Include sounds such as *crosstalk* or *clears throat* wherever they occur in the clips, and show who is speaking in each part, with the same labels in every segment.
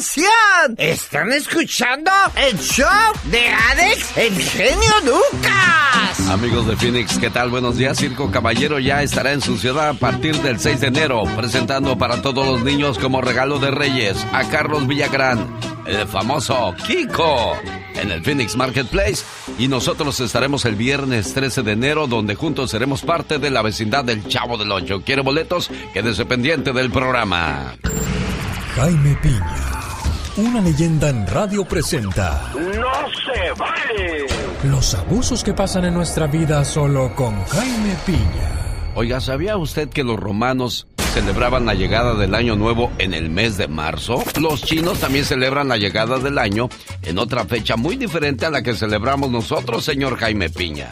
Speaker 1: ¡Atención! ¿Están escuchando el show de Alex El Genio Lucas?
Speaker 2: Amigos de Phoenix, ¿qué tal? Buenos días. Circo Caballero ya estará en su ciudad a partir del 6 de enero, presentando para todos los niños como regalo de Reyes a Carlos Villagrán, el famoso Kiko, en el Phoenix Marketplace. Y nosotros estaremos el viernes 13 de enero, donde juntos seremos parte de la vecindad del Chavo del Ocho. ¿Quiere boletos? Quédese pendiente del programa.
Speaker 3: Jaime Piña, una leyenda en radio presenta.
Speaker 4: ¡No se vale!
Speaker 3: Los abusos que pasan en nuestra vida solo con Jaime Piña.
Speaker 2: Oiga, ¿sabía usted que los romanos celebraban la llegada del año nuevo en el mes de marzo? Los chinos también celebran la llegada del año en otra fecha muy diferente a la que celebramos nosotros, señor Jaime Piña.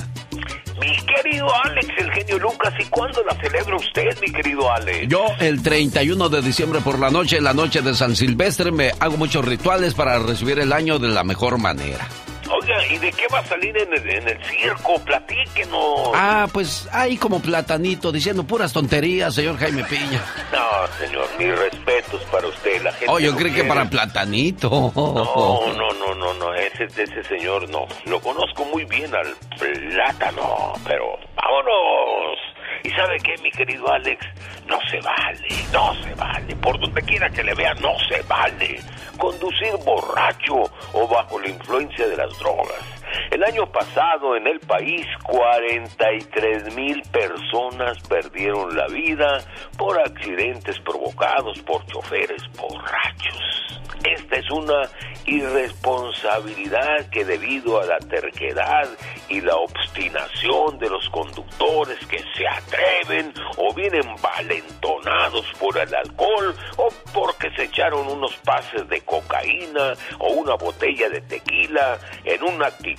Speaker 4: Mi querido Alex, el genio Lucas, ¿y cuándo la celebra usted, mi querido Alex?
Speaker 2: Yo el 31 de diciembre por la noche, la noche de San Silvestre, me hago muchos rituales para recibir el año de la mejor manera.
Speaker 4: Oiga, ¿y de qué va a salir en el, en el circo? Platíquenos.
Speaker 2: Ah, pues ahí como platanito, diciendo puras tonterías, señor Jaime Piña. *laughs*
Speaker 4: No, señor, mis respetos para usted. La gente
Speaker 2: Oh, yo
Speaker 4: lo
Speaker 2: creí que para platanito.
Speaker 4: No, *laughs* no, no, no, no, ese, ese señor no. Lo conozco muy bien al plátano, pero vámonos. ¿Y sabe qué, mi querido Alex? No se vale, no se vale. Por donde quiera que le vea, no se vale. Conducir borracho o bajo la influencia de las drogas. El año pasado en el país 43 mil personas perdieron la vida por accidentes provocados por choferes borrachos. Esta es una irresponsabilidad que debido a la terquedad y la obstinación de los conductores que se atreven o vienen valentonados por el alcohol o porque se echaron unos pases de cocaína o una botella de tequila en una actitud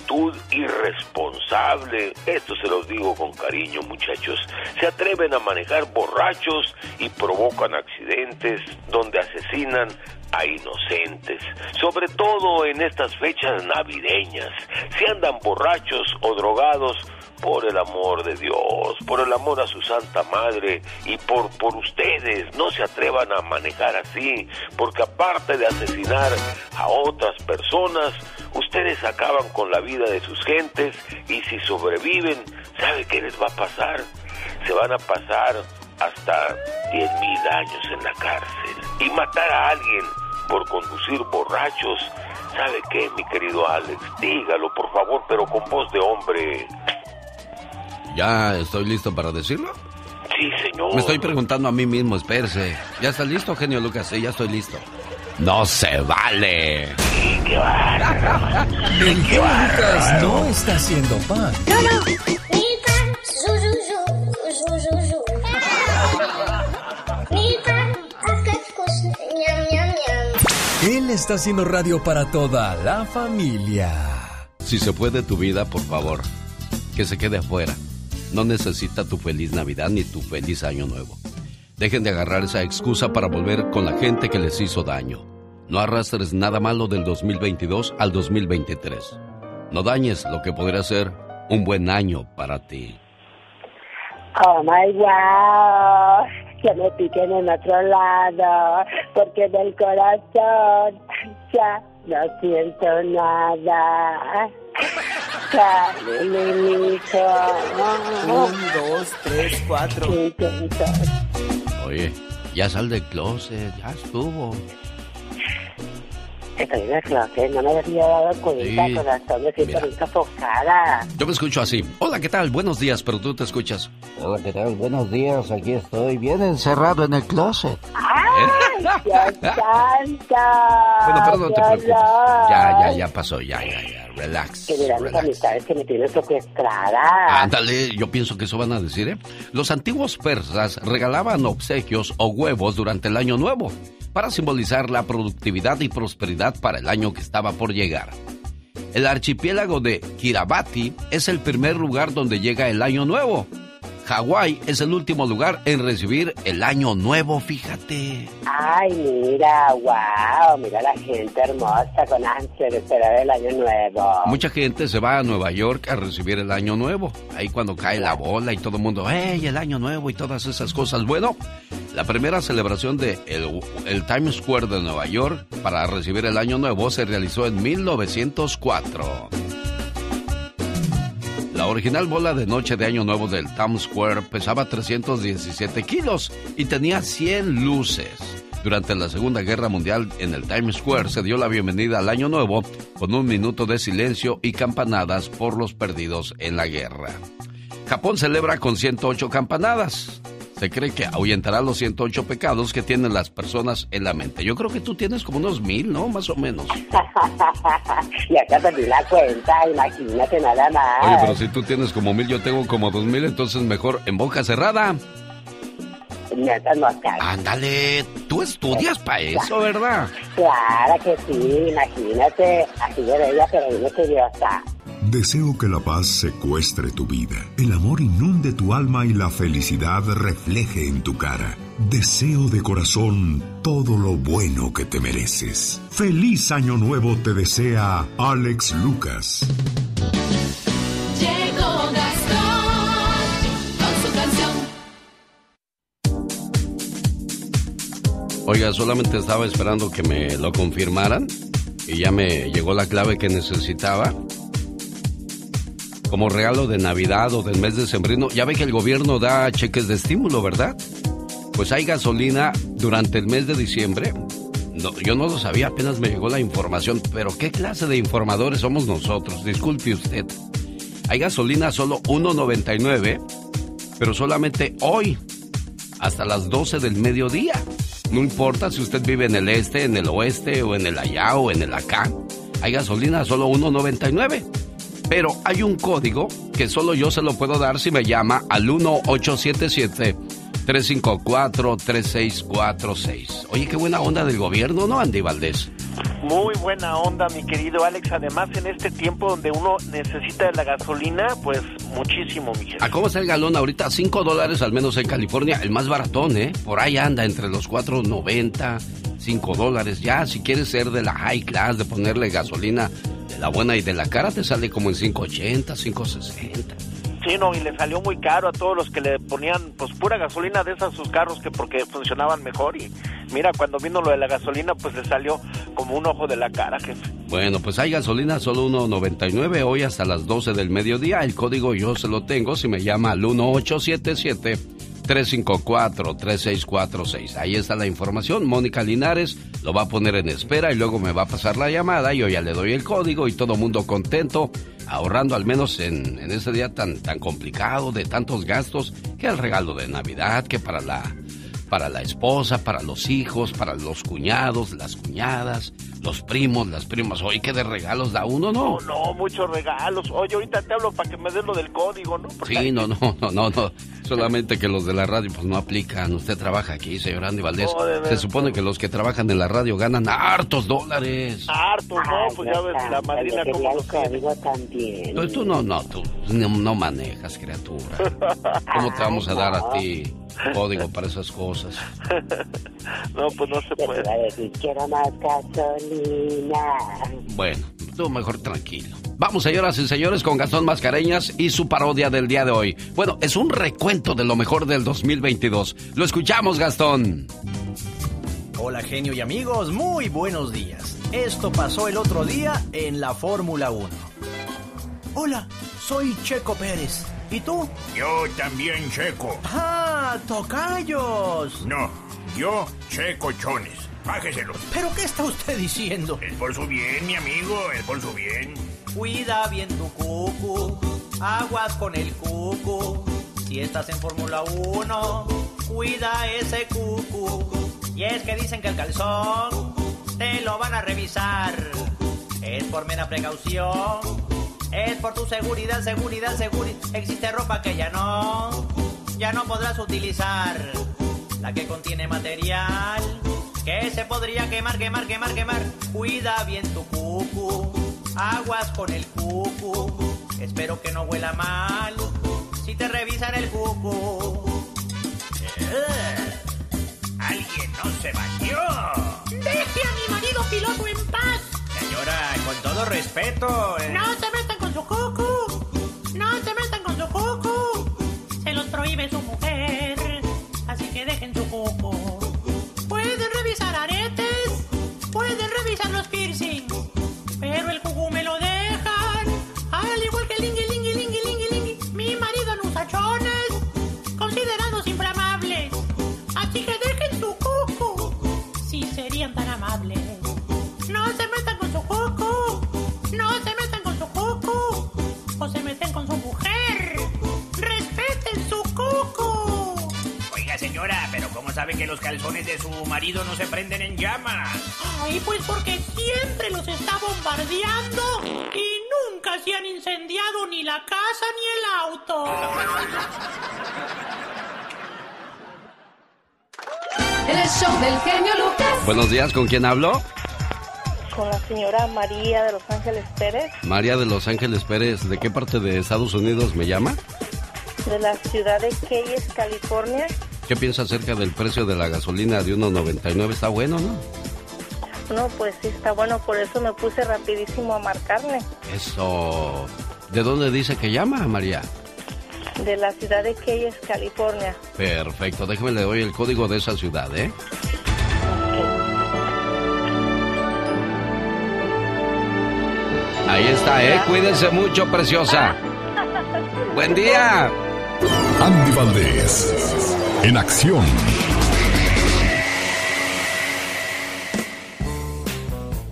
Speaker 4: irresponsable. Esto se los digo con cariño muchachos. Se atreven a manejar borrachos y provocan accidentes donde asesinan a inocentes, sobre todo en estas fechas navideñas. Si andan borrachos o drogados, por el amor de Dios, por el amor a su Santa Madre y por, por ustedes, no se atrevan a manejar así, porque aparte de asesinar a otras personas, ustedes acaban con la vida de sus gentes y si sobreviven, ¿sabe qué les va a pasar? Se van a pasar hasta 10 mil años en la cárcel y matar a alguien por conducir borrachos. ¿Sabe qué, mi querido Alex? Dígalo, por favor, pero con voz de hombre.
Speaker 2: ¿Ya estoy listo para decirlo?
Speaker 4: Sí, señor.
Speaker 2: Me estoy preguntando a mí mismo, espérese. ¿Ya está listo, genio Lucas? Sí, ya estoy listo. No se vale.
Speaker 4: Sí, qué bárbaro.
Speaker 3: El genio Lucas no está haciendo pan. Él está haciendo radio para toda la familia.
Speaker 2: Si se puede tu vida, por favor, que se quede afuera. No necesita tu feliz Navidad ni tu feliz Año Nuevo. Dejen de agarrar esa excusa para volver con la gente que les hizo daño. No arrastres nada malo del 2022 al 2023. No dañes lo que podría ser un buen año para ti.
Speaker 5: Oh my wow, que me piquen en otro lado, porque del corazón ya no siento nada. Carmelito.
Speaker 6: Un, dos, tres, cuatro.
Speaker 2: Oye, Ya sal del closet, ya estuvo.
Speaker 5: Estoy en el closet, no me había dado cuenta,
Speaker 2: Sí.
Speaker 5: corazón, me siento muy sofocada.
Speaker 2: Yo me escucho así. Hola, ¿qué tal? Buenos días, pero tú te escuchas.
Speaker 6: Hola, ¿qué tal? Buenos días, aquí estoy bien encerrado en el closet.
Speaker 5: ¡Ay, Dios santa!
Speaker 2: Bueno, pero no te
Speaker 5: ¡Qué
Speaker 2: preocupes. Ya, ya, ya pasó, ya, ya, ya. Relax.
Speaker 5: Que mis
Speaker 2: relax.
Speaker 5: amistades que me tienen secuestrada.
Speaker 2: Ándale, yo pienso que eso van a decir, ¿eh? Los antiguos persas regalaban obsequios o huevos durante el año nuevo para simbolizar la productividad y prosperidad para el año que estaba por llegar. El archipiélago de Kiribati es el primer lugar donde llega el año nuevo. Hawái es el último lugar en recibir el año nuevo, fíjate.
Speaker 5: Ay, mira, wow, mira la gente hermosa con ansia de esperar el año nuevo.
Speaker 2: Mucha gente se va a Nueva York a recibir el año nuevo. Ahí cuando cae la bola y todo el mundo, ¡hey, el año nuevo! y todas esas cosas. Bueno, la primera celebración de el, el Times Square de Nueva York para recibir el año nuevo se realizó en 1904. La original bola de noche de Año Nuevo del Times Square pesaba 317 kilos y tenía 100 luces. Durante la Segunda Guerra Mundial en el Times Square se dio la bienvenida al Año Nuevo con un minuto de silencio y campanadas por los perdidos en la guerra. Japón celebra con 108 campanadas. Se cree que ahuyentará los 108 pecados que tienen las personas en la mente. Yo creo que tú tienes como unos mil, ¿no? Más o menos. *laughs*
Speaker 5: y acá perdí la cuenta, imagínate nada más.
Speaker 2: Oye, pero si tú tienes como mil, yo tengo como dos mil, entonces mejor en boca cerrada. Ándale, tú estudias para eso, ¿verdad?
Speaker 5: Claro que sí, imagínate, así de bella, pero bien estudiosa.
Speaker 7: Deseo que la paz secuestre tu vida, el amor inunde tu alma y la felicidad refleje en tu cara. Deseo de corazón todo lo bueno que te mereces. Feliz año nuevo te desea Alex Lucas.
Speaker 8: Llegó Gastón con su canción.
Speaker 2: Oiga, solamente estaba esperando que me lo confirmaran y ya me llegó la clave que necesitaba. Como regalo de Navidad o del mes de sembrino, ya ve que el gobierno da cheques de estímulo, ¿verdad? Pues hay gasolina durante el mes de diciembre. Yo no lo sabía, apenas me llegó la información, pero ¿qué clase de informadores somos nosotros? Disculpe usted. Hay gasolina solo 1.99, pero solamente hoy, hasta las 12 del mediodía. No importa si usted vive en el este, en el oeste, o en el allá, o en el acá. Hay gasolina solo 1.99. Pero hay un código que solo yo se lo puedo dar si me llama al 1877-354-3646. Oye, qué buena onda del gobierno, ¿no, Andy Valdés?
Speaker 9: Muy buena onda, mi querido Alex. Además, en este tiempo donde uno necesita de la gasolina, pues muchísimo, mi.
Speaker 2: ¿A cómo está el galón ahorita? 5 dólares al menos en California, el más baratón, ¿eh? Por ahí anda entre los 4.90, 5 dólares. Ya, si quieres ser de la high class, de ponerle gasolina de la buena y de la cara, te sale como en 5.80, 5.60.
Speaker 9: Sí, no, y le salió muy caro a todos los que le ponían, pues, pura gasolina de esas sus carros que porque funcionaban mejor. Y mira, cuando vino lo de la gasolina, pues le salió como un ojo de la cara, jefe.
Speaker 2: Bueno, pues hay gasolina solo 1.99 hoy hasta las 12 del mediodía. El código yo se lo tengo si me llama al 1877 354-3646. Ahí está la información. Mónica Linares lo va a poner en espera y luego me va a pasar la llamada. Yo ya le doy el código y todo mundo contento, ahorrando al menos en, en ese día tan, tan complicado de tantos gastos, que el regalo de Navidad, que para la, para la esposa, para los hijos, para los cuñados, las cuñadas, los primos, las primas. Oye, ¿qué de regalos da uno, no?
Speaker 9: No, no, muchos regalos. Oye, ahorita te hablo para que me des lo del código, ¿no? Porque
Speaker 2: Sí, no, *laughs* no, no, no, no. Solamente que los de la radio pues no aplican. Usted trabaja aquí, señor Andy Valdés.
Speaker 9: No,
Speaker 2: Se supone que los que trabajan en la radio ganan hartos dólares.
Speaker 9: Hartos, no, pues ya ves la madrina como
Speaker 5: quería
Speaker 9: lo
Speaker 5: el
Speaker 9: tiene.
Speaker 5: código también.
Speaker 2: Tú, tú no, no, tú no, no manejas, criatura. *laughs* ¿Cómo te vamos a dar a ti código para esas cosas? *laughs*
Speaker 9: No, pues no se puede.
Speaker 5: iba a decir, quiero más gasolina.
Speaker 2: Bueno, tú mejor tranquilo. Vamos, señoras y señores, con Gastón Mascareñas y su parodia del día de hoy. Bueno, es un recuento de lo mejor del 2022. Lo escuchamos, Gastón.
Speaker 10: Hola genio y amigos, muy buenos días. Esto pasó el otro día en la Fórmula 1. Hola, soy Checo Pérez. ¿Y tú?
Speaker 11: Yo también, Checo.
Speaker 10: ¡Ah, tocayos!
Speaker 11: No, Yo sé colchones. Bájeselos.
Speaker 10: ¿Pero qué está usted diciendo?
Speaker 11: Es por su bien, mi amigo, es por su bien.
Speaker 10: Cuida bien tu cucu, aguas con el cucu. Si estás en Fórmula 1, cuida ese cucu. Y es que dicen que el calzón te lo van a revisar. Es por mera precaución, es por tu seguridad, seguridad, seguridad. Existe ropa que ya no, ya no podrás utilizar. La que contiene material que se podría quemar, quemar, quemar, quemar. Cuida bien tu cucu, aguas con el cucu. Espero que no huela mal si te revisan el cucu.
Speaker 11: Alguien no se bañó.
Speaker 8: Deje a mi marido piloto en paz.
Speaker 10: Señora, con todo respeto. eh.
Speaker 8: No se metan su cucu. No se metan con su cucu. Se los prohíbe su mujer. Así que dejen su cucu.
Speaker 11: Sabe que los calzones de su marido no se prenden en llamas?
Speaker 8: Ay, pues porque siempre los está bombardeando y nunca se han incendiado ni la casa ni el auto.
Speaker 12: El show del genio Lucas.
Speaker 2: Buenos días, ¿con quién hablo?
Speaker 13: Con la señora María de Los Ángeles Pérez,
Speaker 2: María de Los Ángeles Pérez, ¿de qué parte de Estados Unidos me llama?
Speaker 13: de la ciudad de Keyes, California.
Speaker 2: ¿Qué piensa acerca del precio de la gasolina de 1.99? Está bueno, ¿no?
Speaker 13: No, pues sí, está bueno, por eso me puse rapidísimo a marcarle.
Speaker 2: Eso. ¿De dónde dice que llama, María?
Speaker 13: De la ciudad de Keyes, California.
Speaker 2: Perfecto, déjeme le doy el código de esa ciudad, ¿eh? Ahí está, ¿eh? Cuídense mucho, preciosa. *laughs* Buen día.
Speaker 7: Andy Valdés, en acción.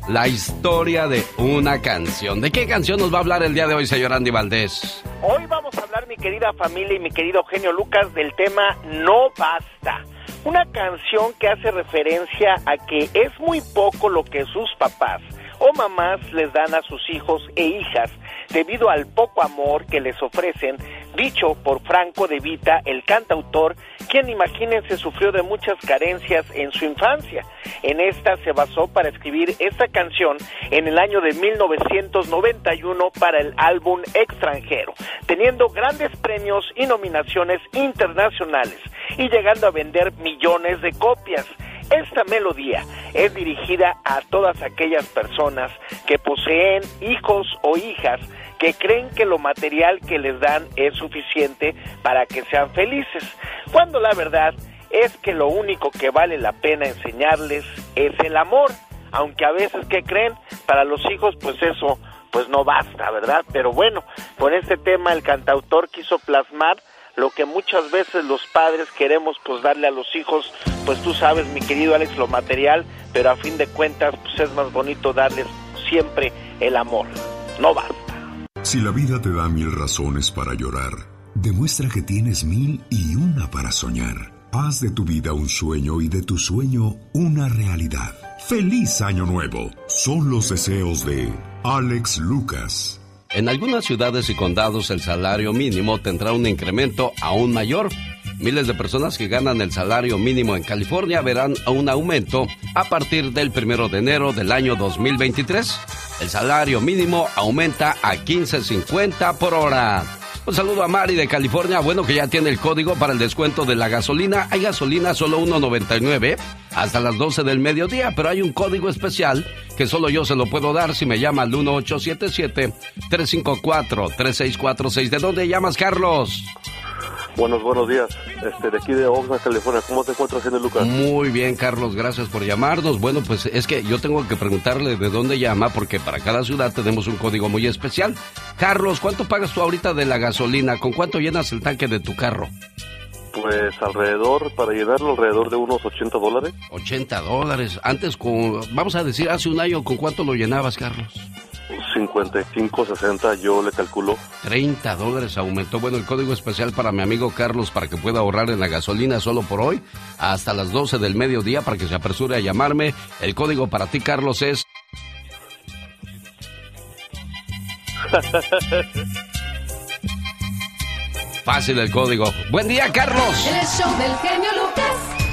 Speaker 2: La historia de una canción. ¿De qué canción nos va a hablar el día de hoy, señor Andy Valdés?
Speaker 9: Hoy vamos a hablar, mi querida familia y mi querido genio Lucas, del tema No Basta. Una canción que hace referencia a que es muy poco lo que sus papás o mamás les dan a sus hijos e hijas debido al poco amor que les ofrecen, dicho por Franco de Vita, el cantautor, quien imagínense sufrió de muchas carencias en su infancia. En esta se basó para escribir esta canción en el año de 1991 para el álbum extranjero, teniendo grandes premios y nominaciones internacionales y llegando a vender millones de copias. Esta melodía es dirigida a todas aquellas personas que poseen hijos o hijas que creen que lo material que les dan es suficiente para que sean felices, cuando la verdad es que lo único que vale la pena enseñarles es el amor, aunque a veces que creen para los hijos pues eso pues no basta, ¿verdad? Pero bueno, con este tema el cantautor quiso plasmar lo que muchas veces los padres queremos pues darle a los hijos, pues tú sabes mi querido Alex lo material, pero a fin de cuentas pues es más bonito darles siempre el amor, no basta.
Speaker 7: Si la vida te da mil razones para llorar, demuestra que tienes mil y una para soñar. Haz de tu vida un sueño y de tu sueño una realidad. ¡Feliz Año Nuevo! Son los deseos de Alex Lucas.
Speaker 2: En algunas ciudades y condados el salario mínimo tendrá un incremento aún mayor. Miles de personas que ganan el salario mínimo en California verán un aumento a partir del primero de enero del año 2023. El salario mínimo aumenta a 15.50 por hora. Un saludo a Mari de California, bueno que ya tiene el código para el descuento de la gasolina. Hay gasolina solo 1.99 hasta las 12 del mediodía, pero hay un código especial que solo yo se lo puedo dar si me llama al 1877-354-3646. ¿De dónde llamas, Carlos?
Speaker 14: Buenos, buenos días. Este, de aquí de Oxnard, California. ¿Cómo te encuentras, Genio Lucas?
Speaker 2: Muy bien, Carlos, gracias por llamarnos. Bueno, pues es que yo tengo que preguntarle de dónde llama porque para cada ciudad tenemos un código muy especial. Carlos, ¿cuánto pagas tú ahorita de la gasolina? ¿Con cuánto llenas el tanque de tu carro?
Speaker 14: Pues alrededor, para llenarlo, alrededor de unos 80 dólares.
Speaker 2: 80 dólares. Antes, con, vamos a decir, hace un año, ¿con cuánto lo llenabas, Carlos?
Speaker 14: 55, 60, yo le calculo.
Speaker 2: 30 dólares aumentó. Bueno, el código especial para mi amigo Carlos para que pueda ahorrar en la gasolina solo por hoy, hasta las 12 del mediodía, para que se apresure a llamarme. El código para ti, Carlos, es. *laughs* Fácil el código. Buen día, Carlos.
Speaker 12: El show del genio Lucas.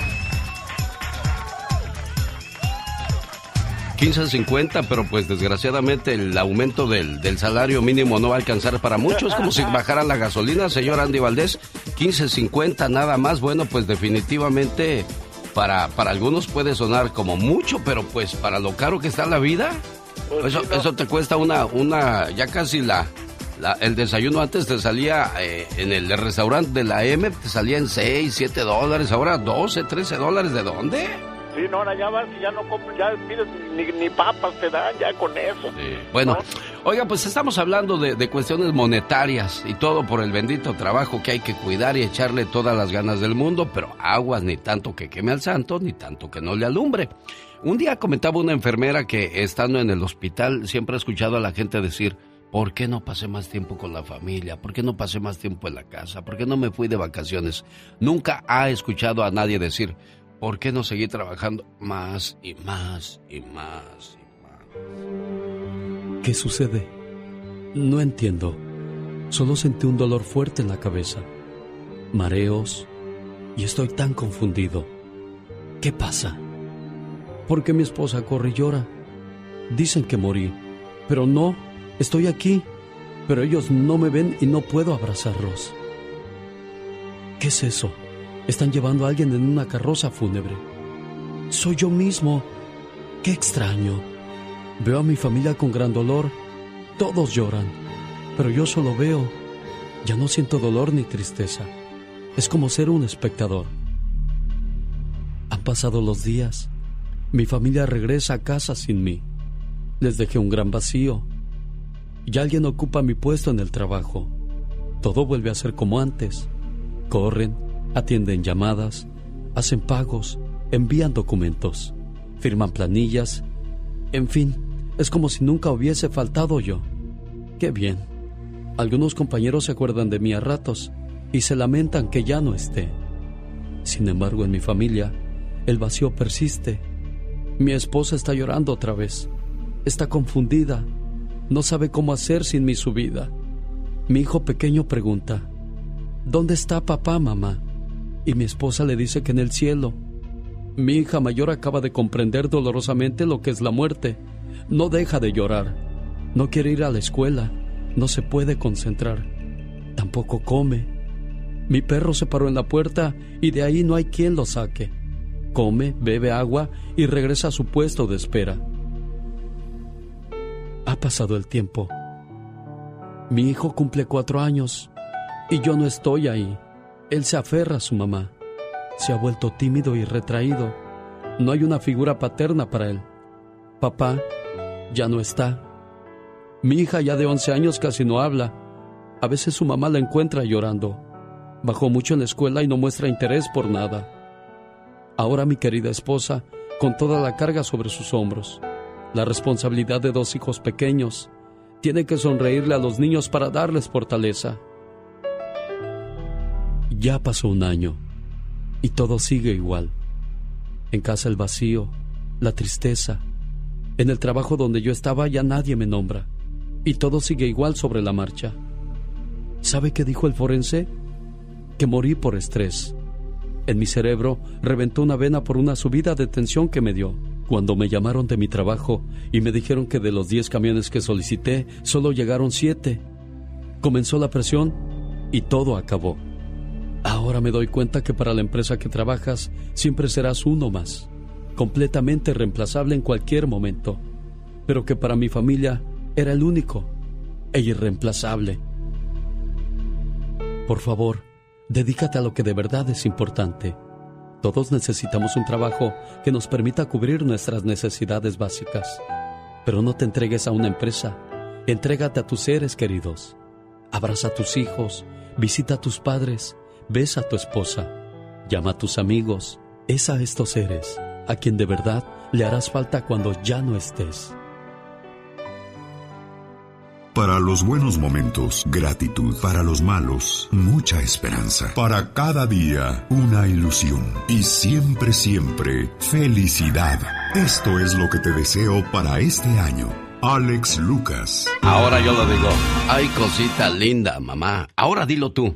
Speaker 2: 15.50, pero pues desgraciadamente el aumento del, del, salario mínimo no va a alcanzar para muchos, como si bajara la gasolina, señor Andy Valdés, 15.50 nada más, bueno, pues definitivamente para, para algunos puede sonar como mucho, pero pues para lo caro que está la vida,
Speaker 9: Pues
Speaker 2: eso, eso te cuesta una, una, ya casi la, la- el desayuno antes te salía eh, en el restaurante de la M, te salía en 6, 7 dólares, ahora 12, 13 dólares, ¿de dónde?
Speaker 9: Sí, no, ahora ya vas y ya no compras, ya pides ni, ni papas te dan, ya con eso.
Speaker 2: Bueno, oiga, pues estamos hablando de, de cuestiones monetarias y todo por el bendito trabajo que hay que cuidar y echarle todas las ganas del mundo, pero aguas ni tanto que queme al santo, ni tanto que no le alumbre. Un día comentaba una enfermera que estando en el hospital siempre ha escuchado a la gente decir, ¿por qué no pasé más tiempo con la familia? ¿Por qué no pasé más tiempo en la casa? ¿Por qué no me fui de vacaciones? Nunca ha escuchado a nadie decir, ¿por qué no seguí trabajando más y más y más?
Speaker 15: ¿Qué sucede? No entiendo. Solo sentí un dolor fuerte en la cabeza, mareos y estoy tan confundido. ¿Qué pasa? ¿Por qué mi esposa corre y llora? Dicen que morí, pero no, estoy aquí, pero ellos no me ven y no puedo abrazarlos. ¿Qué es eso? Están llevando a alguien en una carroza fúnebre. Soy yo mismo. Qué extraño. Veo a mi familia con gran dolor. Todos lloran, pero yo solo veo. Ya no siento dolor ni tristeza. Es como ser un espectador. Han pasado los días. Mi familia regresa a casa sin mí. Les dejé un gran vacío. Y alguien ocupa mi puesto en el trabajo. Todo vuelve a ser como antes. Corren, atienden llamadas, hacen pagos, envían documentos, firman planillas. En fin, es como si nunca hubiese faltado yo. Qué bien. Algunos compañeros se acuerdan de mí a ratos y se lamentan que ya no esté. Sin embargo, en mi familia, el vacío persiste. Mi esposa está llorando otra vez. Está confundida. No sabe cómo hacer sin mi subida. Mi hijo pequeño pregunta, ¿Dónde está papá, mamá? Y mi esposa le dice que en el cielo. Mi hija mayor acaba de comprender dolorosamente lo que es la muerte. No deja de llorar. No quiere ir a la escuela. No se puede concentrar. Tampoco come. Mi perro se paró en la puerta y de ahí no hay quien lo saque. Come, bebe agua y regresa a su puesto de espera. Ha pasado el tiempo. Mi hijo cumple cuatro años y yo no estoy ahí. Él se aferra a su mamá. Se ha vuelto tímido y retraído. No hay una figura paterna para él. Papá ya no está. Mi hija ya de 11 años casi no habla. A veces su mamá la encuentra llorando. Bajó mucho en la escuela y no muestra interés por nada. Ahora mi querida esposa, con toda la carga sobre sus hombros, la responsabilidad de dos hijos pequeños, tiene que sonreírle a los niños para darles fortaleza. Ya pasó un año y todo sigue igual. En casa el vacío, la tristeza. En el trabajo donde yo estaba ya nadie me nombra y todo sigue igual sobre la marcha. ¿Sabe qué dijo el forense? Que morí por estrés. En mi cerebro reventó una vena por una subida de tensión que me dio. Cuando me llamaron de mi trabajo y me dijeron que de los 10 camiones que solicité, solo llegaron 7. Comenzó la presión y todo acabó. Ahora me doy cuenta que para la empresa que trabajas siempre serás uno más, completamente reemplazable en cualquier momento, pero que para mi familia era el único e irreemplazable. Por favor, dedícate a lo que de verdad es importante. Todos necesitamos un trabajo que nos permita cubrir nuestras necesidades básicas. Pero no te entregues a una empresa, entrégate a tus seres queridos. Abraza a tus hijos, visita a tus padres, Besa a tu esposa. Llama a tus amigos. Es a estos seres a quien de verdad le harás falta cuando ya no estés.
Speaker 7: Para los buenos momentos, gratitud. Para los malos, mucha esperanza. Para cada día, una ilusión. Y siempre, siempre, felicidad. Esto es lo que te deseo para este año. Alex Lucas.
Speaker 2: Ahora yo lo digo. Ay, cosita linda, mamá. Ahora dilo tú.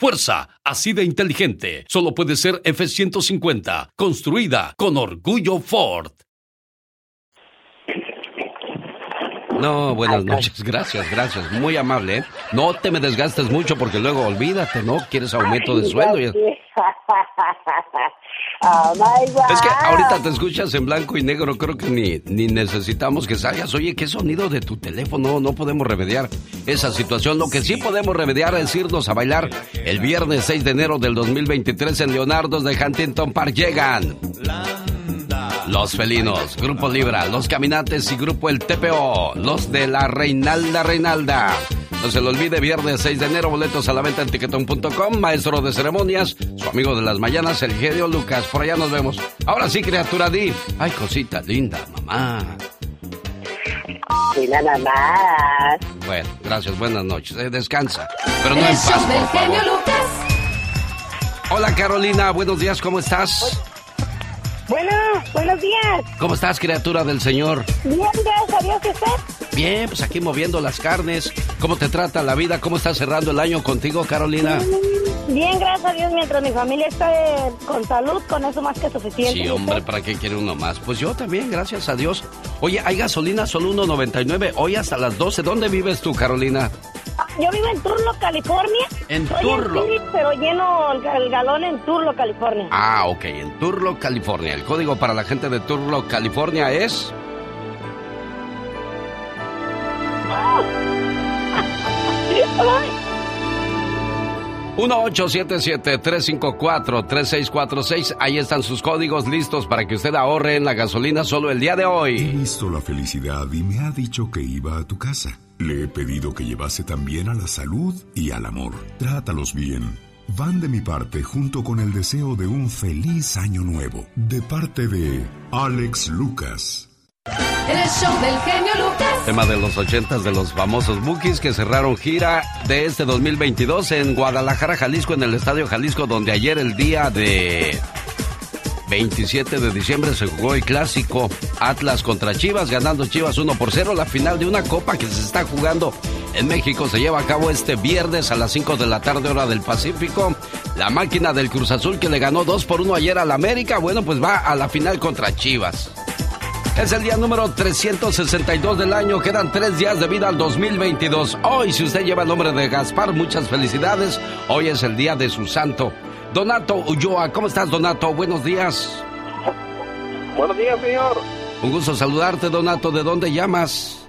Speaker 15: Fuerza, así de inteligente. Solo puede ser F-150, construida con orgullo Ford.
Speaker 2: No, buenas noches, gracias, gracias, muy amable. ¿eh? No te me desgastes mucho porque luego olvídate, ¿no? Quieres aumento de sueldo. Y...
Speaker 5: Oh my God.
Speaker 2: Es que ahorita te escuchas en blanco y negro, creo que ni, ni necesitamos que salgas. Oye, ¿qué sonido de tu teléfono? No podemos remediar esa situación. Lo que sí podemos remediar es irnos a bailar el viernes 6 de enero del 2023 en Leonardo's de Huntington Park. Llegan. Los Felinos, Grupo Libra, Los Caminantes y Grupo El TPO, los de la Reinalda Reinalda. No se lo olvide, viernes 6 de enero, boletos a la venta en tiquetón.com, maestro de ceremonias, su amigo de las mañanas, el genio Lucas. Por allá nos vemos. Ahora sí, criatura Di. Ay, cosita linda, mamá.
Speaker 5: Y nada más.
Speaker 2: Bueno, gracias, buenas noches. Eh, descansa. Pero no
Speaker 12: El
Speaker 2: en paz, por favor. Hola, Carolina. Buenos días, ¿cómo estás?
Speaker 5: Bueno, buenos días.
Speaker 2: ¿Cómo estás, criatura del Señor?
Speaker 5: Bien, gracias a Dios, ¿y usted?
Speaker 2: Bien, pues aquí moviendo las carnes. ¿Cómo te trata la vida? ¿Cómo estás cerrando el año contigo, Carolina?
Speaker 5: Bien, gracias a Dios, mientras mi familia esté con salud, con eso más que suficiente.
Speaker 2: Sí, hombre, ¿para qué quiere uno más? Pues yo también, gracias a Dios. Oye, hay gasolina solo 1.99, hoy hasta las 12. ¿Dónde vives tú, Carolina?
Speaker 5: Ah, Yo vivo en Turlo, California.
Speaker 2: En
Speaker 5: Soy
Speaker 2: Turlo.
Speaker 5: Pero lleno el, galón en Turlo, California.
Speaker 2: Ah, ok, en Turlock, California. El código para la gente de Turlock, California es...
Speaker 5: Ay,
Speaker 2: 1877-354-3646. Ahí están sus códigos listos para que usted ahorre en la gasolina solo el día de
Speaker 7: He
Speaker 2: hoy.
Speaker 7: visto la felicidad y me ha dicho que iba a tu casa. Le he pedido que llevase también a la salud y al amor. Trátalos bien. Van de mi parte junto con el deseo de un feliz año nuevo. De parte de Alex Lucas.
Speaker 12: El show del genio Lucas.
Speaker 2: Tema de los ochentas de los famosos Bookies que cerraron gira de este 2022 en Guadalajara, Jalisco, en el Estadio Jalisco, donde ayer el día de 27 de diciembre se jugó el clásico Atlas contra Chivas, ganando Chivas 1 por 0. La final de una copa que se está jugando en México se lleva a cabo este viernes a las 5 de la tarde, hora del Pacífico. La máquina del Cruz Azul que le ganó 2 por 1 ayer al América, bueno, pues va a la final contra Chivas. Es el día número 362 del año. Quedan tres días de vida al 2022. Hoy, si usted lleva el nombre de Gaspar, muchas felicidades. Hoy es el día de su santo. Donato Ulloa, ¿cómo estás, Donato? Buenos días.
Speaker 14: Buenos días, señor.
Speaker 2: Un gusto saludarte, Donato. ¿De dónde llamas?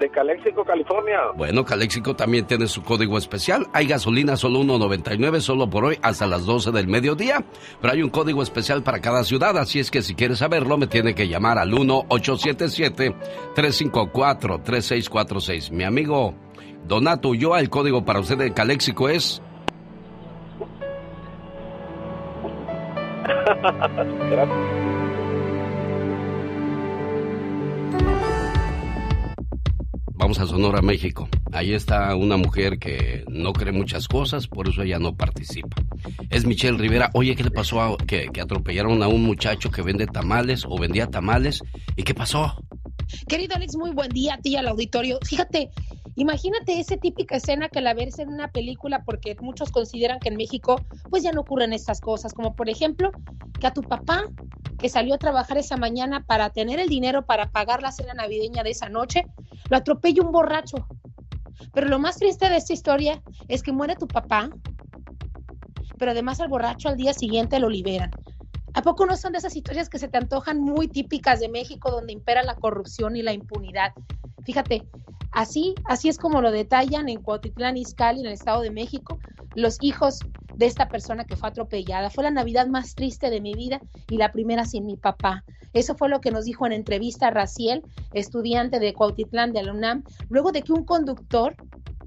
Speaker 14: De Calexico, California.
Speaker 2: Bueno, Caléxico también tiene su código especial. Hay gasolina solo 1.99, solo por hoy hasta las 12 del mediodía. Pero hay un código especial para cada ciudad, así es que si quieres saberlo, me tiene que llamar al 1-877-354-3646. Mi amigo Donato Ulloa, el código para usted de Caléxico es... Vamos a Sonora, México. Ahí está una mujer que no cree muchas cosas, por eso ella no participa. Es Michelle Rivera. Oye, ¿qué le pasó a que, que atropellaron a un muchacho que vende tamales o vendía tamales? ¿Y qué pasó?
Speaker 16: Querido Alex, muy buen día a ti y al auditorio. Fíjate, imagínate esa típica escena que la ves en una película, porque muchos consideran que en México pues ya no ocurren estas cosas, como por ejemplo que a tu papá que salió a trabajar esa mañana para tener el dinero para pagar la cena navideña de esa noche, lo atropella un borracho. Pero lo más triste de esta historia es que muere tu papá, pero además al borracho al día siguiente lo liberan. ¿A poco no son de esas historias que se te antojan muy típicas de México donde impera la corrupción y la impunidad? Fíjate, así, así es como lo detallan en Cuautitlán Izcalli, en el Estado de México, los hijos de esta persona que fue atropellada. Fue la Navidad más triste de mi vida y la primera sin mi papá. Eso fue lo que nos dijo en entrevista Raciel, estudiante de Cuautitlán de la UNAM, luego de que un conductor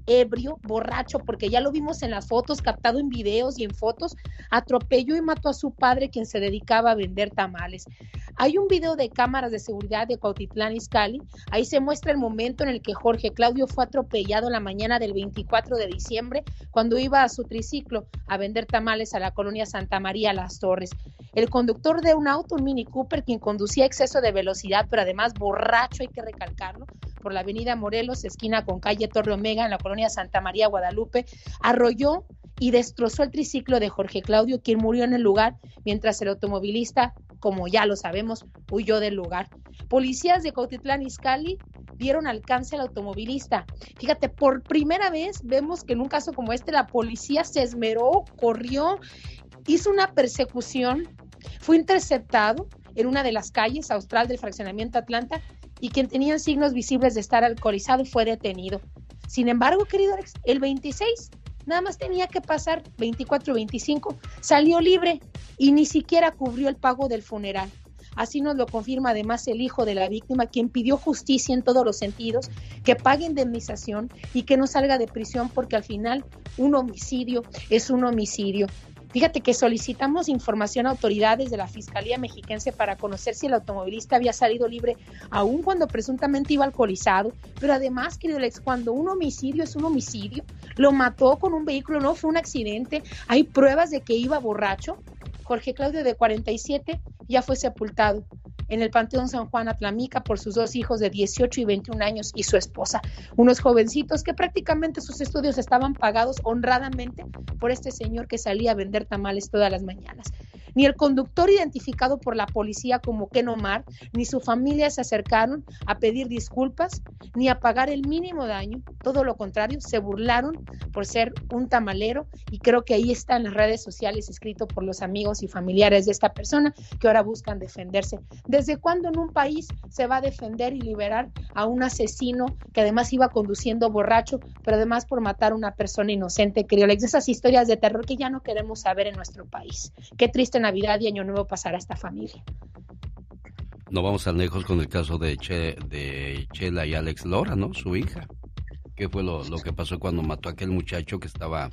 Speaker 16: ebrio, borracho, porque ya lo vimos en las fotos, captado en videos y en fotos, atropelló y mató a su padre, quien se dedicaba a vender tamales. Hay un video de cámaras de seguridad de Cuautitlán Izcalli, ahí se muestra el momento en el que Jorge Claudio fue atropellado la mañana del 24 de diciembre, cuando iba a su triciclo a vender tamales a la colonia Santa María Las Torres. El conductor de un auto, un Mini Cooper, quien conducía exceso de velocidad, pero además borracho, hay que recalcarlo, por la avenida Morelos, esquina con calle Torre Omega, en la Santa María Guadalupe, arrolló y destrozó el triciclo de Jorge Claudio, quien murió en el lugar, mientras el automovilista, como ya lo sabemos, huyó del lugar. Policías de Cautitlán Izcalli dieron alcance al automovilista. Fíjate, por primera vez vemos que en un caso como este la policía se esmeró, corrió, hizo una persecución, fue interceptado en una de las calles austral del fraccionamiento Atlanta y quien tenía signos visibles de estar alcoholizado fue detenido. Sin embargo, querido Alex, el 26 nada más tenía que pasar 24 25, salió libre y ni siquiera cubrió el pago del funeral. Así nos lo confirma además el hijo de la víctima, quien pidió justicia en todos los sentidos, que pague indemnización y que no salga de prisión porque al final un homicidio es un homicidio. Fíjate que solicitamos información a autoridades de la Fiscalía Mexiquense para conocer si el automovilista había salido libre, aun cuando presuntamente iba alcoholizado. Pero además, querido Alex, cuando un homicidio es un homicidio, lo mató con un vehículo, no fue un accidente, hay pruebas de que iba borracho. Jorge Claudio, de 47, ya fue sepultado en el Panteón San Juan Atlamica por sus dos hijos de 18 y 21 años y su esposa, unos jovencitos que prácticamente sus estudios estaban pagados honradamente por este señor que salía a vender tamales todas las mañanas. Ni el conductor identificado por la policía como Ken Omar, ni su familia se acercaron a pedir disculpas, ni a pagar el mínimo daño. Todo lo contrario, se burlaron por ser un tamalero y creo que ahí está en las redes sociales escrito por los amigos y familiares de esta persona que ahora buscan defenderse. ¿Desde cuándo en un país se va a defender y liberar a un asesino que además iba conduciendo borracho, pero además por matar a una persona inocente, querido esas historias de terror que ya no queremos saber en nuestro país. Qué triste Navidad y Año Nuevo pasará a esta familia.
Speaker 2: No vamos tan lejos con el caso de, de Chela y Alex Lora, ¿no? Su hija. ¿Qué fue lo, lo, que pasó cuando mató a aquel muchacho que estaba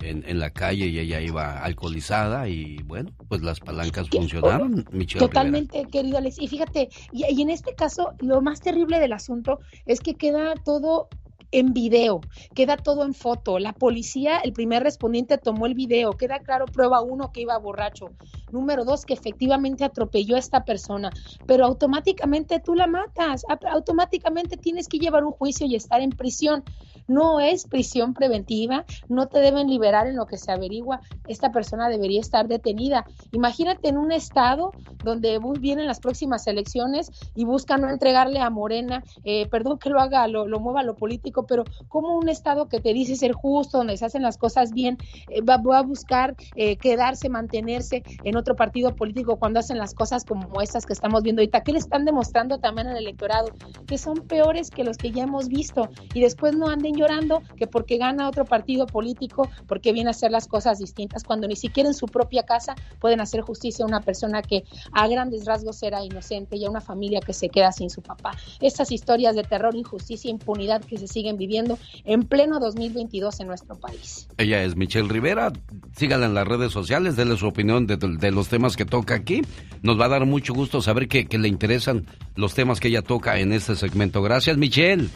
Speaker 2: en, en, la calle y ella iba alcoholizada? Y bueno, pues las palancas funcionaron, Michelle
Speaker 16: Totalmente, querido Alex. Y fíjate, y, y en este caso, lo más terrible del asunto es que queda todo en video, queda todo en foto. La policía, el primer respondiente tomó el video, queda claro, prueba uno que iba borracho. Número dos, que efectivamente atropelló a esta persona, pero automáticamente tú la matas, automáticamente tienes que llevar un juicio y estar en prisión. No es prisión preventiva, no te deben liberar en lo que se averigua. Esta persona debería estar detenida. Imagínate en un estado donde vienen las próximas elecciones y buscan no entregarle a Morena, eh, perdón que lo haga, lo, lo mueva lo político, pero como un estado que te dice ser justo, donde se hacen las cosas bien, eh, va, a buscar eh, quedarse, mantenerse en otro partido político cuando hacen las cosas como estas que estamos viendo ahorita? ¿Qué le están demostrando también al electorado? Que son peores que los que ya hemos visto y después no anden llorando que porque gana otro partido político, porque viene a hacer las cosas distintas, cuando ni siquiera en su propia casa pueden hacer justicia a una persona que a grandes rasgos era inocente y a una familia que se queda sin su papá. Estas historias de terror, injusticia, impunidad que se siguen viviendo en pleno 2022 en nuestro país.
Speaker 2: Ella es Michelle Rivera. Sígala en las redes sociales, déle su opinión de, de los temas que toca aquí. Nos va a dar mucho gusto saber que, que le interesan los temas que ella toca en este segmento. Gracias, Michelle.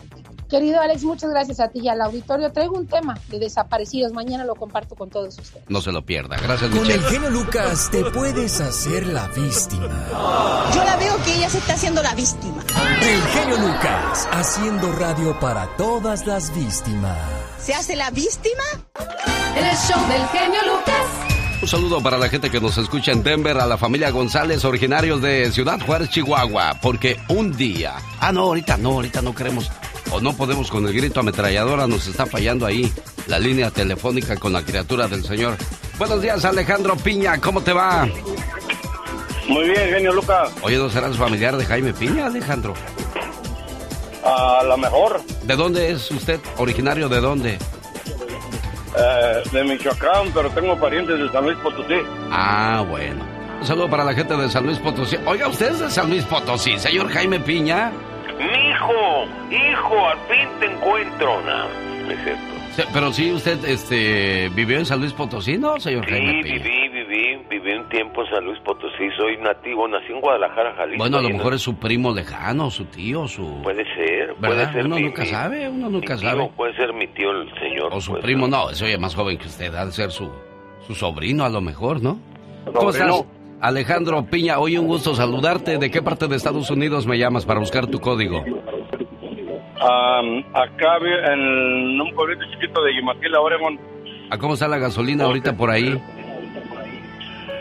Speaker 16: Querido Alex, muchas gracias a ti y al auditorio. Traigo un tema de desaparecidos. Mañana lo comparto con todos ustedes.
Speaker 2: No se lo pierda. Gracias,
Speaker 3: Con
Speaker 2: Michelle.
Speaker 3: el genio Lucas te puedes hacer la víctima.
Speaker 17: Yo la veo que ella se está haciendo la víctima.
Speaker 3: El genio Lucas haciendo radio para todas las víctimas.
Speaker 17: ¿Se hace la víctima?
Speaker 12: El show del genio Lucas.
Speaker 2: Un saludo para la gente que nos escucha en Denver, a la familia González, originarios de Ciudad Juárez, Chihuahua, porque un día... Ah, no, ahorita no, ahorita no queremos o no podemos con el grito ametralladora, nos está fallando ahí la línea telefónica con la criatura del Señor. Buenos días, Alejandro Piña, ¿cómo te va?
Speaker 18: Muy bien, genio Lucas.
Speaker 2: Oye, ¿no serás familiar de Jaime Piña, Alejandro?
Speaker 18: A lo mejor.
Speaker 2: ¿De dónde es usted? ¿Originario de dónde?
Speaker 18: eh, de Michoacán, pero tengo parientes de San Luis Potosí.
Speaker 2: Ah, bueno. Un saludo para la gente de San Luis Potosí. Oiga, ¿usted es de San Luis Potosí, señor Jaime Piña?
Speaker 4: Mijo, hijo, al fin te encuentro. No, no es cierto.
Speaker 2: Sí, Pero sí, usted este, vivió en San Luis Potosí, ¿no, señor
Speaker 4: Sí,
Speaker 2: Jaime
Speaker 4: viví, viví, viví un tiempo en San Luis Potosí. Soy nativo, nací en Guadalajara, Jalisco.
Speaker 2: Bueno, a lo
Speaker 4: en-
Speaker 2: mejor es su primo lejano, su tío, su...
Speaker 4: Puede ser,
Speaker 2: ¿Verdad?
Speaker 4: puede ser
Speaker 2: Uno
Speaker 4: mi-
Speaker 2: nunca
Speaker 4: mi-
Speaker 2: sabe, uno nunca
Speaker 4: mi tío,
Speaker 2: sabe.
Speaker 4: Puede ser mi tío el señor.
Speaker 2: O su primo, no, ese oye más joven que usted, ha de ser su, su sobrino a lo mejor, ¿no? ¿Cómo estás? Alejandro Piña, hoy un gusto saludarte. ¿De qué parte de Estados Unidos me llamas para buscar tu código?
Speaker 18: Am, acá en un pueblito chiquito de Yimaquila, Oregon.
Speaker 2: ¿A cómo está la gasolina ahorita por ahí?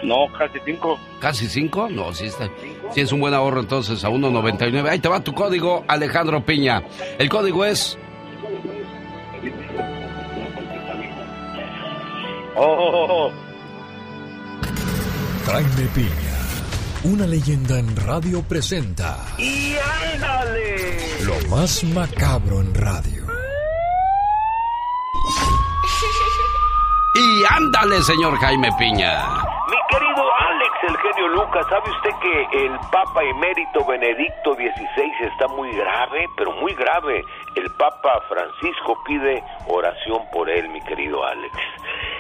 Speaker 18: No, casi cinco.
Speaker 2: ¿Casi cinco? No, sí está. Sí es un buen ahorro entonces, a 1.99. Ahí te va tu código, Alejandro Piña. El código es...
Speaker 18: Oh, oh, oh.
Speaker 3: Jaime Piña, una leyenda en radio presenta
Speaker 4: ¡Y ándale!
Speaker 3: lo más macabro en radio. *laughs*
Speaker 2: Y ándale, señor Jaime Piña.
Speaker 4: Mi querido Alex, el genio Lucas, ¿sabe usted que el Papa emérito Benedicto XVI está muy grave, pero muy grave? El Papa Francisco pide oración por él, mi querido Alex.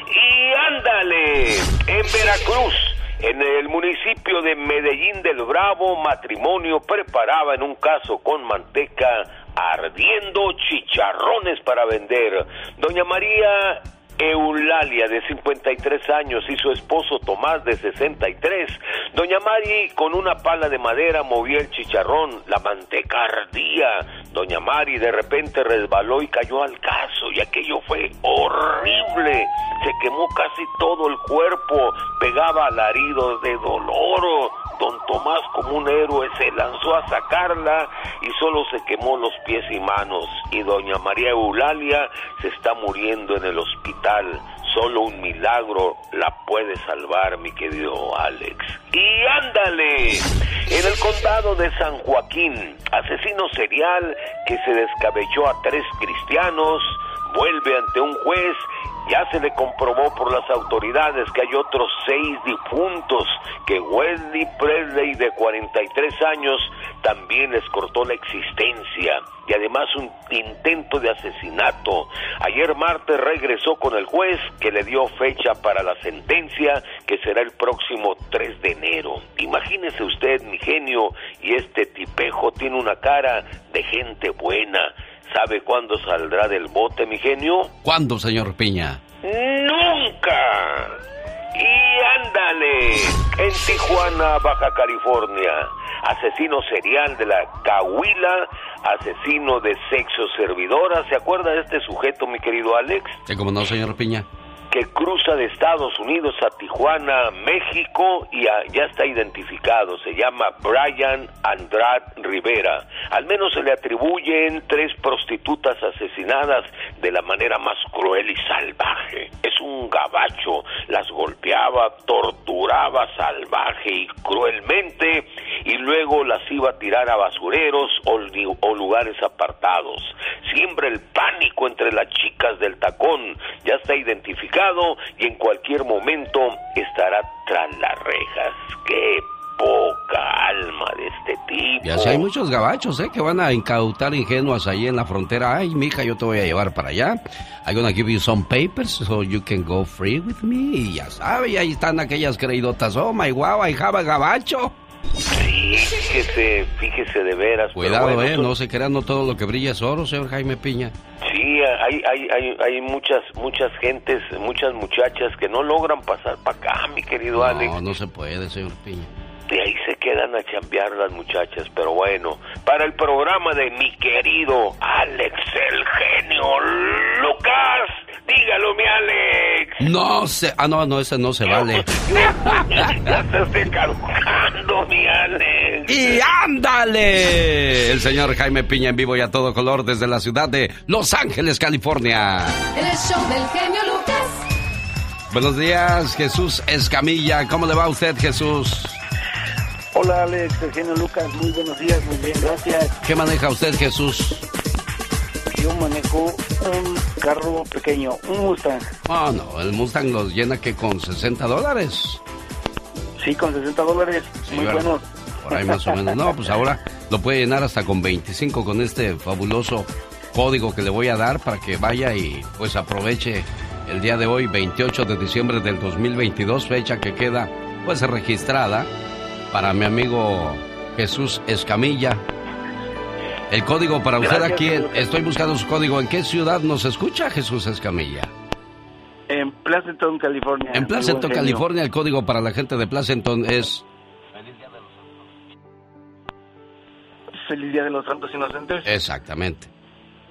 Speaker 4: Y ándale, en Veracruz, en el municipio de Medellín del Bravo, matrimonio preparaba en un caso con manteca ardiendo chicharrones para vender. Doña María Eulalia, de 53 años, y su esposo Tomás, de 63. Doña Mari, con una pala de madera, movía el chicharrón, la manteca ardía. Doña Mari de repente resbaló y cayó al caso, y aquello fue horrible. Se quemó casi todo el cuerpo, pegaba alaridos de dolor. Don Tomás, como un héroe, se lanzó a sacarla y solo se quemó los pies y manos. Y doña María Eulalia se está muriendo en el hospital. Solo un milagro la puede salvar, mi querido Alex. Y ándale, en el condado de San Joaquín, asesino serial que se descabelló a tres cristianos, vuelve ante un juez ya se le comprobó por las autoridades que hay otros seis difuntos que Wesley Presley de 43 años también les cortó la existencia y además un intento de asesinato. Ayer martes regresó con el juez que le dio fecha para la sentencia que será el próximo 3 de enero. Imagínese usted, mi genio, y este tipejo tiene una cara de gente buena. ¿Sabe cuándo saldrá del bote, mi genio?
Speaker 2: ¿Cuándo, señor Piña?
Speaker 4: ¡Nunca! Y ándale, en Tijuana, Baja California, asesino serial de la Cahuila, asesino de sexo servidora. ¿Se acuerda de este sujeto, mi querido Alex?
Speaker 2: Sí, como no, señor Piña.
Speaker 4: Que cruza de Estados Unidos a Tijuana, México, y a- ya está identificado. Se llama Brian Andrade Rivera. Al menos se le atribuyen tres prostitutas asesinadas de la manera más cruel y salvaje. Es un gabacho, las golpeaba, torturaba salvaje y cruelmente, y luego las iba a tirar a basureros o, lugares apartados. Siembra el pánico entre las chicas del tacón. Ya está identificado y en cualquier momento estará tras las rejas. ¡Qué poca alma de este tipo!
Speaker 2: Y así hay muchos gabachos, ¿eh? Que van a incautar ingenuas ahí en la frontera. Ay, mija, yo te voy a llevar para allá. I'm gonna give you some papers so you can go free with me. Y ya sabe, y ahí están aquellas creidotas. Oh, my wow, I have a gabacho.
Speaker 4: Sí, fíjese, fíjese de veras.
Speaker 2: Cuidado,
Speaker 4: bueno,
Speaker 2: eh, no se crean, no todo lo que brilla es oro, señor Jaime Piña.
Speaker 4: Sí, hay, hay, hay, hay muchas, muchas gentes, muchas muchachas que no logran pasar para acá, mi querido Alex.
Speaker 2: No, no se puede, señor Piña.
Speaker 4: De ahí se quedan a chambear las muchachas, pero bueno, para el programa de mi querido Alex el genio Lucas, dígalo mi Alex.
Speaker 2: No se, ah, no, no, ese no se vale. *laughs*
Speaker 4: ya se esté caducando mi Alex.
Speaker 2: ¡Y ándale! El señor Jaime Piña en vivo y a todo color desde la ciudad de Los Ángeles, California.
Speaker 12: El show del genio Lucas.
Speaker 2: Buenos días, Jesús Escamilla. ¿Cómo le va a usted, Jesús?
Speaker 19: Hola Alex, el genio Lucas, muy buenos días, muy bien, gracias.
Speaker 2: ¿Qué maneja usted, Jesús?
Speaker 19: Yo manejo un carro pequeño, un Mustang.
Speaker 2: Ah, no, el Mustang los llena que con 60 dólares.
Speaker 19: Sí, con 60 dólares,
Speaker 2: Sí,
Speaker 19: muy
Speaker 2: ¿verdad?
Speaker 19: buenos.
Speaker 2: Por ahí más o menos. No, pues ahora lo puede llenar hasta con 25 con este fabuloso código que le voy a dar para que vaya y pues aproveche el día de hoy, 28 de diciembre del 2022, fecha que queda pues registrada para mi amigo Jesús Escamilla. El código para usted
Speaker 19: Gracias,
Speaker 2: aquí,
Speaker 19: señor.
Speaker 2: estoy buscando su código. ¿En qué ciudad nos escucha Jesús Escamilla?
Speaker 19: En Pleasanton, California.
Speaker 2: En Placenton. California, el código para la gente de Placenton es
Speaker 19: Feliz Día de los Santos Inocentes.
Speaker 2: Exactamente.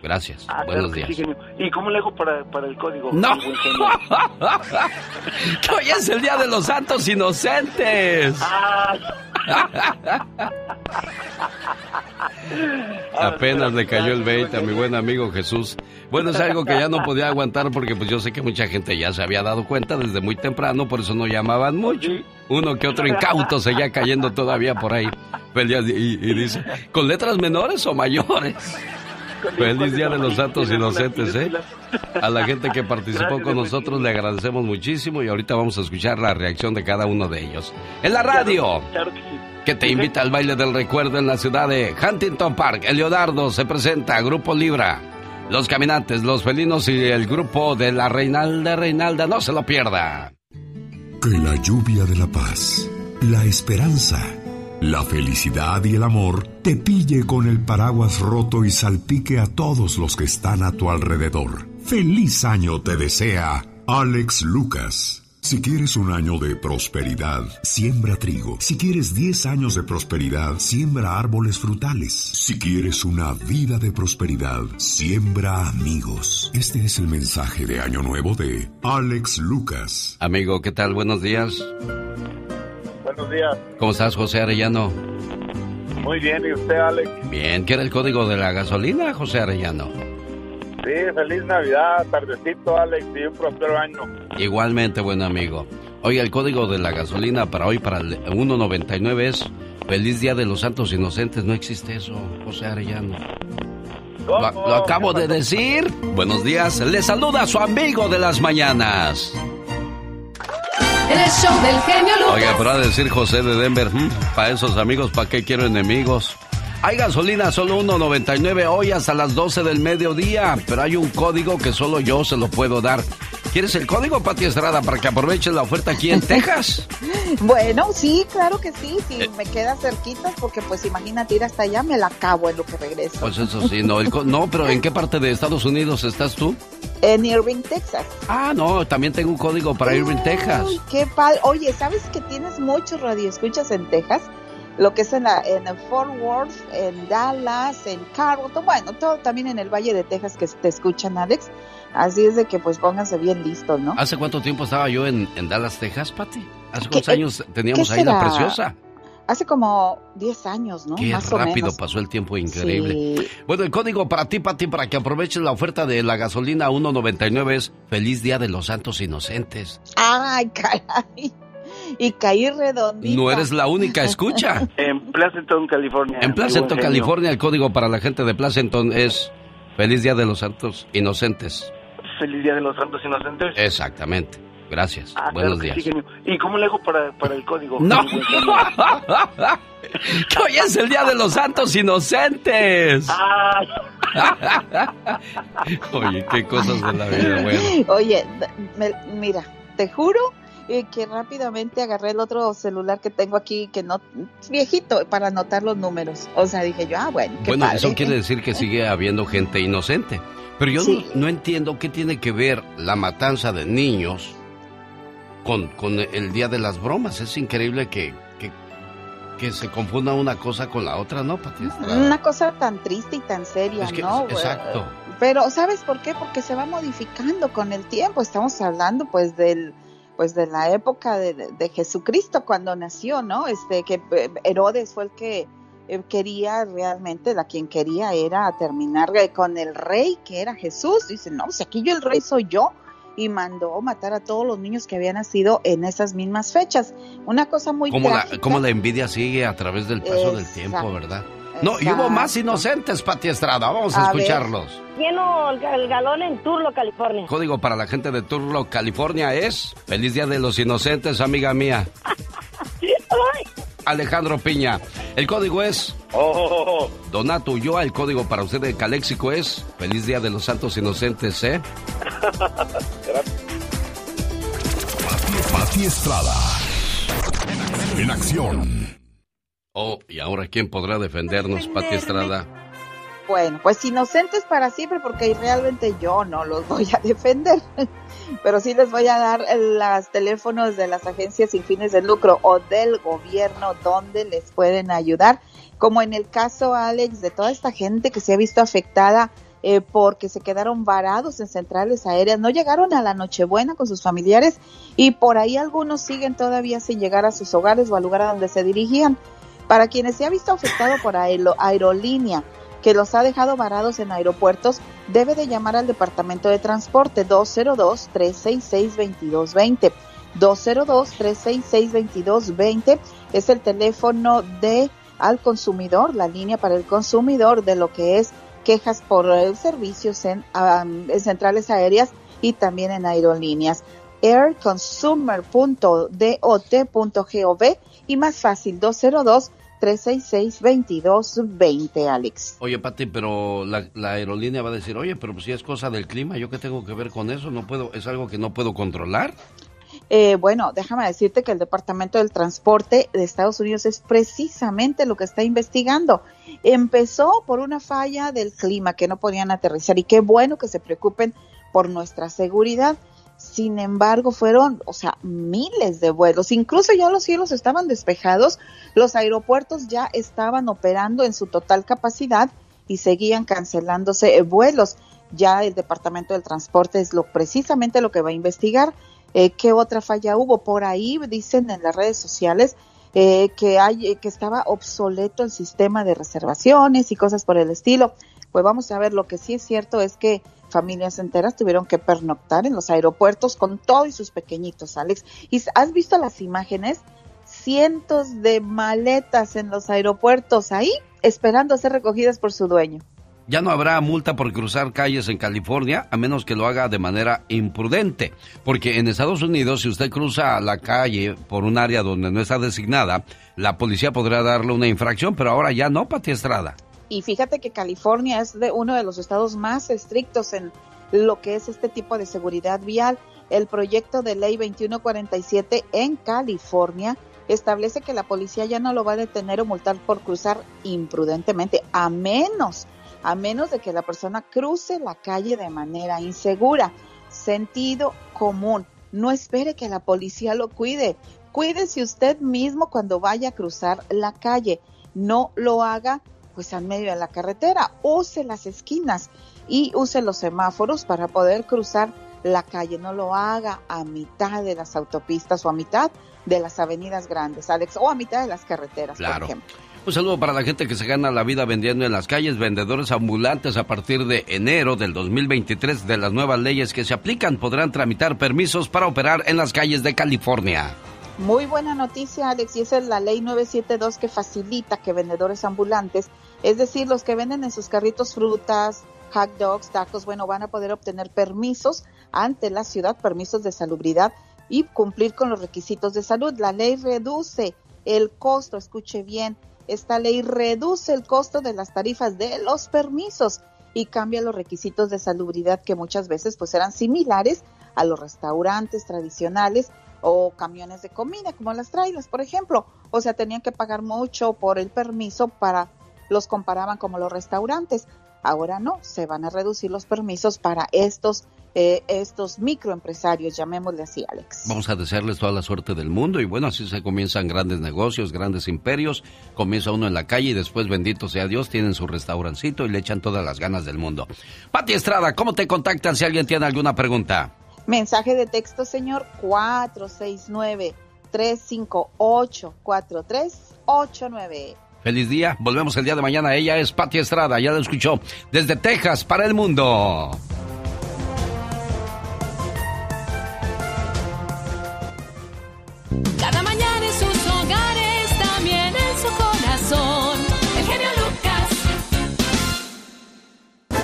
Speaker 2: Gracias.
Speaker 19: Ah,
Speaker 2: Buenos
Speaker 19: claro
Speaker 2: días.
Speaker 19: sí. ¿Y cómo le hago para, para el código?
Speaker 2: No. *laughs* Que hoy es el Día de los Santos Inocentes. *laughs* Apenas le cayó el 20 a mi buen amigo Jesús. Bueno, es algo que ya no podía aguantar porque pues yo sé que mucha gente ya se había dado cuenta desde muy temprano, por eso no llamaban mucho. Uno que otro incauto seguía cayendo todavía por ahí. Y, y dice, ¿con letras menores o mayores? Feliz Día de los Santos Inocentes, ¿eh? A la gente que participó con nosotros le agradecemos muchísimo y ahorita vamos a escuchar la reacción de cada uno de ellos. En la radio,
Speaker 19: que
Speaker 2: te invita al baile del recuerdo en la ciudad de Huntington Park. El Leonardo se presenta, Grupo Libra. Los caminantes, los felinos y el grupo de la Reinalda Reinalda, no se lo pierda.
Speaker 7: Que la lluvia de la paz, la esperanza, la felicidad y el amor te pille con el paraguas roto y salpique a todos los que están a tu alrededor. Feliz año te desea Alex Lucas. Si quieres un año de prosperidad, siembra trigo. Si quieres 10 años de prosperidad, siembra árboles frutales. Si quieres una vida de prosperidad, siembra amigos. Este es el mensaje de Año Nuevo de Alex Lucas.
Speaker 2: Amigo, ¿qué tal? Buenos días.
Speaker 18: Buenos días.
Speaker 2: ¿Cómo estás, José Arellano?
Speaker 18: Muy bien, ¿y usted, Alex?
Speaker 2: Bien, ¿qué era el código de la gasolina, José Arellano?
Speaker 18: Sí, feliz Navidad, tardecito, Alex, y un próspero año.
Speaker 2: Igualmente, buen amigo. Oiga, el código de la gasolina para hoy, para el 1.99 es Feliz Día de los Santos Inocentes. No existe eso, José Arellano. Lo, lo acabo de decir. Buenos días, le saluda a su amigo de las mañanas.
Speaker 12: En el show del genio Lucas.
Speaker 2: Oiga, de decir José de Denver, para esos amigos, ¿para qué quiero enemigos? Hay gasolina solo 1.99 hoy hasta las 12 del mediodía, pero hay un código que solo yo se lo puedo dar. ¿Quieres el código, Pati Estrada, para que aproveches la oferta aquí en Texas? *laughs*
Speaker 20: Bueno, sí, claro que sí, si
Speaker 2: Eh.
Speaker 20: me queda cerquita, porque pues imagínate ir hasta allá, me la acabo en lo que regreso.
Speaker 2: Pues eso sí, no, el no, pero ¿en qué parte de Estados Unidos estás tú?
Speaker 20: En Irving, Texas.
Speaker 2: Ah, no, también tengo un código para Irving, Texas.
Speaker 20: Qué padre. Oye, ¿sabes que tienes muchos radioescuchas en Texas? Lo que es en, la, en Fort Worth, en Dallas, en Carrollton, bueno, todo también en el Valle de Texas que te escuchan, Alex. Así es de que pues pónganse bien listos, ¿no?
Speaker 2: ¿Hace cuánto tiempo estaba yo en, en Dallas, Texas, Pati? ¿Hace
Speaker 20: ¿Qué-
Speaker 2: cuántos años teníamos ahí la preciosa?
Speaker 20: Hace como 10 años, ¿no?
Speaker 2: Qué
Speaker 20: Más o
Speaker 2: rápido
Speaker 20: menos.
Speaker 2: pasó el tiempo, increíble.
Speaker 20: Sí.
Speaker 2: Bueno, el código para ti, Pati, para que aproveches la oferta de la gasolina 1.99 es Feliz Día de los Santos Inocentes.
Speaker 20: Ay, *laughs* caray. Y caí redondita.
Speaker 2: No eres la única, escucha. *laughs*
Speaker 19: En Pleasanton, California.
Speaker 2: En
Speaker 19: genio.
Speaker 2: California, el código para la gente de Placenton es Feliz Día de los Santos Inocentes.
Speaker 19: Feliz Día de los Santos Inocentes.
Speaker 2: Exactamente. Gracias.
Speaker 19: Ah,
Speaker 2: Buenos
Speaker 19: claro
Speaker 2: días.
Speaker 19: sí, genio. ¿Y cómo le hago para, para el código?
Speaker 2: No. Que *laughs* *laughs* hoy es el Día de los Santos Inocentes. *laughs* Oye, qué cosas de la vida, bueno.
Speaker 20: Oye, me- mira, te juro eh, que rápidamente agarré el otro celular que tengo aquí, que no, viejito, para anotar los números. O sea, dije yo, ah, bueno.
Speaker 2: bueno, eso quiere decir que sigue habiendo gente inocente. Pero yo no, entiendo qué tiene que ver la matanza de niños con, con el Día de las Bromas. Es increíble que, que, se confunda una cosa con la otra, ¿no, Pati
Speaker 20: Una cosa tan triste y tan seria, ¿no?
Speaker 2: Exacto.
Speaker 20: Pero, ¿sabes por qué? Porque se va modificando con el tiempo. Estamos hablando, pues, del pues de la época de, de, Jesucristo cuando nació, ¿no? Este que eh, Herodes fue el que quería realmente, la quien quería era terminar con el rey que era Jesús. Dice, no, si aquí yo el rey soy yo. Y mandó matar a todos los niños que habían nacido en esas mismas fechas. Una cosa muy
Speaker 2: como la, como la envidia sigue a través del paso del tiempo, ¿verdad? No, y hubo más inocentes, Pati Estrada. Vamos a, escucharlos.
Speaker 21: Lleno el, galón en Turlo, California.
Speaker 2: Código para la gente de Turlo, California es Feliz Día de los Inocentes, amiga mía. *laughs* Alejandro Piña. El código es
Speaker 18: oh,
Speaker 2: Donato yo El código para usted de Caléxico es Feliz Día de los Santos Inocentes, ¿eh?
Speaker 7: Pati Estrada. En acción.
Speaker 2: Oh, y ahora quién podrá defendernos, Pati Estrada.
Speaker 20: Bueno, pues inocentes para siempre, porque realmente yo no los voy a defender. Pero sí les voy a dar los teléfonos de las agencias sin fines de lucro o del gobierno donde les pueden ayudar. Como en el caso, Alex, de toda esta gente que se ha visto afectada eh, porque se quedaron varados en centrales aéreas, no llegaron a la Nochebuena con sus familiares y por ahí algunos siguen todavía sin llegar a sus hogares o al lugar a donde se dirigían. Para quienes se ha visto afectado por aerolínea que los ha dejado varados en aeropuertos, debe de llamar al Departamento de Transporte 202-366-2220. 202-366-2220 es el teléfono de al consumidor, la línea para el consumidor de lo que es quejas por servicios en, en centrales aéreas y también en aerolíneas airconsumer.dot.gov y más fácil 202 366-2220, Alex.
Speaker 2: Oye, Pati, pero la, aerolínea va a decir, oye, pero si es cosa del clima, ¿yo qué tengo que ver con eso? ¿No puedo, ¿Es algo que no puedo controlar?
Speaker 20: Eh, bueno, déjame decirte que el Departamento del Transporte de Estados Unidos es precisamente lo que está investigando. Empezó por una falla del clima que no podían aterrizar y qué bueno que se preocupen por nuestra seguridad. Sin embargo, fueron, o sea, miles de vuelos. Incluso ya los cielos estaban despejados, los aeropuertos ya estaban operando en su total capacidad y seguían cancelándose vuelos. Ya el Departamento del Transporte es lo precisamente lo que va a investigar. Eh, ¿Qué otra falla hubo? Por ahí dicen en las redes sociales eh, que hay que estaba obsoleto el sistema de reservaciones y cosas por el estilo. Pues vamos a ver, lo que sí es cierto es que familias enteras tuvieron que pernoctar en los aeropuertos con todo y sus pequeñitos, Alex. ¿Y has visto las imágenes? Cientos de maletas en los aeropuertos ahí esperando a ser recogidas por su dueño.
Speaker 2: Ya no habrá multa por cruzar calles en California a menos que lo haga de manera imprudente, porque en Estados Unidos si usted cruza la calle por un área donde no está designada, la policía podrá darle una infracción, pero ahora ya no, Pati Estrada.
Speaker 20: Y fíjate que California es de uno de los estados más estrictos en lo que es este tipo de seguridad vial. El proyecto de ley 2147 en California establece que la policía ya no lo va a detener o multar por cruzar imprudentemente, a menos, a menos de que la persona cruce la calle de manera insegura. Sentido común. No espere que la policía lo cuide. Cuídese usted mismo cuando vaya a cruzar la calle. No lo haga pues en medio de la carretera, use las esquinas y use los semáforos para poder cruzar la calle, no lo haga a mitad de las autopistas o a mitad de las avenidas grandes, Alex, o a mitad de las carreteras,
Speaker 2: claro.
Speaker 20: por ejemplo.
Speaker 2: Un saludo para la gente que se gana la vida vendiendo en las calles, vendedores ambulantes a partir de enero del 2023 de las nuevas leyes que se aplican podrán tramitar permisos para operar en las calles de California.
Speaker 20: Muy buena noticia, Alex, y esa es la ley 972 que facilita que vendedores ambulantes es decir, los que venden en sus carritos frutas, hot dogs, tacos, bueno, van a poder obtener permisos ante la ciudad, permisos de salubridad y cumplir con los requisitos de salud. La ley reduce el costo, escuche bien, esta ley reduce el costo de las tarifas de los permisos y cambia los requisitos de salubridad que muchas veces pues eran similares a los restaurantes tradicionales o camiones de comida, como las trailers, por ejemplo. O sea, tenían que pagar mucho por el permiso para, los comparaban como los restaurantes. Ahora no, se van a reducir los permisos para estos eh, estos microempresarios, llamémosle así, Alex.
Speaker 2: Vamos a desearles toda la suerte del mundo y bueno, así se comienzan grandes negocios, grandes imperios. Comienza uno en la calle y después, bendito sea Dios, tienen su restaurancito y le echan todas las ganas del mundo. Pati Estrada, ¿cómo te contactan si alguien tiene alguna pregunta?
Speaker 20: Mensaje de texto, señor, 469-358-4389.
Speaker 2: Feliz día, volvemos el día de mañana. Ella es Pati Estrada, ya lo escuchó, desde Texas para el mundo.
Speaker 12: Cada mañana en sus hogares, también en su corazón. El genio Lucas.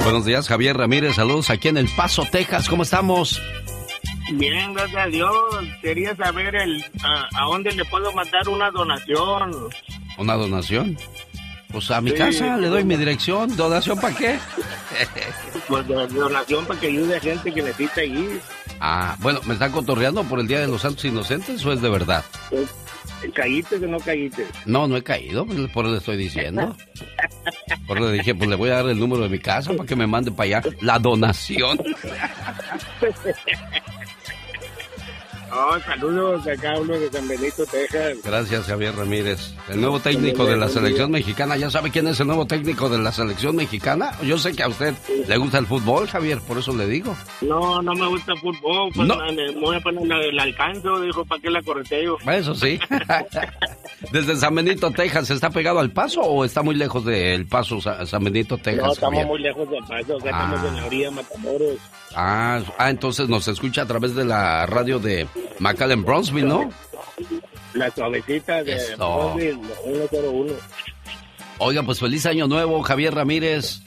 Speaker 2: Buenos días, Javier Ramírez. Saludos aquí en El Paso, Texas. ¿Cómo estamos?
Speaker 22: Bien, gracias a Dios. Quería saber el, a, a dónde le puedo mandar una donación.
Speaker 2: ¿Una donación? Pues a mi
Speaker 22: Sí.
Speaker 2: casa le doy mi dirección. ¿Donación para qué? *laughs*
Speaker 22: Pues donación para que ayude a gente que necesita ir.
Speaker 2: Ah, bueno, ¿me están cotorreando por el Día de los Santos Inocentes o es de verdad?
Speaker 22: Pues, ¿Caíste o no caíste?
Speaker 2: No, no he caído, pues, por eso le estoy diciendo. *laughs* Por eso le dije, pues le voy a dar el número de mi casa para que me mande para allá la donación. *laughs*
Speaker 22: Oh, saludos a cada uno de San Benito, Texas.
Speaker 2: Gracias, Javier Ramírez. El nuevo técnico de la selección mexicana. ¿Ya sabe quién es el nuevo técnico de la selección mexicana? Yo sé que a usted le gusta el fútbol, Javier, por eso le digo.
Speaker 22: No, no me gusta el fútbol. Pues,
Speaker 2: No.
Speaker 22: me voy a poner el alcanzo, dijo, ¿para qué la correteo?
Speaker 2: Eso sí. *laughs* Desde San Benito, Texas, ¿está pegado al paso o está muy lejos del paso Sa- San Benito, Texas?
Speaker 22: No, estamos
Speaker 2: Javier?
Speaker 22: muy lejos del paso, acá
Speaker 2: Ah.
Speaker 22: estamos en la orilla de Matamoros.
Speaker 2: Ah, ah, entonces nos escucha a través de la radio de McAllen Bronzeville, ¿no?
Speaker 22: La suavecita de
Speaker 2: Eso.
Speaker 22: Brownsville, 101.
Speaker 2: Oiga, pues feliz año nuevo, Javier Ramírez.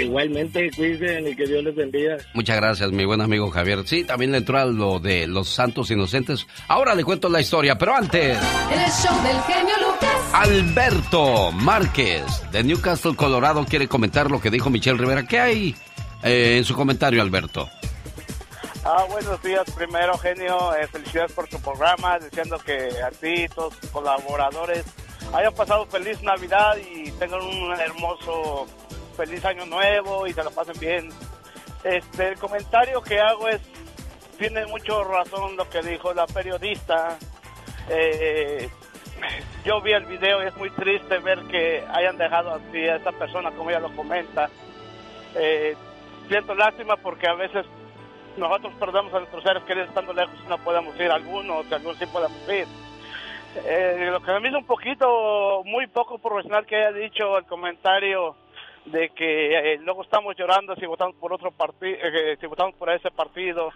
Speaker 22: Igualmente, cuídense y que Dios les bendiga.
Speaker 2: Muchas gracias, mi buen amigo Javier. Sí, también le entró a lo de los santos inocentes. Ahora le cuento la historia, pero antes,
Speaker 12: En el show del genio Lucas.
Speaker 2: Alberto Márquez de Newcastle, Colorado, quiere comentar lo que dijo Michelle Rivera. ¿Qué hay eh, en su comentario, Alberto?
Speaker 23: Ah, buenos días primero, genio. Eh, felicidades por tu programa, deseando que a ti y todos tus colaboradores hayan pasado feliz Navidad y tengan un hermoso, feliz año nuevo y se lo pasen bien. Este, el comentario que hago es, tiene mucho razón lo que dijo la periodista. Eh, yo vi el video y es muy triste ver que hayan dejado así a esta persona, como ella lo comenta. Eh, siento lástima porque a veces nosotros perdemos a nuestros seres queridos estando lejos y no podemos ir algunos, algunos sí podemos ir. Eh, lo que me hizo un poquito, muy poco profesional que haya dicho el comentario de que eh, luego estamos llorando si votamos por otro partido, si votamos por ese partido.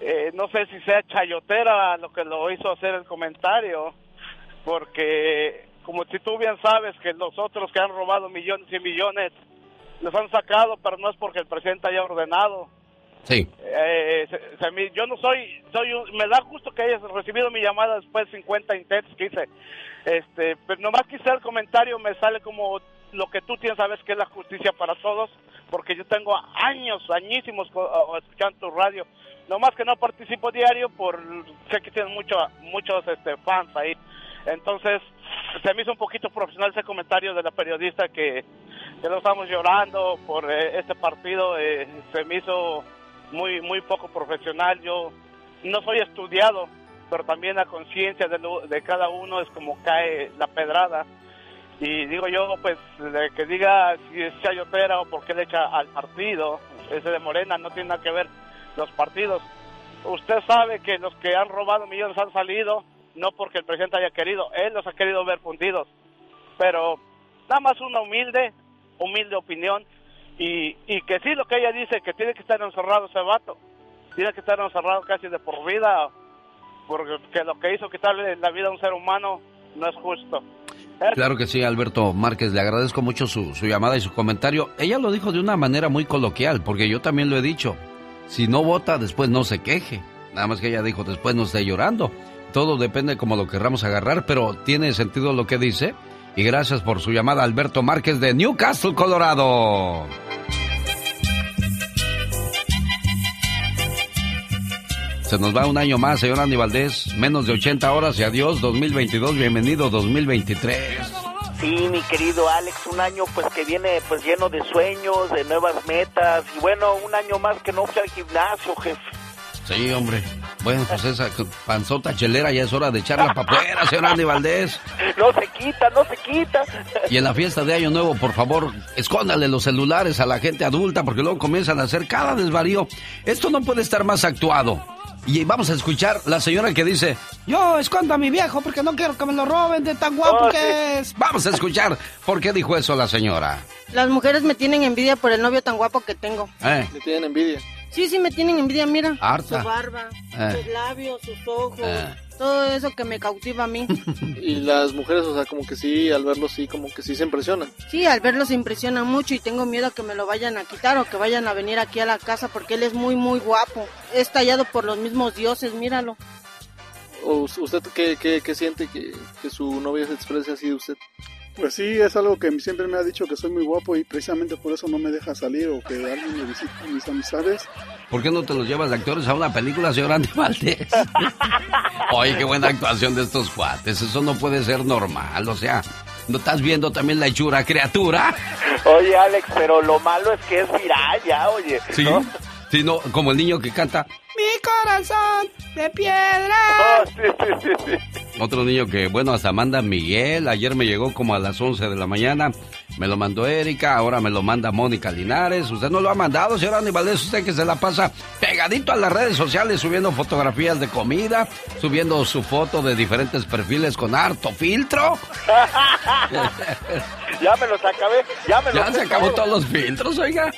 Speaker 23: Eh, no sé si sea chayotera lo que lo hizo hacer el comentario, porque como si tú bien sabes que los otros que han robado millones y millones los han sacado, pero no es porque el presidente haya ordenado.
Speaker 2: Sí.
Speaker 23: Eh, se- se me- yo no soy, soy un- me da gusto que hayas recibido mi llamada después de 50 intentos que hice. Este, pero nomás quise el comentario, me sale como lo que tú tienes, sabes que es la justicia para todos, porque yo tengo años, añísimos escuchando tu radio. Nomás que no participo diario por, sé que tienes mucho, muchos este, fans ahí. Entonces, se me hizo un poquito profesional ese comentario de la periodista que, que no estamos llorando por eh, este partido. eh, se me hizo muy muy poco profesional. Yo no soy estudiado, pero también la conciencia lo- de cada uno es como cae la pedrada. Y digo yo, pues, de que diga si es chayotera o por qué le echa al partido, ese de Morena, no tiene nada que ver los partidos. Usted sabe que los que han robado millones han salido, no porque el presidente haya querido, él los ha querido ver fundidos. Pero nada más una humilde, humilde opinión. Y, y que sí, lo que ella dice, que tiene que estar encerrado ese vato. Tiene que estar encerrado casi de por vida, porque lo que hizo quitarle la vida a un ser humano no es justo.
Speaker 2: Claro que sí, Alberto Márquez, le agradezco mucho su, su llamada y su comentario. Ella lo dijo de una manera muy coloquial, porque yo también lo he dicho. Si no vota, después no se queje. Nada más que ella dijo, después no esté llorando. Todo depende como lo querramos agarrar, pero tiene sentido lo que dice. Y gracias por su llamada, Alberto Márquez de Newcastle, Colorado. Se nos va un año más, señor Andy Valdés. Menos de 80 horas y adiós 2022. Bienvenido 2023.
Speaker 9: Sí, mi querido Alex, un año pues que viene pues lleno de sueños, de nuevas metas y bueno, un año más que no fui al gimnasio, jefe.
Speaker 2: Sí, hombre. Bueno, pues esa panzota chelera ya es hora de echarla para afuera, señor Andy Valdés. *laughs*
Speaker 9: No se quita, no se quita.
Speaker 2: Y en la fiesta de Año Nuevo, por favor, escóndale los celulares a la gente adulta porque luego comienzan a hacer cada desvarío. Esto no puede estar más actuado. Y vamos a escuchar la señora que dice, yo escondo a mi viejo porque no quiero que me lo roben de tan guapo
Speaker 9: Oh,
Speaker 2: que
Speaker 9: sí.
Speaker 2: es. Vamos a escuchar por qué dijo eso la señora.
Speaker 24: Las mujeres me tienen envidia por el novio tan guapo que tengo.
Speaker 2: Eh,
Speaker 19: Le tienen envidia.
Speaker 24: Sí, sí, me tienen envidia, mira.
Speaker 2: Harta.
Speaker 24: Su barba,
Speaker 2: Eh.
Speaker 24: sus labios, sus ojos,
Speaker 2: Eh.
Speaker 24: todo eso que me cautiva a mí. *laughs*
Speaker 19: Y las mujeres, o sea, como que sí, al verlo sí, como que sí se impresionan.
Speaker 24: Sí, al verlo se impresiona mucho y tengo miedo a que me lo vayan a quitar o que vayan a venir aquí a la casa porque él es muy, muy guapo. Es tallado por los mismos dioses, míralo.
Speaker 19: ¿O usted qué, qué, qué siente que, que su novia se exprese así de usted?
Speaker 25: Pues sí, es algo que siempre me ha dicho que soy muy guapo y precisamente por eso no me deja salir o que alguien me visite a mis amistades.
Speaker 2: ¿Por qué no te los llevas de actores a una película, señor Andy Valdés? *laughs* Oye, qué buena actuación de estos cuates. Eso no puede ser normal. O sea, ¿no estás viendo también la hechura criatura?
Speaker 9: Oye, Alex, pero lo malo es que es viral ya, oye.
Speaker 2: Sí.
Speaker 9: ¿no?
Speaker 2: Sí, no, como el niño que canta.
Speaker 24: Mi corazón de piedra. *laughs*
Speaker 9: Oh, sí, sí, sí, sí.
Speaker 2: Otro niño que, bueno, hasta manda Miguel. Ayer me llegó como a las 11 de la mañana. Me lo mandó Erika, ahora me lo manda Mónica Linares. Usted no lo ha mandado, señor Andy Valdés. Usted que se la pasa pegadito a las redes sociales, subiendo fotografías de comida, subiendo su foto de diferentes perfiles con harto filtro. *laughs*
Speaker 9: ya me los acabé, ya me los
Speaker 2: Ya se acabó todos los filtros, oiga.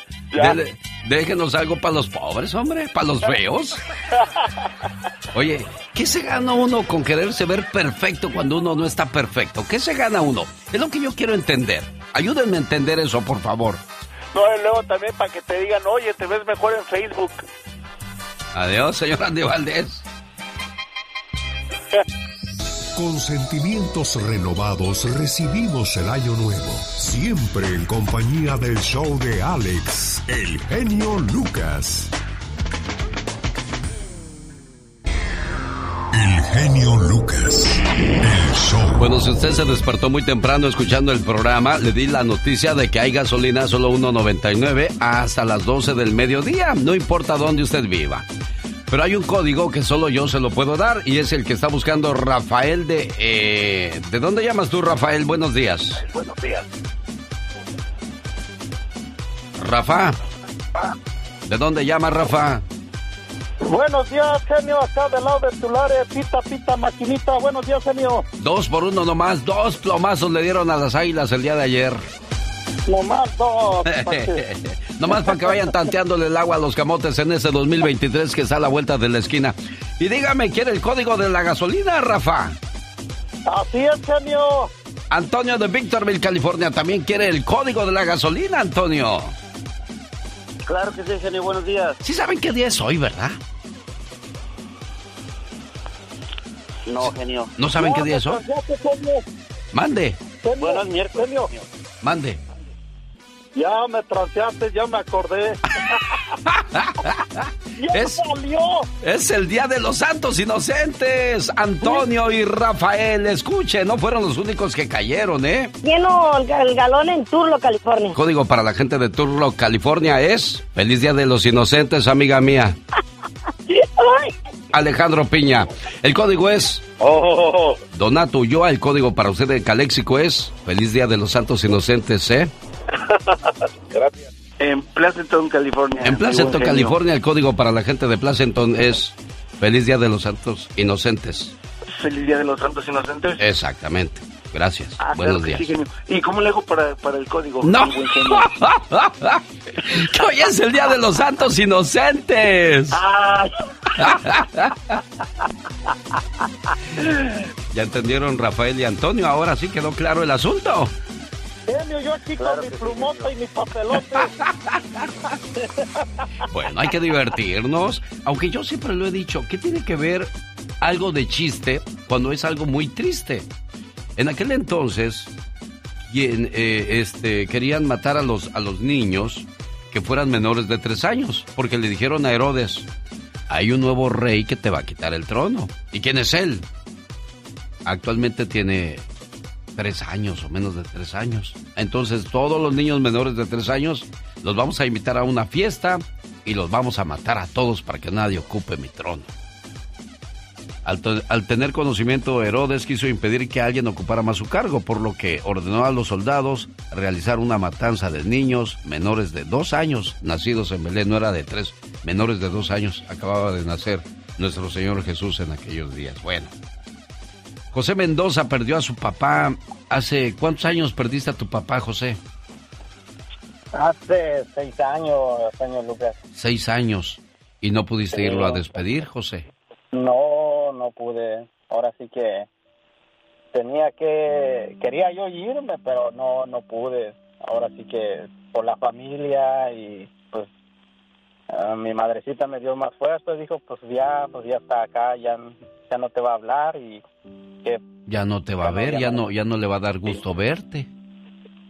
Speaker 2: Déjenos algo para los pobres, hombre, para los feos. *laughs* Oye, ¿qué se gana uno con quererse ver perfecto cuando uno no está perfecto? ¿Qué se gana uno? Es lo que yo quiero entender. Ayúdenme a entender eso, por favor.
Speaker 9: No, y luego también para que te digan, oye, te ves mejor en Facebook.
Speaker 2: Adiós, señor Andy Valdés.
Speaker 7: Con sentimientos renovados recibimos el año nuevo, siempre en compañía del show de Alex, el genio Lucas. El genio Lucas, el show.
Speaker 2: Bueno, si usted se despertó muy temprano escuchando el programa, le di la noticia de que hay gasolina solo 1.99 hasta las 12 del mediodía, no importa dónde usted viva. Pero hay un código que solo yo se lo puedo dar y es el que está buscando Rafael de... eh, ¿De dónde llamas tú, Rafael? Buenos días.
Speaker 9: Buenos días.
Speaker 2: Rafa. ¿De dónde llamas, Rafa?
Speaker 23: Buenos días, genio, acá del lado de Tulare, pita, pita, maquinita. Buenos días, genio.
Speaker 2: Dos por uno nomás, dos plomazos le dieron a las águilas el día de ayer.
Speaker 23: Nomás dos. *laughs*
Speaker 2: Nomás para que vayan tanteándole el agua a los camotes en ese 2023 que está a la vuelta de la esquina. Y dígame, ¿quiere el código de la gasolina, Rafa?
Speaker 23: Así es, genio.
Speaker 2: Antonio de Victorville, California, también quiere el código de la gasolina, Antonio.
Speaker 23: Claro que sí, genio. Buenos días.
Speaker 2: Sí saben qué día es hoy, ¿verdad?
Speaker 23: No, genio.
Speaker 2: ¿No saben qué día es hoy? Mande,
Speaker 23: Buenas miércoles. Genio.
Speaker 2: mande.
Speaker 23: Ya me transeaste, ya me acordé. *laughs* ¡Ya
Speaker 2: Es-
Speaker 23: salió!
Speaker 2: Es el Día de los Santos Inocentes. Antonio y Rafael, escuchen, no fueron los únicos que cayeron, ¿eh?
Speaker 21: Lleno el, el galón en Turlo, California.
Speaker 2: Código para la gente de Turlock, California es Feliz Día de los Inocentes, amiga mía. Alejandro Piña. El código es
Speaker 23: Oh,
Speaker 2: Donato Ulloa. El código para usted de Caléxico es Feliz Día de los Santos Inocentes, ¿eh? *laughs*
Speaker 23: Gracias. En Pleasanton, California.
Speaker 2: En
Speaker 23: genio.
Speaker 2: California, el código para la gente de Placenton es Feliz Día de los Santos Inocentes.
Speaker 23: Feliz Día de los Santos Inocentes.
Speaker 2: Exactamente. Gracias.
Speaker 23: Ah,
Speaker 2: Buenos
Speaker 23: claro
Speaker 2: días.
Speaker 23: sí. ¿Y cómo le hago para, para el código?
Speaker 2: No. *laughs* Que hoy es el Día de los Santos Inocentes. *laughs* Ya entendieron Rafael y Antonio, ahora sí quedó claro el asunto.
Speaker 23: Genio, yo aquí con mi plumota y mi papelote. *laughs*
Speaker 2: Bueno, hay que divertirnos, aunque yo siempre lo he dicho, ¿qué tiene que ver algo de chiste cuando es algo muy triste? En aquel entonces, quien, eh, este, querían matar a los, a los niños que fueran menores de tres años, porque le dijeron a Herodes, hay un nuevo rey que te va a quitar el trono. ¿Y quién es él? Actualmente tiene tres años o menos de tres años. Entonces todos los niños menores de tres años los vamos a invitar a una fiesta y los vamos a matar a todos para que nadie ocupe mi trono. Al, tener conocimiento, Herodes quiso impedir que alguien ocupara más su cargo, por lo que ordenó a los soldados realizar una matanza de niños menores de dos años, nacidos en Belén, no era de tres, menores de dos años, acababa de nacer nuestro Señor Jesús en aquellos días. Bueno, José Mendoza perdió a su papá. ¿Hace cuántos años perdiste a tu papá, José?
Speaker 26: Hace seis años, señor Lucas.
Speaker 2: Seis años. ¿Y no pudiste irlo a despedir, José?
Speaker 26: No, no pude. Ahora sí que tenía que, quería yo irme, pero no, no pude. Ahora sí que por la familia y pues mi madrecita me dio más fuerza, dijo pues ya, pues ya está acá, ya, ya no te va a hablar y que
Speaker 2: ya no te va a ver, ya no, ya no le va a dar gusto verte.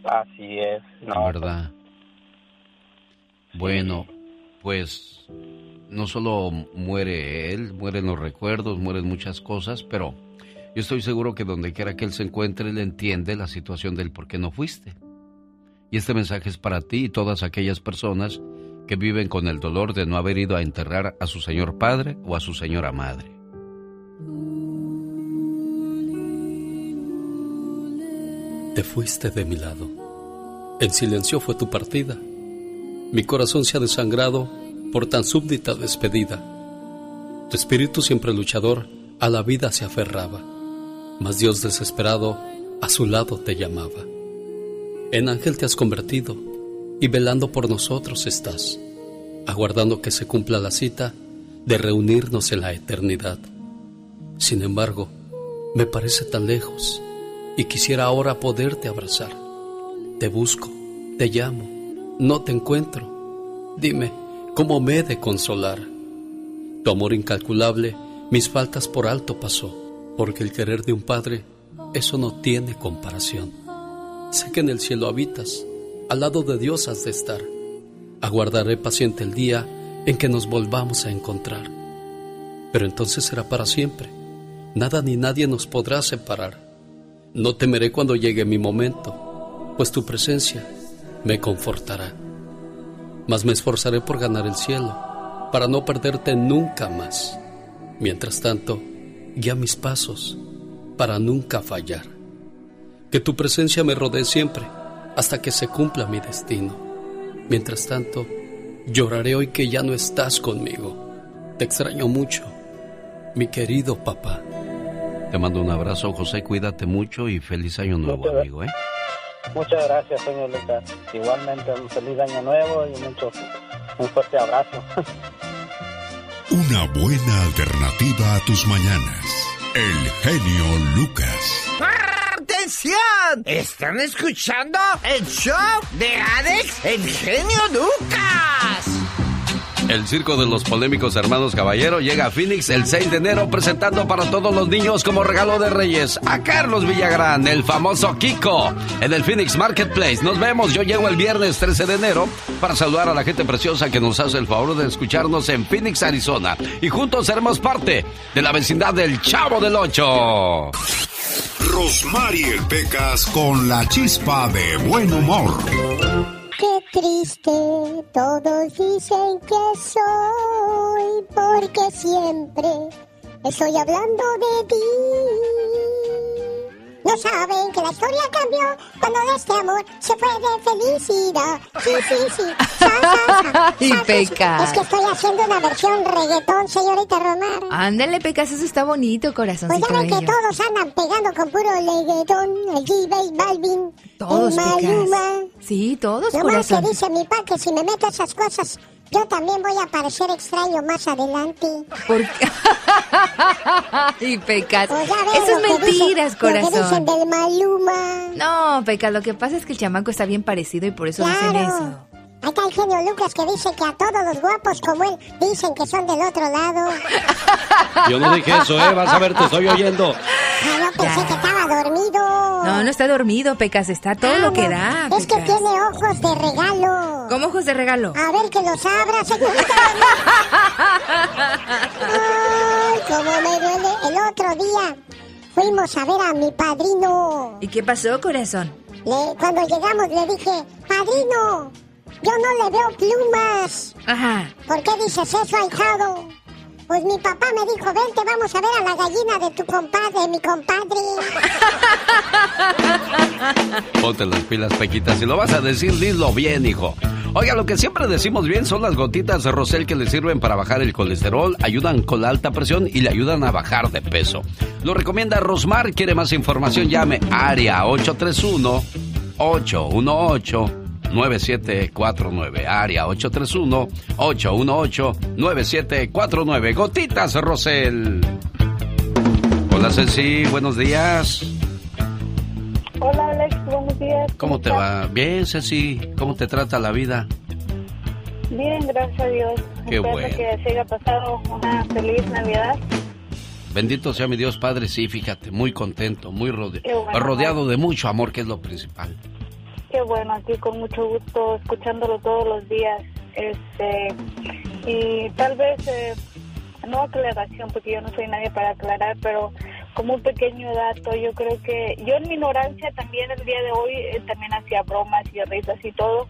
Speaker 26: Así es, no.
Speaker 2: ¿Verdad? Bueno, pues no solo muere él, mueren los recuerdos, mueren muchas cosas, pero yo estoy seguro que donde quiera que él se encuentre, él entiende la situación del por qué no fuiste. Y este mensaje es para ti y todas aquellas personas que viven con el dolor de no haber ido a enterrar a su señor padre o a su señora madre.
Speaker 15: Te fuiste de mi lado. En silencio fue tu partida. Mi corazón se ha desangrado por tan súbdita despedida. Tu espíritu siempre luchador a la vida se aferraba, mas Dios desesperado a su lado te llamaba. En ángel te has convertido y velando por nosotros estás, aguardando que se cumpla la cita de reunirnos en la eternidad. Sin embargo, me parece tan lejos y quisiera ahora poderte abrazar. Te busco, te llamo, no te encuentro. Dime, ¿cómo me he de consolar? Tu amor incalculable, mis faltas por alto pasó, porque el querer de un padre, eso no tiene comparación. Sé que en el cielo habitas, al lado de Dios has de estar. Aguardaré paciente el día en que nos volvamos a encontrar. Pero entonces será para siempre. Nada ni nadie nos podrá separar. No temeré cuando llegue mi momento, pues tu presencia me confortará. Mas me esforzaré por ganar el cielo, para no perderte nunca más. Mientras tanto, guía mis pasos, para nunca fallar. Que tu presencia me rodee siempre, hasta que se cumpla mi destino. Mientras tanto, lloraré hoy que ya no estás conmigo. Te extraño mucho, mi querido papá.
Speaker 2: Te mando un abrazo, José. Cuídate mucho y feliz año nuevo, amigo. ¿eh?
Speaker 26: Muchas gracias, señor Lucas. Igualmente, un feliz año nuevo y mucho, un fuerte abrazo. *laughs*
Speaker 7: Una buena alternativa a tus mañanas. El genio Lucas.
Speaker 27: ¡Atención! ¿Están escuchando el show de Alex, el genio Lucas?
Speaker 2: El circo de los polémicos hermanos Caballero llega a Phoenix el 6 de enero presentando para todos los niños como regalo de Reyes a Carlos Villagrán, el famoso Kiko, en el Phoenix Marketplace. Nos vemos, yo llego el viernes 13 de enero para saludar a la gente preciosa que nos hace el favor de escucharnos en Phoenix, Arizona. Y juntos seremos parte de la vecindad del Chavo del Ocho.
Speaker 7: Rosmarie Pecas con la chispa de buen humor
Speaker 28: qué triste, todos dicen que soy, porque siempre estoy hablando de ti. No saben que la historia cambió cuando de este amor se fue de felicidad. Sí, sí, sí. *laughs*
Speaker 29: y Pecas.
Speaker 28: Es que estoy haciendo una versión reggaetón, señorita Romar.
Speaker 29: Ándale, Pecas, eso está bonito, corazoncito
Speaker 28: Pues ya ven que todos andan pegando con puro reggaetón, el G. Balvin,
Speaker 29: todos,
Speaker 28: Maluma.
Speaker 29: Sí, todos,
Speaker 28: No más
Speaker 29: corazón.
Speaker 28: que dice mi pa que si me meto esas cosas, yo también voy a parecer extraño más adelante.
Speaker 29: ¿Por qué? *laughs* y Pecas.
Speaker 28: Pues
Speaker 29: Eso es mentiras,
Speaker 28: dicen- Lo que dicen
Speaker 29: corazón.
Speaker 28: del Maluma.
Speaker 29: No, Pecas, lo que pasa es que el chamaco está bien parecido y por eso dicen
Speaker 28: Claro.
Speaker 29: eso.
Speaker 30: Ahí está el genio Lucas que dice que a todos los guapos como él dicen que son del otro lado. *laughs*
Speaker 15: Yo no dije eso, ¿eh? Vas a ver, te estoy oyendo.
Speaker 30: Ah, yo pensé que estaba dormido.
Speaker 31: No, no está dormido, Pecas, está todo lo que da.
Speaker 30: Es que tiene ojos de regalo.
Speaker 31: ¿Cómo ojos de regalo?
Speaker 30: A ver que los abra, señorita. *laughs* Ay, cómo me duele. El otro día fuimos a ver a mi padrino.
Speaker 31: ¿Y qué pasó, corazón?
Speaker 30: Le- cuando llegamos le dije, padrino, yo no le veo plumas.
Speaker 31: Ajá.
Speaker 30: ¿Por qué dices eso, ahijado? Pues mi papá me dijo, vente, vamos a ver a la gallina de tu compadre, mi compadre. *laughs*
Speaker 2: Ponte las pilas, Pequita. Si lo vas a decir, dilo bien, hijo. Oiga, lo que siempre decimos bien son las gotitas de Rosel que le sirven para bajar el colesterol, ayudan con la alta presión y le ayudan a bajar de peso. Lo recomienda Rosmar. ¿Quiere más información? Llame área 831-818-9749. Área 831-818-9749. Gotitas, Rosel. Hola, Ceci. Buenos días.
Speaker 21: Hola Alex, buenos días.
Speaker 2: ¿Cómo te va? Bien, Ceci. ¿Cómo te trata la vida?
Speaker 21: Bien, gracias a Dios.
Speaker 2: Qué
Speaker 21: Espero
Speaker 2: bueno.
Speaker 21: que se haya pasado una feliz Navidad.
Speaker 2: Bendito sea mi Dios Padre, sí, fíjate, muy contento, muy rode-
Speaker 21: Qué bueno.
Speaker 2: rodeado de mucho amor, que es lo principal.
Speaker 21: Qué bueno, aquí con mucho gusto, escuchándolo todos los días. Este, y tal vez, eh, no aclaración, porque yo no soy nadie para aclarar, pero como un pequeño dato, yo creo que yo en mi ignorancia también el día de hoy eh, también hacía bromas y risas y todo,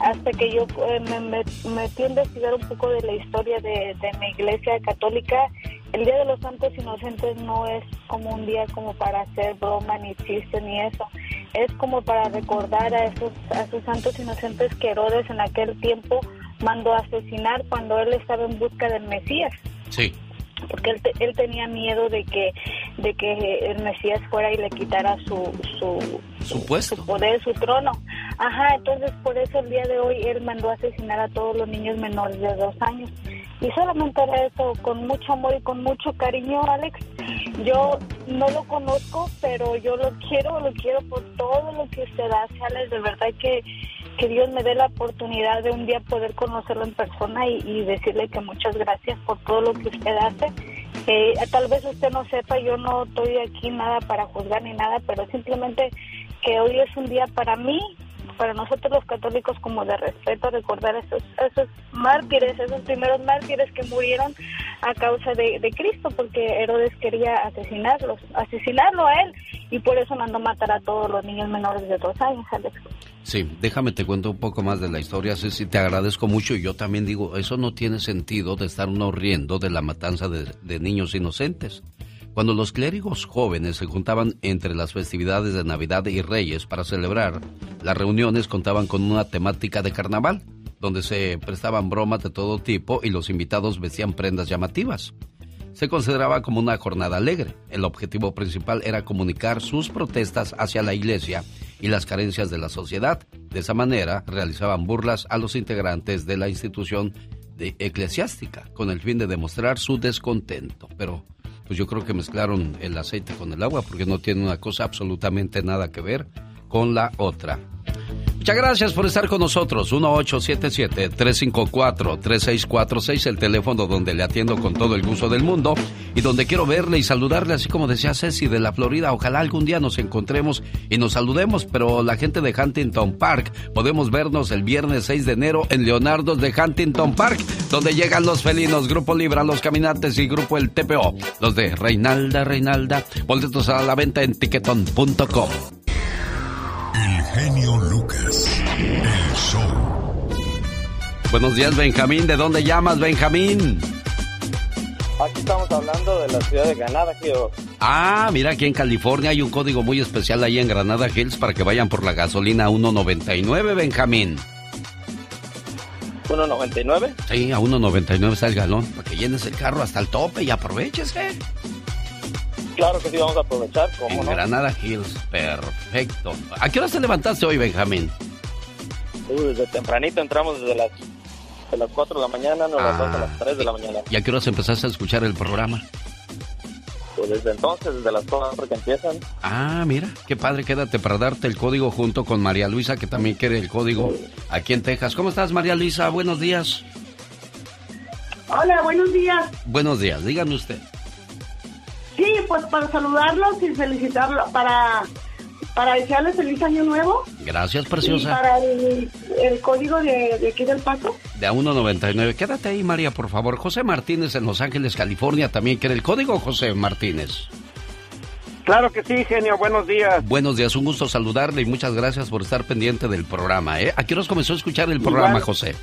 Speaker 21: hasta que yo eh, me, me metí a investigar un poco de la historia de, de mi iglesia católica. El Día de los Santos Inocentes no es como un día como para hacer broma ni chiste ni eso. Es como para recordar a esos, a esos santos inocentes que Herodes en aquel tiempo mandó a asesinar cuando él estaba en busca del Mesías
Speaker 2: Sí.
Speaker 21: porque él, te- él tenía miedo de que de que el Mesías fuera y le quitara su su,
Speaker 2: Su puesto.
Speaker 21: su poder, su trono. Ajá, entonces por eso el día de hoy él mandó a asesinar a todos los niños menores de dos años. Y solamente era eso, con mucho amor y con mucho cariño, Alex. Yo no lo conozco, pero yo lo quiero, lo quiero por todo lo que usted hace, Alex. De verdad que, que Dios me dé la oportunidad de un día poder conocerlo en persona y, y decirle que muchas gracias por todo lo que usted hace. Eh, tal vez usted no sepa, yo no estoy aquí nada para juzgar ni nada, pero simplemente que hoy es un día para mí, para nosotros los católicos como de respeto, recordar esos, esos mártires, esos primeros mártires que murieron a causa de, Cristo, porque Herodes quería asesinarlos, asesinarlo a él, y por eso mandó matar a todos los niños menores de dos años, Alex.
Speaker 2: Sí, déjame te cuento un poco más de la historia, Ceci, te agradezco mucho y yo también digo, eso no tiene sentido de estar uno riendo de la matanza de niños inocentes. Cuando los clérigos jóvenes se juntaban entre las festividades de Navidad y Reyes para celebrar, las reuniones contaban con una temática de carnaval, donde se prestaban bromas de todo tipo y los invitados vestían prendas llamativas. Se consideraba como una jornada alegre. El objetivo principal era comunicar sus protestas hacia la iglesia y las carencias de la sociedad. De esa manera realizaban burlas a los integrantes de la institución eclesiástica con el fin de demostrar su descontento. Pero pues yo creo que mezclaron el aceite con el agua porque no tiene una cosa absolutamente nada que ver con la otra. Muchas gracias por estar con nosotros. 1877-354-3646, el teléfono donde le atiendo con todo el gusto del mundo y donde quiero verle y saludarle, así como decía Ceci de la Florida. Ojalá algún día nos encontremos y nos saludemos, pero la gente de Huntington Park, podemos vernos el viernes 6 de enero en Leonardo's de Huntington Park, donde llegan los felinos, Grupo Libra, los caminantes y Grupo El TPO, los de Reinalda, Reinalda. Boletos a la venta en tiquetón.com.
Speaker 7: Genio Lucas. El show.
Speaker 2: Buenos días, Benjamín. ¿De dónde llamas, Benjamín?
Speaker 19: Aquí estamos hablando de la ciudad de Granada, tío.
Speaker 2: Ah, mira, aquí en California hay un código muy especial ahí en Granada Hills para que vayan por la gasolina a 1.99, Benjamín.
Speaker 19: 1.99.
Speaker 2: Sí, a 1.99 está el galón, para que llenes el carro hasta el tope y aprovechese.
Speaker 19: Claro que sí, vamos a aprovechar, ¿cómo
Speaker 2: En
Speaker 19: no?
Speaker 2: Granada Hills, perfecto. ¿A qué hora te levantaste hoy, Benjamín?
Speaker 19: Uy, desde tempranito entramos desde las, de las 4 de la mañana, nos
Speaker 2: Ah.
Speaker 19: a las 3 de la mañana.
Speaker 2: ¿Y a qué horas empezaste a escuchar el programa?
Speaker 19: código desde entonces, desde las cosas que empiezan.
Speaker 2: Ah, mira, qué padre, quédate para darte el código junto con María Luisa, que también quiere el código aquí en Texas. ¿Cómo estás, María Luisa? Buenos días.
Speaker 32: Hola, buenos días.
Speaker 2: Buenos días, dígame usted.
Speaker 32: Sí, pues para saludarlos y felicitarlos, para, para desearles feliz año nuevo.
Speaker 2: Gracias,
Speaker 32: Y
Speaker 2: preciosa.
Speaker 32: para el, el código de, de aquí del paso.
Speaker 2: De a 1.99. Quédate ahí, María, por favor. José Martínez en Los Ángeles, California, también quiere el código, José Martínez.
Speaker 33: Claro que sí, genio. Buenos días.
Speaker 2: Buenos días, un gusto saludarle y muchas gracias por estar pendiente del programa. ¿eh? ¿A qué horas comenzó a escuchar el programa,
Speaker 33: Igual.
Speaker 2: José?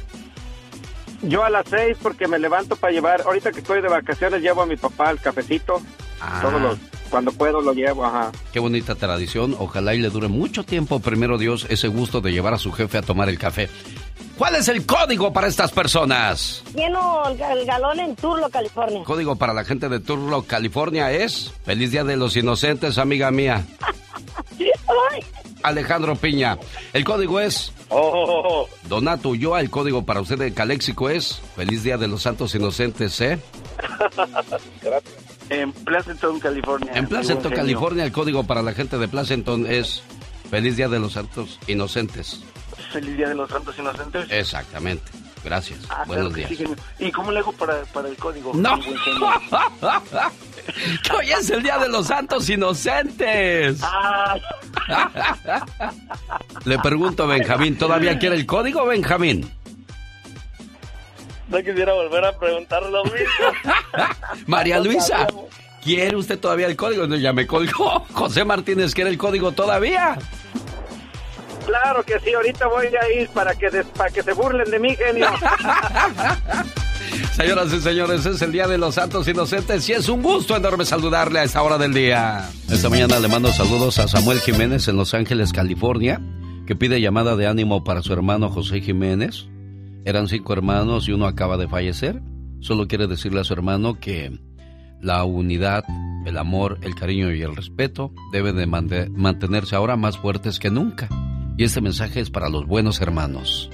Speaker 33: Yo a las seis porque me levanto para llevar. Ahorita que estoy de vacaciones llevo a mi papá al cafecito.
Speaker 2: Ah.
Speaker 33: Todos los, cuando puedo lo llevo, ajá.
Speaker 2: Qué bonita tradición. Ojalá y le dure mucho tiempo, primero Dios, ese gusto de llevar a su jefe a tomar el café. ¿Cuál es el código para estas personas?
Speaker 34: Lleno el, el galón en Turlo, California.
Speaker 2: Código para la gente de Turlock, California es Feliz Día de los Inocentes, amiga mía. *laughs* Alejandro Piña. El código es Donato Ulloa. El código para usted de Caléxico es Feliz Día de los Santos Inocentes, ¿eh? *laughs*
Speaker 33: En Pleasanton, California.
Speaker 2: En Placenton. California, el código para la gente de Placenton es Feliz Día de los Santos Inocentes.
Speaker 33: Feliz Día de los Santos Inocentes.
Speaker 2: Exactamente. Gracias.
Speaker 33: Ah,
Speaker 2: Buenos
Speaker 33: claro
Speaker 2: días.
Speaker 33: sí. ¿Y cómo le hago para, para el código?
Speaker 2: No. *laughs* Que hoy es el Día de los Santos Inocentes. Le pregunto a Benjamín, ¿todavía quiere el código, Benjamín?
Speaker 33: No quisiera volver a preguntar lo mismo. *laughs*
Speaker 2: María Luisa, ¿quiere usted todavía el código? No, ya me colgó. José Martínez, ¿quiere el código todavía?
Speaker 33: Claro que sí, ahorita voy a ir para que, des- para que se burlen de mí, genio. *laughs*
Speaker 2: Señoras y señores, es el Día de los Santos Inocentes y es un gusto enorme saludarle a esta hora del día. Esta mañana le mando saludos a Samuel Jiménez en Los Ángeles, California, que pide llamada de ánimo para su hermano José Jiménez. Eran cinco hermanos y uno acaba de fallecer. Solo quiere decirle a su hermano que la unidad, el amor, el cariño y el respeto deben de mante- mantenerse ahora más fuertes que nunca. Y este mensaje es para los buenos hermanos.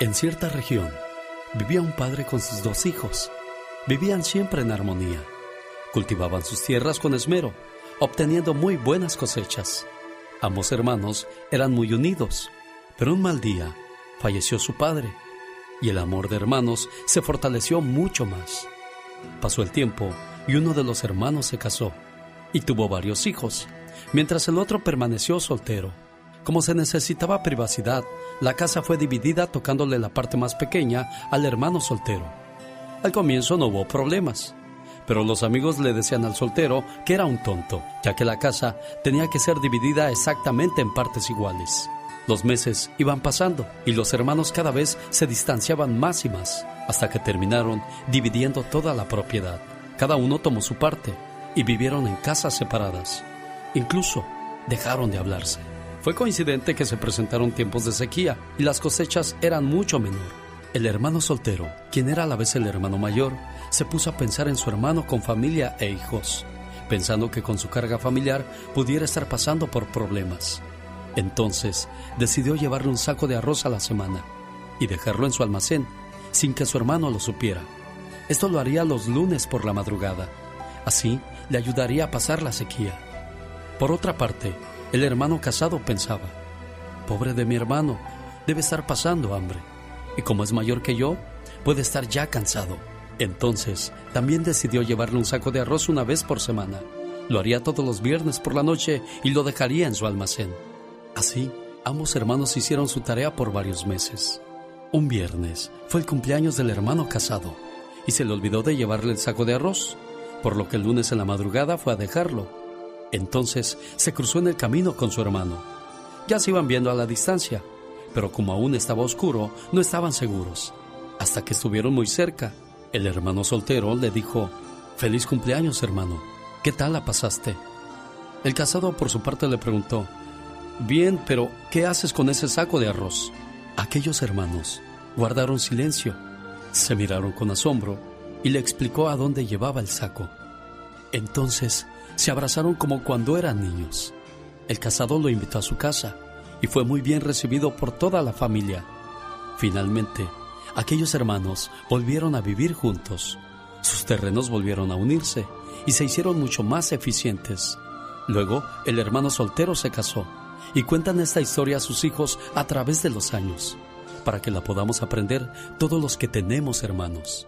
Speaker 15: En cierta región vivía un padre con sus dos hijos. Vivían siempre en armonía. Cultivaban sus tierras con esmero, obteniendo muy buenas cosechas. Ambos hermanos eran muy unidos, pero un mal día falleció su padre y el amor de hermanos se fortaleció mucho más. Pasó el tiempo y uno de los hermanos se casó y tuvo varios hijos, mientras el otro permaneció soltero. Como se necesitaba privacidad, la casa fue dividida tocándole la parte más pequeña al hermano soltero. Al comienzo no hubo problemas, pero los amigos le decían al soltero que era un tonto, ya que la casa tenía que ser dividida exactamente en partes iguales. Los meses iban pasando y los hermanos cada vez se distanciaban más y más, hasta que terminaron dividiendo toda la propiedad. Cada uno tomó su parte y vivieron en casas separadas. Incluso dejaron de hablarse. Fue coincidente que se presentaron tiempos de sequía y las cosechas eran mucho menor. El hermano soltero, quien era a la vez el hermano mayor, se puso a pensar en su hermano con familia e hijos, pensando que con su carga familiar pudiera estar pasando por problemas. Entonces decidió llevarle un saco de arroz a la semana y dejarlo en su almacén sin que su hermano lo supiera. Esto lo haría los lunes por la madrugada. Así le ayudaría a pasar la sequía. Por otra parte, el hermano casado pensaba, pobre de mi hermano, debe estar pasando hambre. Y como es mayor que yo, puede estar ya cansado. Entonces, también decidió llevarle un saco de arroz una vez por semana. Lo haría todos los viernes por la noche y lo dejaría en su almacén. Así, ambos hermanos hicieron su tarea por varios meses. Un viernes fue el cumpleaños del hermano casado y se le olvidó de llevarle el saco de arroz, por lo que el lunes en la madrugada fue a dejarlo. Entonces se cruzó en el camino con su hermano. Ya se iban viendo a la distancia, pero como aún estaba oscuro, no estaban seguros. Hasta que estuvieron muy cerca, el hermano soltero le dijo, Feliz cumpleaños, hermano. ¿Qué tal la pasaste? El casado por su parte le preguntó, Bien, pero ¿qué haces con ese saco de arroz? Aquellos hermanos guardaron silencio, se miraron con asombro y le explicó a dónde llevaba el saco. Entonces se abrazaron como cuando eran niños. El casado lo invitó a su casa y fue muy bien recibido por toda la familia. Finalmente, aquellos hermanos volvieron a vivir juntos. sus terrenos volvieron a unirse y se hicieron mucho más eficientes. Luego, el hermano soltero se casó y cuentan esta historia a sus hijos a través de los años, para que la podamos aprender todos los que tenemos hermanos.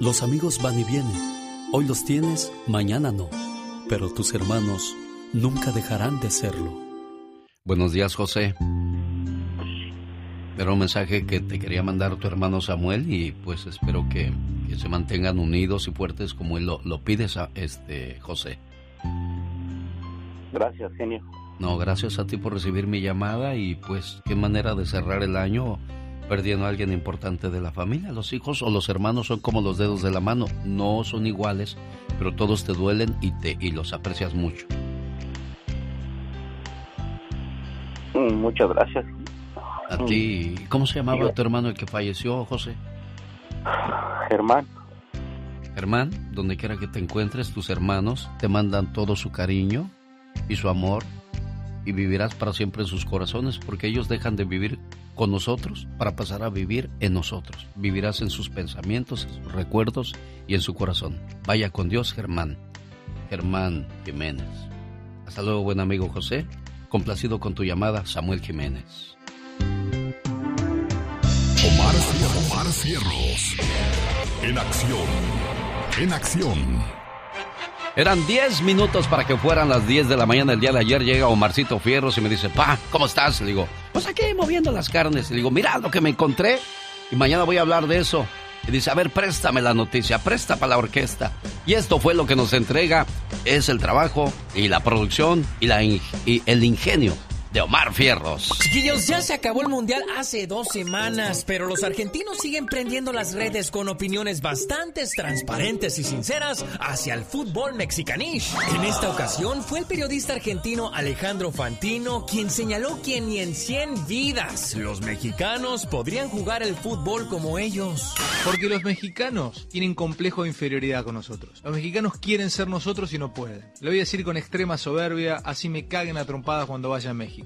Speaker 15: Los amigos van y vienen. Hoy los tienes, mañana no. Pero tus hermanos nunca dejarán de serlo.
Speaker 2: Buenos días, José. Era un mensaje que te quería mandar tu hermano Samuel y pues espero que, que se mantengan unidos y fuertes como él lo, lo pides, a este José.
Speaker 19: Gracias, genio.
Speaker 2: No, gracias a ti por recibir mi llamada y pues qué manera de cerrar el año perdiendo a alguien importante de la familia. Los hijos o los hermanos son como los dedos de la mano, no son iguales, pero todos te duelen y te y los aprecias mucho.
Speaker 19: Mm, Muchas gracias.
Speaker 2: A ti, ¿cómo se llamaba tu hermano el que falleció, José?
Speaker 19: Germán.
Speaker 2: Germán, donde quiera que te encuentres, tus hermanos te mandan todo su cariño y su amor y vivirás para siempre en sus corazones porque ellos dejan de vivir con nosotros para pasar a vivir en nosotros. Vivirás en sus pensamientos, en sus recuerdos y en su corazón. Vaya con Dios, Germán. Germán Jiménez. Hasta luego, buen amigo José. Complacido con tu llamada, Samuel Jiménez.
Speaker 7: Omar, Omar Cierros. En acción. En acción.
Speaker 2: Eran 10 minutos para que fueran las 10 de la mañana el día de ayer. Llega Omarcito Fierros y me dice, pa, ¿cómo estás? Le digo, pues aquí moviendo las carnes. Le digo, mira lo que me encontré y mañana voy a hablar de eso. Y dice, a ver, préstame la noticia, presta para la orquesta. Y esto fue lo que nos entrega, es el trabajo y la producción y, la y el ingenio de Omar Fierros.
Speaker 35: Chiquillos, ya se acabó el mundial hace dos semanas, pero los argentinos siguen prendiendo las redes con opiniones bastante transparentes y sinceras hacia el fútbol mexicanish. En esta ocasión fue el periodista argentino Alejandro Fantino quien señaló que ni en 100 vidas los mexicanos podrían jugar el fútbol como ellos.
Speaker 36: Porque los mexicanos tienen complejo de inferioridad con nosotros. Los mexicanos quieren ser nosotros y no pueden. Lo voy a decir con extrema soberbia, así me caguen a trompadas cuando vaya a México.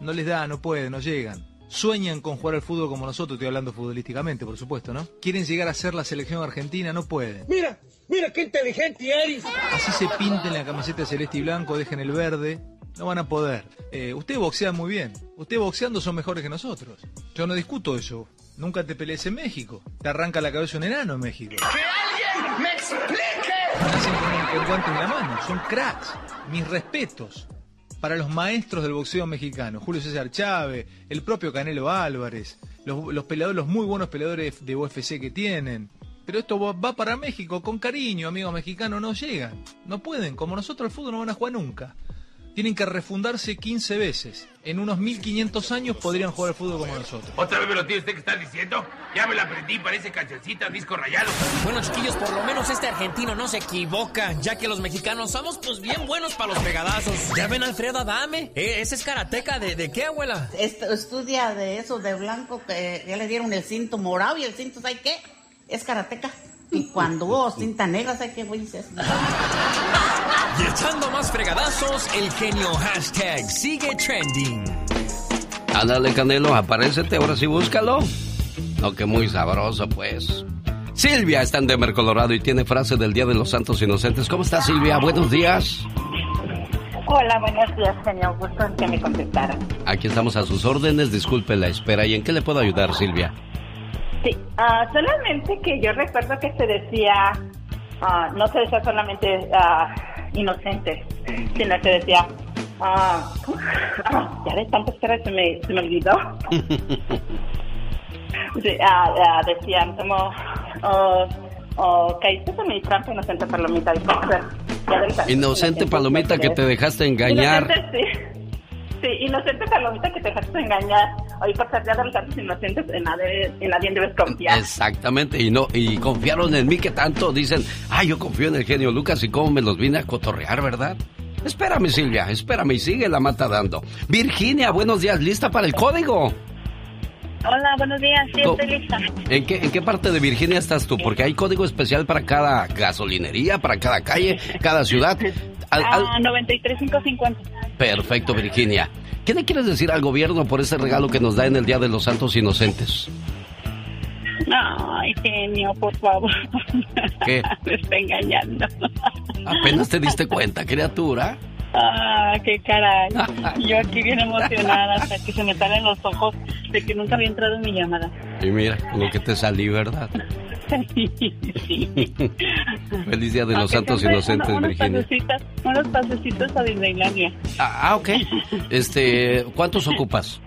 Speaker 36: No les da, no pueden, no llegan. Sueñan con jugar al fútbol como nosotros, estoy hablando futbolísticamente, por supuesto, ¿no? Quieren llegar a ser la selección argentina, no pueden.
Speaker 27: Mira, mira qué inteligente eres.
Speaker 36: Así se pinten la camiseta celeste y blanco, dejen el verde. No van a poder. Eh, ustedes boxean muy bien. Ustedes boxeando son mejores que nosotros. Yo no discuto eso. Nunca te pelees en México. Te arranca la cabeza un enano en México.
Speaker 27: alguien me explique!
Speaker 36: Nacen con el guante en la mano. Son cracks. Mis respetos para los maestros del boxeo mexicano. Julio César Chávez, el propio Canelo Álvarez, los, peleadores, los muy buenos peleadores de UFC que tienen. Pero esto va- va para México con cariño, amigos mexicanos, no llegan. No pueden, como nosotros al fútbol no van a jugar nunca. Tienen que refundarse 15 veces. En unos 1500 años podrían jugar al fútbol como nosotros.
Speaker 37: ¿Otra vez me lo tiene usted que está diciendo? Ya me la aprendí, parece cancioncita, disco rayado.
Speaker 35: Bueno, chiquillos, por lo menos este argentino no se equivoca, ya que los mexicanos somos pues bien buenos para los pegadazos. ¿Ya ven a Alfredo Adame? Eh, ese es karateca de, de qué, abuela?
Speaker 38: Est- estudia de eso de blanco que ya le dieron el cinto morado y el cinto, ¿sabes qué? Es karateca. Y cuando hubo cinta negra, ¿sabes qué, güey? Es-
Speaker 35: Y echando más fregadazos, el genio hashtag sigue trending.
Speaker 2: Ándale, Canelo, aparécete, ahora sí búscalo. No, que muy sabroso, pues. Silvia está en Denver, Colorado y tiene frase del Día de los Santos Inocentes. ¿Cómo está, Silvia? Buenos días.
Speaker 39: Hola, buenos días, genio. Gusto en que me contestara.
Speaker 2: Aquí estamos a sus órdenes, disculpe la espera. ¿Y en qué le puedo ayudar, Silvia?
Speaker 39: Sí, ah, solamente que yo recuerdo que se decía, ah, no se decía solamente ah, inocente, sino se decía, ya de tantas caras se me, se me olvidó. *laughs* Sí, decían como, oh, oh, caíste en mi trampa, inocente palomita. Y ya del tanto
Speaker 2: Inocente palomita que te dejaste engañar.
Speaker 39: Inocente, sí. Sí, inocente palomita que te dejaste engañar. Hoy por ser día de los santos inocentes, en nadie, en nadie debes confiar.
Speaker 2: Exactamente, y no, y confiaron en mí que tanto dicen, ay, yo confío en el genio Lucas y cómo me los vine a cotorrear, ¿verdad? Espérame, Silvia, espérame y sigue la mata dando. Virginia, buenos días, ¿lista para el código?
Speaker 21: Hola, buenos días. Sí, estoy lista.
Speaker 2: ¿En qué, ¿En qué parte de Virginia estás tú? Porque hay código especial para cada gasolinería, para cada calle, cada ciudad. Al- al-
Speaker 21: Ah, 93550.
Speaker 2: Perfecto, Virginia. ¿Qué le quieres decir al gobierno por ese regalo que nos da en el Día de los Santos Inocentes?
Speaker 39: Ay, genio, por favor.
Speaker 2: ¿Qué? *laughs*
Speaker 39: Me está engañando.
Speaker 2: Apenas te diste cuenta, criatura.
Speaker 39: Ah, qué caray. *laughs* Yo aquí bien emocionada hasta que se me salen los ojos de que nunca había entrado en mi llamada.
Speaker 2: Y mira, con lo que te salí, ¿verdad?
Speaker 39: Sí. *laughs*
Speaker 2: Feliz Día de los
Speaker 39: Aunque
Speaker 2: Santos Inocentes,
Speaker 39: uno- unos
Speaker 2: Virginia.
Speaker 39: pasecitos- Unos pasecitos a Disneylandia.
Speaker 2: Ah, ah, ok. Este, ¿cuántos ocupas?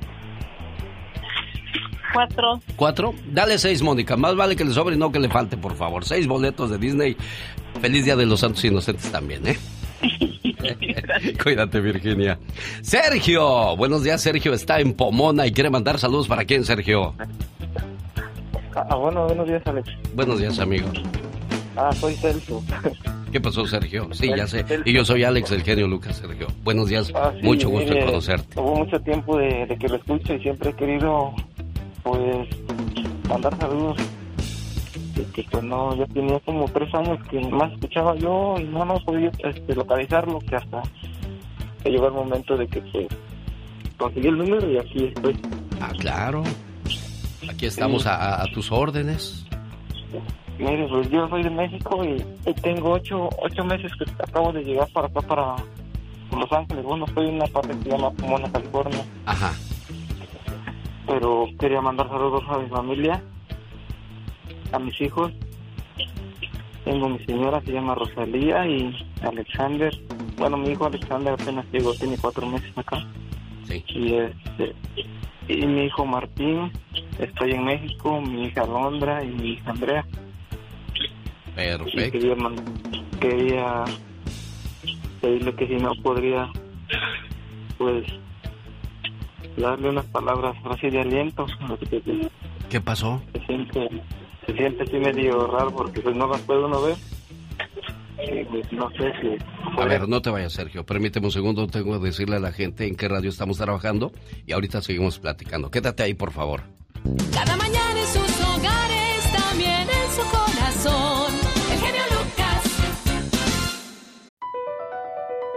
Speaker 39: Cuatro.
Speaker 2: ¿Cuatro? Dale seis, Mónica. Más vale que le sobre y no que le falte, por favor. Seis boletos de Disney. Feliz Día de los Santos Inocentes también, ¿eh? *laughs* *laughs* Cuídate, Virginia. Sergio. Buenos días, Sergio. Está en Pomona y quiere mandar saludos para quién, Sergio.
Speaker 19: Ah, bueno, buenos días, Alex.
Speaker 2: Buenos días, amigo.
Speaker 19: Ah, soy Celso. *laughs*
Speaker 2: ¿Qué pasó, Sergio? Sí, ya sé. Y yo soy Alex, el genio Lucas, Sergio. Buenos días.
Speaker 19: Ah, sí,
Speaker 2: Mucho gusto en conocerte.
Speaker 19: Hubo mucho tiempo de, de que lo escucho y siempre he querido, pues, mandar saludos. Y que pues no, ya tenía como tres años que más escuchaba yo y no, no podía este, localizarlo, que hasta que llegó el momento de que pues conseguí el número y aquí estoy.
Speaker 2: Ah, claro. Aquí estamos a, a- a tus órdenes.
Speaker 19: Mire, pues yo soy de México y, y tengo ocho, ocho meses que acabo de llegar para acá, para Los Ángeles. Bueno, estoy en una parte que se llama Pomona, California.
Speaker 2: Ajá.
Speaker 19: Pero quería mandar saludos a mi familia, a mis hijos. Tengo mi señora, se llama Rosalía y Alexander. Bueno, mi hijo Alexander apenas llegó, tiene cuatro meses acá.
Speaker 2: Sí.
Speaker 19: Y, este, y mi hijo Martín, estoy en México, mi hija Londra y mi hija Andrea. Y
Speaker 2: Perfecto.
Speaker 19: quería, mand- quería pedirle que si no podría, pues, darle unas palabras así de aliento.
Speaker 2: ¿Qué pasó?
Speaker 19: Se siente, se siente así medio raro porque pues no las puede uno ver. Pues, no sé si...
Speaker 2: A ver, no te vayas, Sergio. Permíteme un segundo. Tengo que decirle a la gente en qué radio estamos trabajando y ahorita seguimos platicando. Quédate ahí, por favor.
Speaker 29: Cada mañana en sus hogares, también en su corazón. El genio Lucas.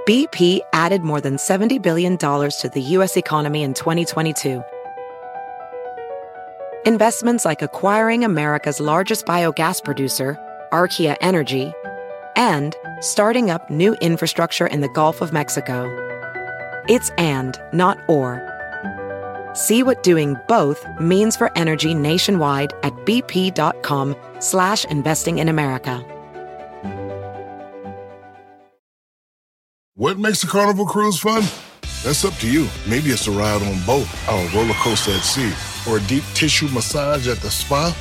Speaker 40: BP added more than $70 billion to the U.S. economy in 2022. Investments like acquiring America's largest biogas producer, Archaea Energy, and starting up new infrastructure in the Gulf of Mexico. It's and, not or. See what doing both means for energy nationwide at bp.com slash investing in America.
Speaker 41: What makes a carnival cruise fun? That's up to you. Maybe it's a ride on boat, a roller coaster at sea, or a deep tissue massage at the spa.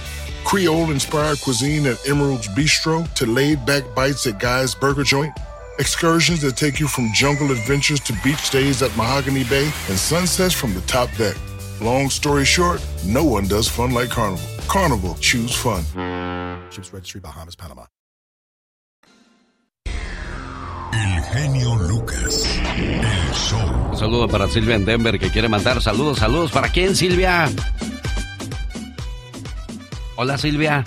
Speaker 41: Creole inspired cuisine at Emerald's Bistro to laid back bites at Guy's Burger Joint. Excursions that take you from jungle adventures to beach stays at Mahogany Bay and sunsets from the top deck. Long story short, no one does fun like Carnival. Carnival, choose fun. Ships Registry, Bahamas, Panama.
Speaker 7: El genio Lucas. El show.
Speaker 2: Un saludo para Silvia en Denver que quiere mandar saludos. Saludos. ¿Para quién, Silvia? Hola, Silvia.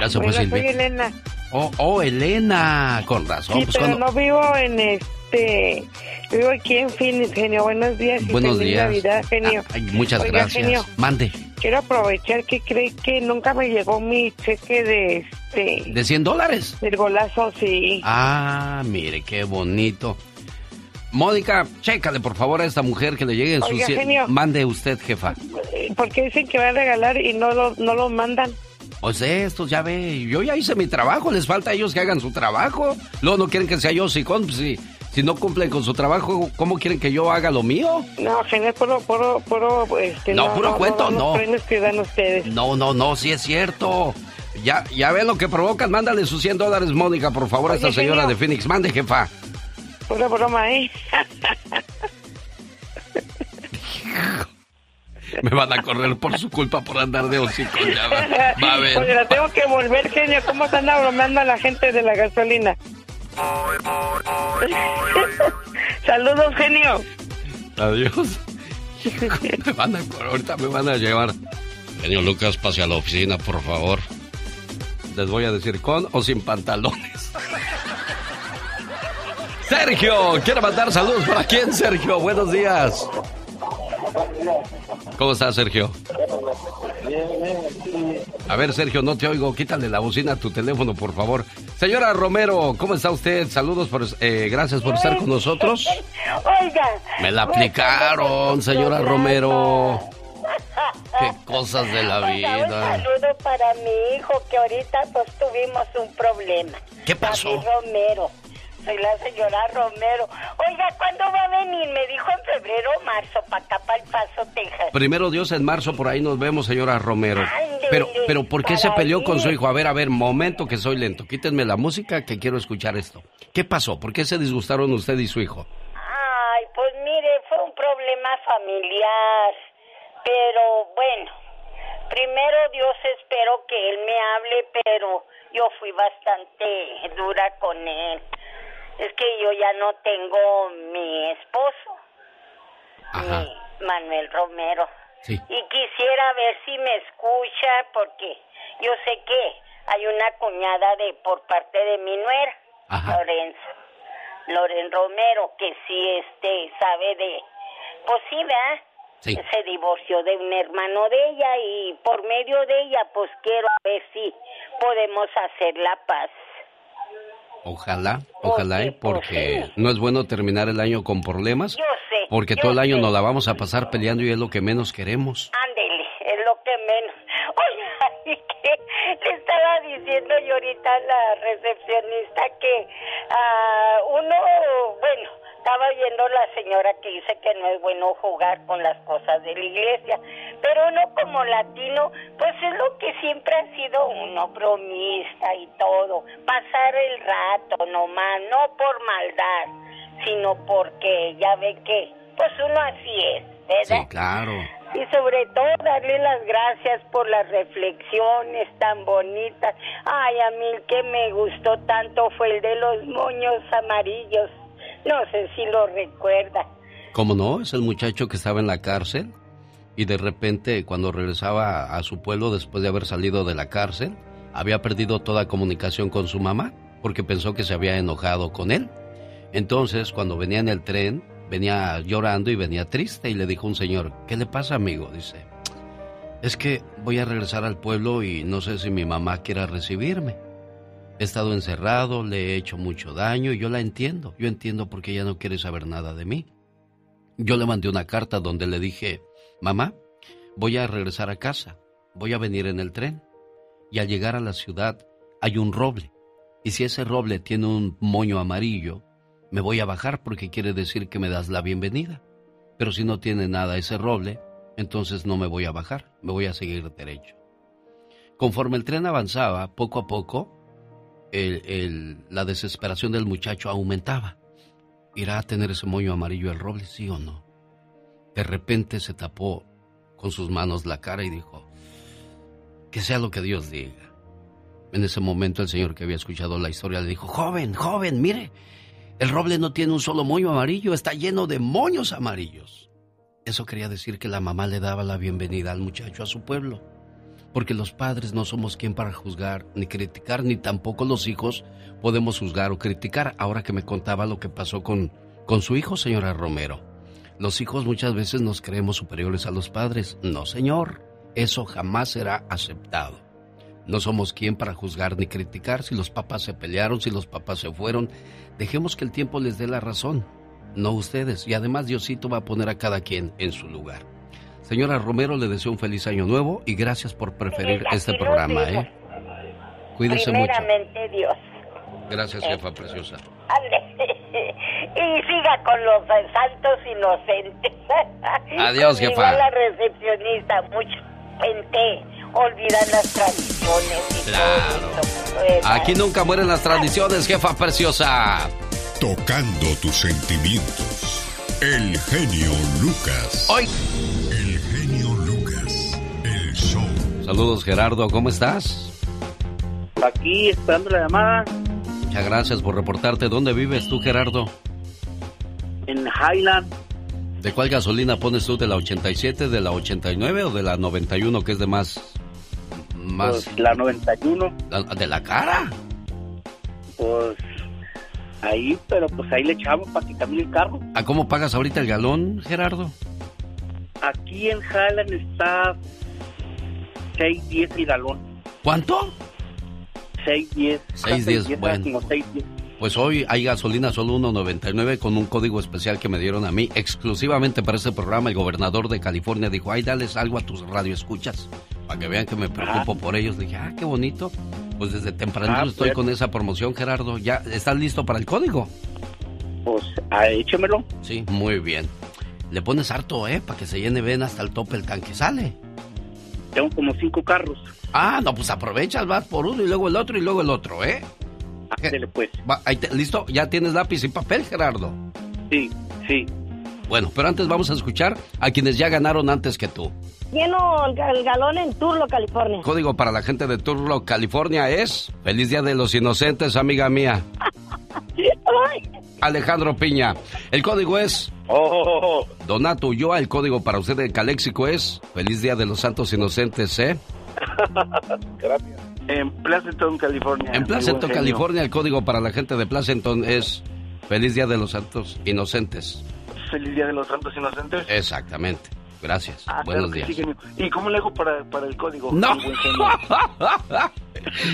Speaker 2: Ya se fue Silvia.
Speaker 42: soy Elena.
Speaker 2: Oh, oh, Elena. Con razón.
Speaker 42: Sí,
Speaker 2: pues
Speaker 42: pero no vivo en este. Vivo aquí en Phoenix, genio. Buenos días. y
Speaker 2: Buenos
Speaker 42: feliz
Speaker 2: días.
Speaker 42: Navidad, genio.
Speaker 2: Ay, muchas
Speaker 42: Oiga,
Speaker 2: gracias.
Speaker 42: genio,
Speaker 2: Mande.
Speaker 42: quiero aprovechar que cree que nunca me llegó mi cheque de este.
Speaker 2: ¿De 100 dólares?
Speaker 42: Del golazo, sí.
Speaker 2: Ah, mire, qué bonito. Mónica, chécale por favor a esta mujer que le llegue en su...
Speaker 42: Oiga,
Speaker 2: cien-
Speaker 42: genio.
Speaker 2: Mande usted, jefa.
Speaker 42: Eh, Porque dicen que van a regalar y no lo, no lo mandan.
Speaker 2: O sea, estos ya ve, yo ya hice mi trabajo, les falta a ellos que hagan su trabajo. Luego no quieren que sea yo pues si, si no cumplen con su trabajo, ¿cómo quieren que yo haga lo mío?
Speaker 42: No, genio, puro, puro, puro, este.
Speaker 2: No, puro cuento,
Speaker 42: los
Speaker 2: no.
Speaker 42: premios que dan ustedes.
Speaker 2: No, no, no, sí es cierto. Ya, ya ve lo que provocan, mándale sus 100 dólares, Mónica, por favor, a esta señora
Speaker 42: genio.
Speaker 2: de Phoenix. Mande, jefa.
Speaker 42: Pura broma, ¿eh?
Speaker 2: Me van a correr por su culpa por andar de hocico. Ya va, va a
Speaker 42: Oye,
Speaker 2: ver.
Speaker 42: la tengo que volver, genio. ¿Cómo se anda bromeando a la gente de la gasolina? *laughs* Saludos, genio.
Speaker 2: Adiós. Me van a correr, ahorita me van a llevar. Genio Lucas, pase a la oficina, por favor. Les voy a decir con o sin pantalones. Sergio, quiere mandar saludos para quién, Sergio. Buenos días. ¿Cómo estás, Sergio? A ver, Sergio, no te oigo. Quítale la bocina a tu teléfono, por favor. Señora Romero, ¿cómo está usted? Saludos, por, eh, gracias por estar con nosotros.
Speaker 43: Oiga.
Speaker 2: Me la aplicaron, señora Romero. Qué cosas de la
Speaker 43: Oiga, Un
Speaker 2: vida.
Speaker 43: saludo para mi hijo que ahorita pues tuvimos un problema.
Speaker 2: ¿Qué pasó?
Speaker 43: David Romero. Soy la señora Romero. Oiga, ¿cuándo va a venir? Me dijo en febrero o marzo, para acá, para El Paso, Texas.
Speaker 2: Primero Dios, en marzo por ahí nos vemos, señora Romero. Pero, pero ¿por qué se peleó con su hijo? A ver, a ver, momento que soy lento. Quítenme la música que quiero escuchar esto. ¿Qué pasó? ¿Por qué se disgustaron usted y su hijo?
Speaker 43: Ay, pues mire, fue un problema familiar. Pero bueno, primero Dios espero que él me hable, pero yo fui bastante dura con él. Es que yo ya no tengo mi esposo, mi Manuel Romero.
Speaker 2: Sí.
Speaker 43: Y quisiera ver si me escucha, porque yo sé que hay una cuñada de por parte de mi nuera, Lorenzo. Loren Romero, que sí este sabe de, pues sí, ¿verdad?
Speaker 2: Sí.
Speaker 43: Se divorció de un hermano de ella y por medio de ella, pues quiero ver si podemos hacer la paz.
Speaker 2: Ojalá, ojalá, porque
Speaker 43: sí.
Speaker 2: no es bueno terminar el año con problemas.
Speaker 43: Yo sé.
Speaker 2: Porque
Speaker 43: yo
Speaker 2: todo el año
Speaker 43: sé.
Speaker 2: nos la vamos a pasar peleando y es lo que menos queremos.
Speaker 43: Ándele, es lo que menos. *laughs* ¿y qué? Le estaba diciendo yo ahorita a la recepcionista que ah, uno, bueno, estaba viendo la señora que dice que no es bueno jugar con las cosas de la iglesia, pero uno como latino, pues es lo que siempre ha sido uno, bromista y todo, pasar el rato nomás, no por maldad, sino porque ya ve que, pues uno así es, ¿verdad?
Speaker 2: Sí, claro.
Speaker 43: Y sobre todo darle las gracias por las reflexiones tan bonitas. Ay, a mí el que me gustó tanto fue el de los moños amarillos. No sé si lo recuerda.
Speaker 2: ¿Cómo no? Es el muchacho que estaba en la cárcel y de repente cuando regresaba a su pueblo después de haber salido de la cárcel, había perdido toda comunicación con su mamá porque pensó que se había enojado con él. Entonces, cuando venía en el tren, venía llorando y venía triste y le dijo un señor, ¿qué le pasa amigo? Dice, es que voy a regresar al pueblo y no sé si mi mamá quiera recibirme. He estado encerrado, le he hecho mucho daño y yo la entiendo. Yo entiendo por qué ella no quiere saber nada de mí. Yo le mandé una carta donde le dije, mamá, voy a regresar a casa, voy a venir en el tren. Y al llegar a la ciudad hay un roble. Y si ese roble tiene un moño amarillo, me voy a bajar porque quiere decir que me das la bienvenida. Pero si no tiene nada ese roble, entonces no me voy a bajar, me voy a seguir derecho. Conforme el tren avanzaba, poco a poco, la desesperación del muchacho aumentaba. ¿Irá a tener ese moño amarillo el roble, sí o no? De repente se tapó con sus manos la cara y dijo, que sea lo que Dios diga. En ese momento el señor que había escuchado la historia le dijo, joven, joven, mire, el roble no tiene un solo moño amarillo, está lleno de moños amarillos. Eso quería decir que la mamá le daba la bienvenida al muchacho a su pueblo. Porque los padres no somos quien para juzgar ni criticar, ni tampoco los hijos podemos juzgar o criticar. Ahora que me contaba lo que pasó con, con su hijo, señora Romero. Los hijos muchas veces nos creemos superiores a los padres. No, señor. Eso jamás será aceptado. No somos quien para juzgar ni criticar si los papás se pelearon, si los papás se fueron. Dejemos que el tiempo les dé la razón, no ustedes. Y además Diosito va a poner a cada quien en su lugar. Señora Romero, le deseo un feliz año nuevo y gracias por preferir este programa. ¿eh? Cuídese mucho.
Speaker 43: Dios.
Speaker 2: Gracias, jefa preciosa.
Speaker 43: Ande. *laughs* Y siga con los santos inocentes. *laughs*
Speaker 2: Adiós, jefa.
Speaker 43: la recepcionista, mucha gente olvida las tradiciones y
Speaker 2: Claro.
Speaker 43: todo.
Speaker 2: Aquí nunca mueren las tradiciones, jefa preciosa.
Speaker 7: Tocando tus sentimientos. El genio Lucas.
Speaker 2: Hoy. Saludos, Gerardo, ¿cómo estás?
Speaker 44: Aquí esperando la llamada
Speaker 2: Muchas gracias por reportarte. ¿Dónde vives tú, Gerardo?
Speaker 44: en Highland.
Speaker 2: ¿De cuál gasolina pones tú? ¿De la 87, de la 89 o de la 91, que es de más... más...
Speaker 44: Pues, la 91.
Speaker 2: la- ¿De la cara?
Speaker 44: Pues ahí, pero pues ahí le echamos para que camine el carro.
Speaker 2: ¿A cómo pagas ahorita el galón, Gerardo?
Speaker 44: Aquí en Highland está
Speaker 23: 6.10 el galón.
Speaker 2: ¿Cuánto?
Speaker 23: 6.10.
Speaker 2: 6.10, bueno.
Speaker 23: Como 6.10.
Speaker 2: Pues hoy hay gasolina solo 1.99 con un código especial que me dieron a mí exclusivamente para este programa. El gobernador de California dijo, ay, dales algo a tus radioescuchas para que vean que me preocupo por ellos. Le dije, ah, qué bonito. Pues desde temprano
Speaker 23: Ah,
Speaker 2: estoy
Speaker 23: pues.
Speaker 2: con esa promoción, Gerardo. ¿Ya estás listo para el código?
Speaker 23: Pues, ah, échemelo.
Speaker 2: Sí, muy bien. Le pones harto, ¿eh? Para que se llene bien hasta el tope el tanque. Sale.
Speaker 23: Tengo como cinco carros.
Speaker 2: Ah, no, pues aprovechas, vas por uno y luego el otro y luego el otro, ¿eh?
Speaker 23: Ándele, pues.
Speaker 2: Va, ahí te- ¿Listo? ¿Ya tienes lápiz y papel, Gerardo?
Speaker 23: Sí, sí.
Speaker 2: Bueno, pero antes vamos a escuchar a quienes ya ganaron antes que tú.
Speaker 34: Lleno el, ga- el galón en Turlo, California.
Speaker 2: Código para la gente de Turlock, California es Feliz Día de los Inocentes, amiga mía. *laughs* Alejandro Piña. El código es
Speaker 23: Oh,
Speaker 2: Donato Ulloa. El código para usted de Caléxico es Feliz Día de los Santos Inocentes, ¿eh? *laughs*
Speaker 23: Gracias. En Pleasanton, California.
Speaker 2: En Placenton. California, el código para la gente de Placenton es Feliz Día de los Santos Inocentes.
Speaker 23: Feliz Día de los Santos Inocentes.
Speaker 2: Exactamente. Gracias.
Speaker 23: Ah,
Speaker 2: Buenos
Speaker 23: claro
Speaker 2: días.
Speaker 23: sí. ¿Y cómo le hago para, para el código?
Speaker 2: No. *laughs*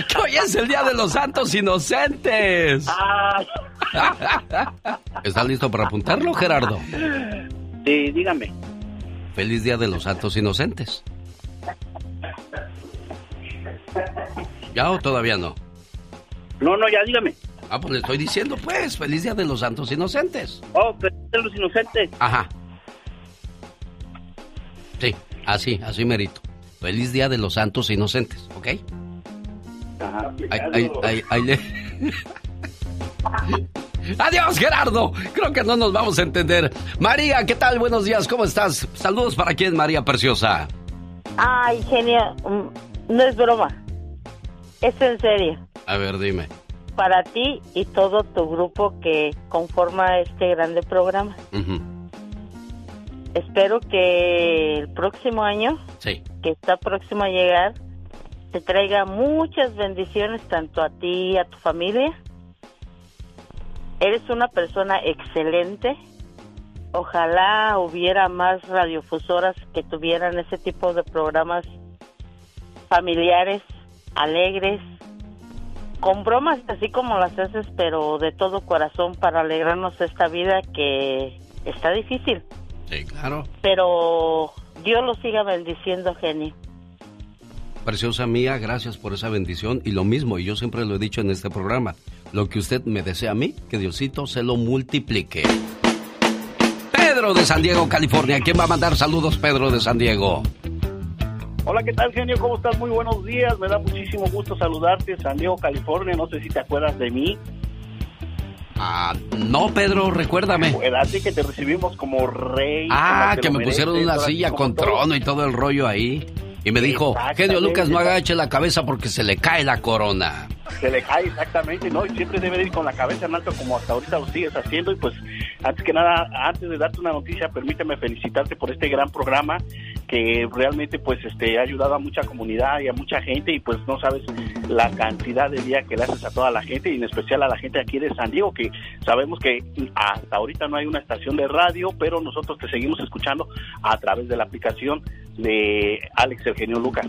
Speaker 2: Que hoy es el Día de los Santos Inocentes. *laughs* ¿Estás listo para apuntarlo, Gerardo?
Speaker 23: Sí, dígame.
Speaker 2: Feliz Día de los Santos Inocentes. ¿Ya o todavía no?
Speaker 23: No, no, ya dígame.
Speaker 2: Ah, pues le estoy diciendo, pues, feliz Día de los Santos Inocentes.
Speaker 23: Oh, Feliz Día de los Inocentes.
Speaker 2: Ajá. Sí, así, así merito. Feliz Día de los Santos Inocentes, ¿ok? Ahí, ahí- ahí- ahí le- *laughs* Adiós, Gerardo. Creo que no nos vamos a entender. María, ¿qué tal? Buenos días, ¿cómo estás? Saludos para quién, María Preciosa.
Speaker 34: Ay, genia, mm, no es broma. Es en serio.
Speaker 2: A ver, dime.
Speaker 34: Para ti y todo tu grupo que conforma este grande programa.
Speaker 2: Ujú,
Speaker 34: Espero que el próximo año,
Speaker 2: Sí.
Speaker 34: que está próximo a llegar, te traiga muchas bendiciones tanto a ti y a tu familia. Eres una persona excelente. Ojalá hubiera más radiofusoras que tuvieran ese tipo de programas familiares, alegres, con bromas así como las haces, pero de todo corazón para alegrarnos esta vida que está difícil.
Speaker 2: Sí, claro.
Speaker 34: Pero Dios lo siga bendiciendo, genio.
Speaker 2: Preciosa mía, gracias por esa bendición. Y lo mismo, y yo siempre lo he dicho en este programa, lo que usted me desea a mí, que Diosito se lo multiplique. Pedro de San Diego, California. ¿Quién va a mandar saludos, Pedro de San Diego?
Speaker 23: Hola, ¿qué tal, genio? ¿Cómo estás? Muy buenos días. Me da muchísimo gusto saludarte. San Diego, California. No sé si te acuerdas de mí.
Speaker 2: Ah, no, Pedro, recuérdame.
Speaker 23: Pues así que te recibimos como rey.
Speaker 2: Ah,
Speaker 23: como
Speaker 2: que me pusieron una silla con
Speaker 23: todo.
Speaker 2: trono y todo el rollo ahí. Y me dijo, genio Lucas, no agache la cabeza porque se le cae la corona.
Speaker 23: Se le cae exactamente, ¿no? Y siempre debe ir con la cabeza en alto como hasta ahorita lo sigues haciendo. Y pues, antes que nada, antes de darte una noticia, permíteme felicitarte por este gran programa que realmente pues este ha ayudado a mucha comunidad y a mucha gente y pues no sabes la cantidad de día que le haces a toda la gente y en especial a la gente aquí de San Diego que sabemos que hasta ahorita no hay una estación de radio pero nosotros te seguimos escuchando a través de la aplicación de Alex Eugenio Lucas.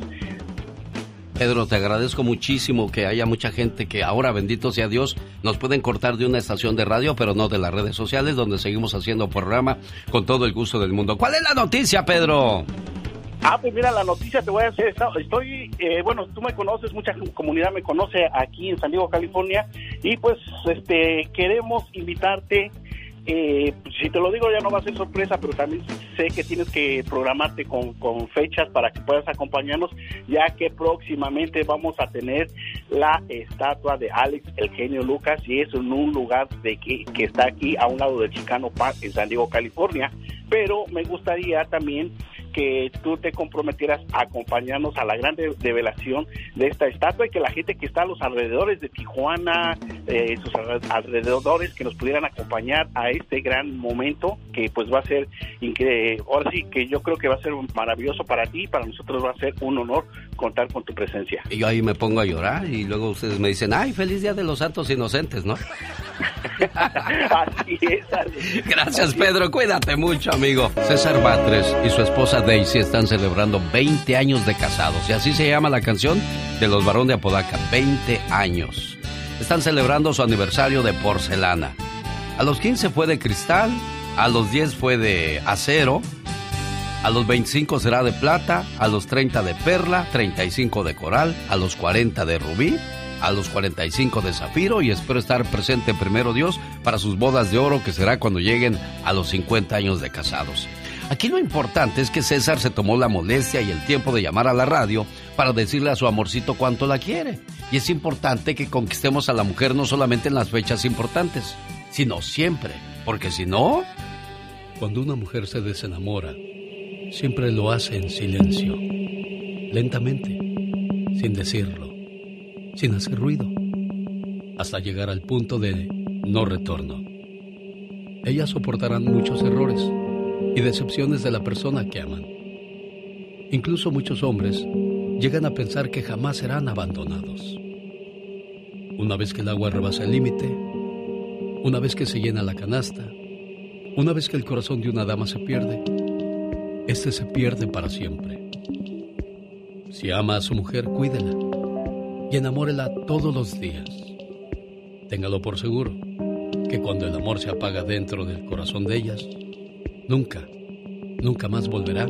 Speaker 2: Pedro, te agradezco muchísimo que haya mucha gente que ahora, bendito sea Dios, nos pueden cortar de una estación de radio, pero no de las redes sociales, donde seguimos haciendo programa con todo el gusto del mundo. ¿Cuál es la noticia, Pedro?
Speaker 23: Ah, pues mira, la noticia te voy a hacer. Estoy, eh, bueno, tú me conoces, mucha comunidad me conoce aquí en San Diego, California, y pues este queremos invitarte. Eh, si te lo digo ya no va a ser sorpresa, pero también sé que tienes que programarte con, con fechas para que puedas acompañarnos, ya que próximamente vamos a tener la estatua de Alex, el genio Lucas, y es en un lugar de que, que está aquí a un lado del Chicano Park en San Diego, California. Pero me gustaría también que tú te comprometieras a acompañarnos a la gran develación de esta estatua y que la gente que está a los alrededores de Tijuana, eh, sus alre- alrededores, que nos pudieran acompañar a este gran momento que pues va a ser increíble. Ahora sí que yo creo que va a ser maravilloso para ti y para nosotros va a ser un honor
Speaker 44: contar con tu presencia.
Speaker 2: Y yo ahí me pongo a llorar y luego ustedes me dicen, ay, feliz día de los santos inocentes, ¿no? *laughs*
Speaker 44: así es.
Speaker 2: Gracias, Pedro. Cuídate mucho, amigo. César Batres y su esposa Daisy están celebrando 20 años de casados. Y así se llama la canción de los varones de Apodaca. 20 años. Están celebrando su aniversario de porcelana. A los 15 fue de cristal, a los 10 fue de acero, a los 25 será de plata, a los 30 de perla, 35 de coral, a los 40 de rubí, a los 45 de zafiro y espero estar presente primero Dios para sus bodas de oro que será cuando lleguen a los 50 años de casados. Aquí lo importante es que César se tomó la molestia y el tiempo de llamar a la radio para decirle a su amorcito cuánto la quiere. Y es importante que conquistemos a la mujer no solamente en las fechas importantes, sino siempre, porque si no...
Speaker 15: Cuando una mujer se desenamora, siempre lo hace en silencio, lentamente, sin decirlo, sin hacer ruido, hasta llegar al punto de no retorno. Ellas soportarán muchos errores y decepciones de la persona que aman. Incluso muchos hombres llegan a pensar que jamás serán abandonados. Una vez que el agua rebasa el límite, una vez que se llena la canasta, una vez que el corazón de una dama se pierde, este se pierde para siempre. Si ama a su mujer, cuídela y enamórela todos los días. Téngalo por seguro que cuando el amor se apaga dentro del corazón de ellas, nunca, nunca más volverá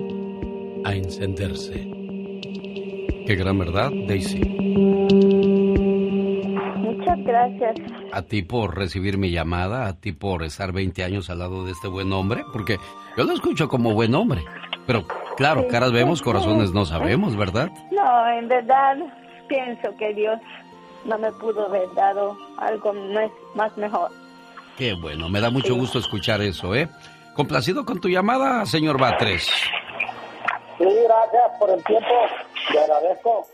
Speaker 15: a encenderse.
Speaker 2: Qué gran verdad, Daisy.
Speaker 21: Muchas gracias.
Speaker 2: A ti por recibir mi llamada, a ti por estar 20 años al lado de este buen hombre, porque yo lo escucho como buen hombre. Pero claro, caras vemos, corazones no sabemos, ¿verdad?
Speaker 21: No, en verdad pienso que Dios no me pudo haber dado algo más- más mejor.
Speaker 2: Qué bueno, me da mucho gusto escuchar eso, ¿eh? Complacido con tu llamada, señor Batres.
Speaker 19: Sí, gracias por el tiempo, le agradezco.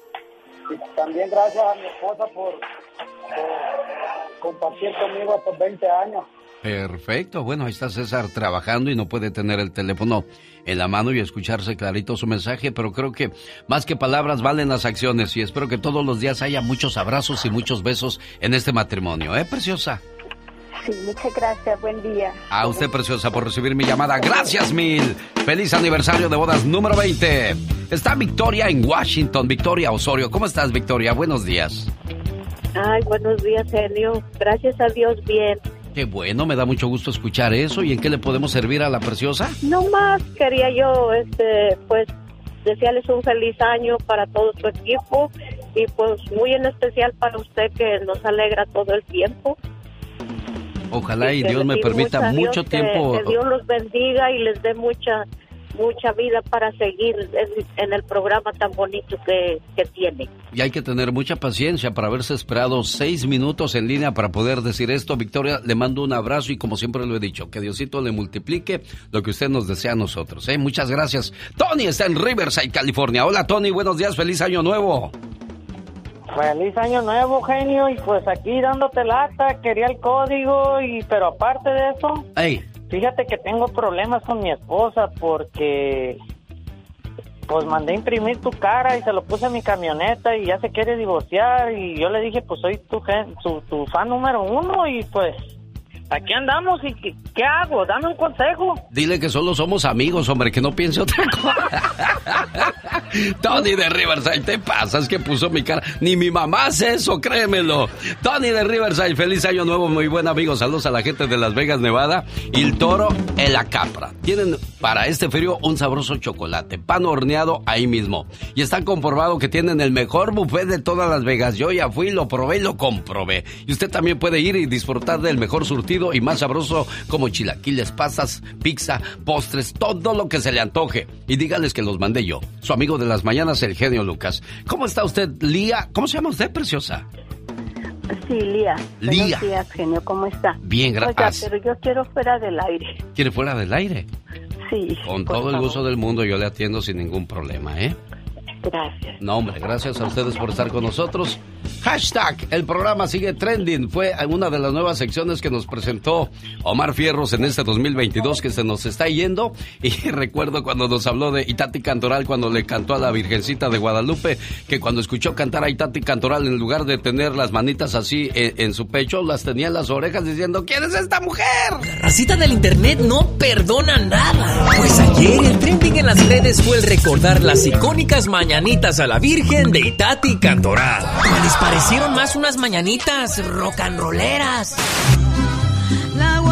Speaker 19: Y también gracias a mi esposa por, por compartir conmigo estos 20 años.
Speaker 2: Perfecto, bueno, ahí está César trabajando y no puede tener el teléfono en la mano y escucharse clarito su mensaje, pero creo que más que palabras valen las acciones y espero que todos los días haya muchos abrazos y muchos besos en este matrimonio, ¿eh, preciosa?
Speaker 21: Sí, muchas gracias. Buen día.
Speaker 2: A usted, preciosa, por recibir mi llamada. Gracias mil. Feliz aniversario de bodas número 20. Está Victoria en Washington. Victoria Osorio. ¿Cómo estás, Victoria? Buenos días.
Speaker 42: Ay, buenos días, genio. Gracias a Dios, bien.
Speaker 2: Qué bueno, me da mucho gusto escuchar eso. ¿Y en qué le podemos servir a la preciosa?
Speaker 42: No más quería yo, este, pues, desearles un feliz año para todo su equipo y pues muy en especial para usted que nos alegra todo el tiempo.
Speaker 2: Ojalá y
Speaker 42: que
Speaker 2: Dios me permita
Speaker 42: Dios
Speaker 2: mucho
Speaker 42: que-
Speaker 2: tiempo.
Speaker 42: Que, Dios los bendiga y les dé mucha mucha vida para seguir en, en el programa tan bonito que, que tiene.
Speaker 2: Y hay que tener mucha paciencia para haberse esperado seis minutos en línea para poder decir esto. Victoria, le mando un abrazo y como siempre lo he dicho, que Diosito le multiplique lo que usted nos desea a nosotros. ¿eh? Muchas gracias. Tony está en Riverside, California. Hola Tony, buenos días, feliz año nuevo.
Speaker 19: Feliz año nuevo, genio, y pues aquí dándote lata, quería el código, y pero aparte de eso,
Speaker 2: Ey,
Speaker 19: fíjate que tengo problemas con mi esposa porque pues mandé imprimir tu cara y se lo puse a mi camioneta y ya se quiere divorciar y yo le dije pues soy tu, gen- tu, tu fan número uno y pues aquí andamos y ¿qué, hago? Dame un consejo.
Speaker 2: dile que solo somos amigos, hombre, que no piense otra cosa. Tony de Riverside, te pasas que puso mi cara. Ni mi mamá hace eso, créemelo. Tony de Riverside, feliz año nuevo, muy buen amigo. Saludos a la gente de Las Vegas, Nevada. Y el toro en la capra. Tienen para este frío un sabroso chocolate, pan horneado ahí mismo. Y está comprobado que tienen el mejor buffet de todas Las Vegas. Yo ya fui, lo probé y lo comprobé. Y usted también puede ir y disfrutar del mejor surtido y más sabroso como chilaquiles, pastas, pizza, postres, todo lo que se le antoje. Y dígales que los mandé yo, su amigo de las mañanas, el genio Lucas. ¿Cómo está usted, Lía? ¿Cómo se llama usted, preciosa?
Speaker 42: Sí, Lía.
Speaker 2: Lía.
Speaker 42: Buenos días, genio. ¿Cómo está?
Speaker 2: Bien,
Speaker 42: Oiga,
Speaker 2: gracias.
Speaker 42: pero yo quiero fuera del aire.
Speaker 2: ¿Quiere fuera del aire?
Speaker 42: Sí.
Speaker 2: Con todo el gusto del mundo yo le atiendo sin ningún problema, ¿eh?
Speaker 45: Gracias.
Speaker 2: No, hombre, gracias a ustedes por estar con nosotros. Hashtag, el programa sigue trending. Fue una de las nuevas secciones que nos presentó Omar Fierros en este 2022 que se nos está yendo. Y *laughs* recuerdo cuando nos habló de Itati Cantoral, cuando le cantó a la Virgencita de Guadalupe, que cuando escuchó cantar a Itati Cantoral, en lugar de tener las manitas así en, en su pecho, las tenía en las orejas diciendo, ¿quién es esta mujer?
Speaker 35: La racita del internet no perdona nada. Pues ayer el trending en las redes fue el recordar las icónicas mañanitas a la Virgen de Itati Cantoral. Les parecieron más unas mañanitas rolleras.
Speaker 29: La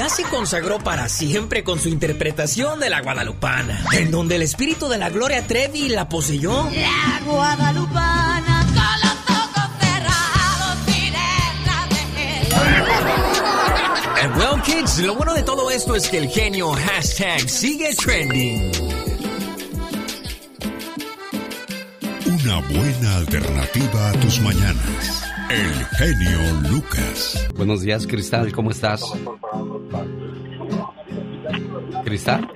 Speaker 35: ya se consagró para siempre con su interpretación de la guadalupana, en donde el espíritu de la Gloria Trevi la poseyó.
Speaker 29: La guadalupana, con los ojos cerrados, sirena de
Speaker 35: And well, kids, lo bueno de todo esto es que el genio hashtag sigue trending.
Speaker 7: Una buena alternativa a tus mañanas. El genio Lucas.
Speaker 2: Buenos días, Cristal, ¿cómo estás? ¿Cristal?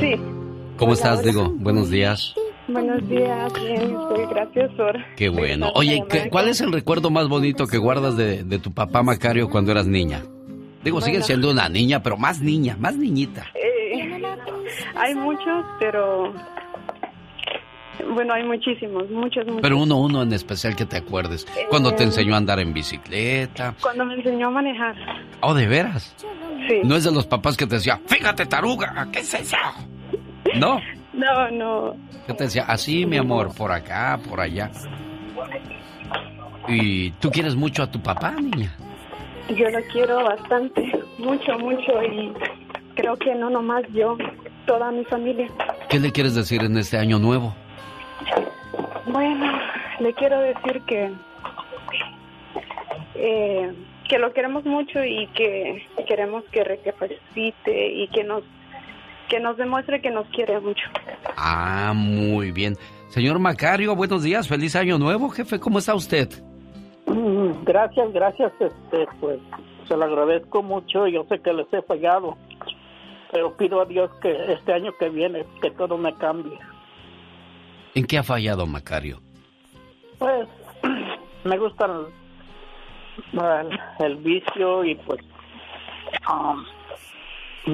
Speaker 45: Sí.
Speaker 2: ¿Cómo estás, digo? Buenos días.
Speaker 45: Buenos días, bien, estoy gracias por...
Speaker 2: Qué bueno. Oye, ¿qué- ¿cuál es el recuerdo más bonito que guardas de, de tu papá Macario cuando eras niña? Digo, sigues
Speaker 45: Bueno.
Speaker 2: siendo una niña, pero más niña, más niñita.
Speaker 45: Eh, hay muchos, pero... Bueno, hay muchísimos, muchos, muchos.
Speaker 2: Pero uno, uno en especial que te acuerdes. Cuando te
Speaker 45: Eh.
Speaker 2: enseñó a andar en bicicleta.
Speaker 45: Cuando me enseñó a manejar.
Speaker 2: Oh, de veras.
Speaker 45: Sí.
Speaker 2: No es de los papás que te decía, fíjate, taruga, ¿qué es eso? No.
Speaker 45: No, no.
Speaker 2: ¿Qué te decía? Así, mi amor, por acá, por allá. ¿Y tú quieres mucho a tu papá, niña?
Speaker 45: Yo lo quiero bastante, mucho, mucho y creo que no nomás yo, toda mi familia.
Speaker 2: ¿Qué le quieres decir en este año nuevo?
Speaker 45: Bueno, le quiero decir que eh, que lo queremos mucho y que queremos que recapacite y que nos que nos demuestre que nos quiere mucho.
Speaker 2: Ah, muy bien. Señor Macario, buenos días, feliz año nuevo, jefe, ¿cómo está usted?
Speaker 19: Mm, Gracias, gracias, este, pues se lo agradezco mucho. Yo sé que les he fallado, pero pido a Dios que este año que viene que todo me cambie.
Speaker 2: ¿En qué ha fallado Macario?
Speaker 19: Pues *clears throat* me gusta el, el- el vicio y pues um,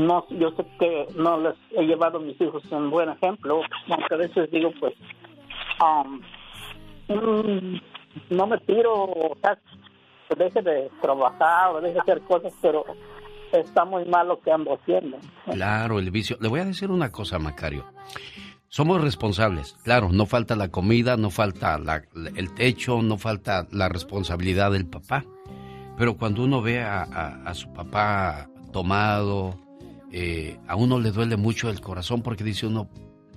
Speaker 19: no, yo sé que no les he llevado a mis hijos un buen ejemplo, aunque a veces digo pues um, mm, no me tiro, o sea, deje de trabajar o deje de hacer cosas, pero está muy mal lo que ando haciendo.
Speaker 2: Claro, el vicio. Le voy a decir una cosa, Macario. Somos responsables. Claro, no falta la comida, no falta la- el techo, no falta la responsabilidad del papá. Pero cuando uno ve a, su papá tomado, eh, a uno le duele mucho el corazón porque dice uno,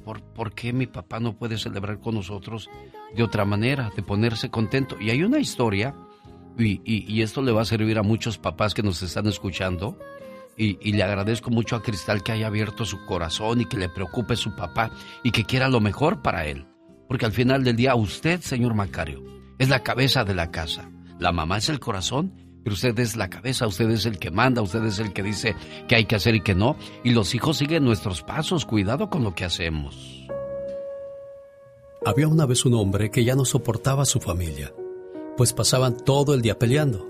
Speaker 2: ¿por, ¿por qué mi papá no puede celebrar con nosotros de otra manera, de ponerse contento? Y hay una historia, y, y- y esto le va a servir a muchos papás que nos están escuchando, y, le agradezco mucho a Cristal que haya abierto su corazón y que le preocupe su papá y que quiera lo mejor para él. Porque al final del día usted, señor Macario, es la cabeza de la casa. La mamá es el corazón, pero usted es la cabeza, usted es el que manda, usted es el que dice qué hay que hacer y qué no. Y los hijos siguen nuestros pasos, cuidado con lo que hacemos.
Speaker 15: Había una vez un hombre que ya no soportaba a su familia, pues pasaban todo el día peleando,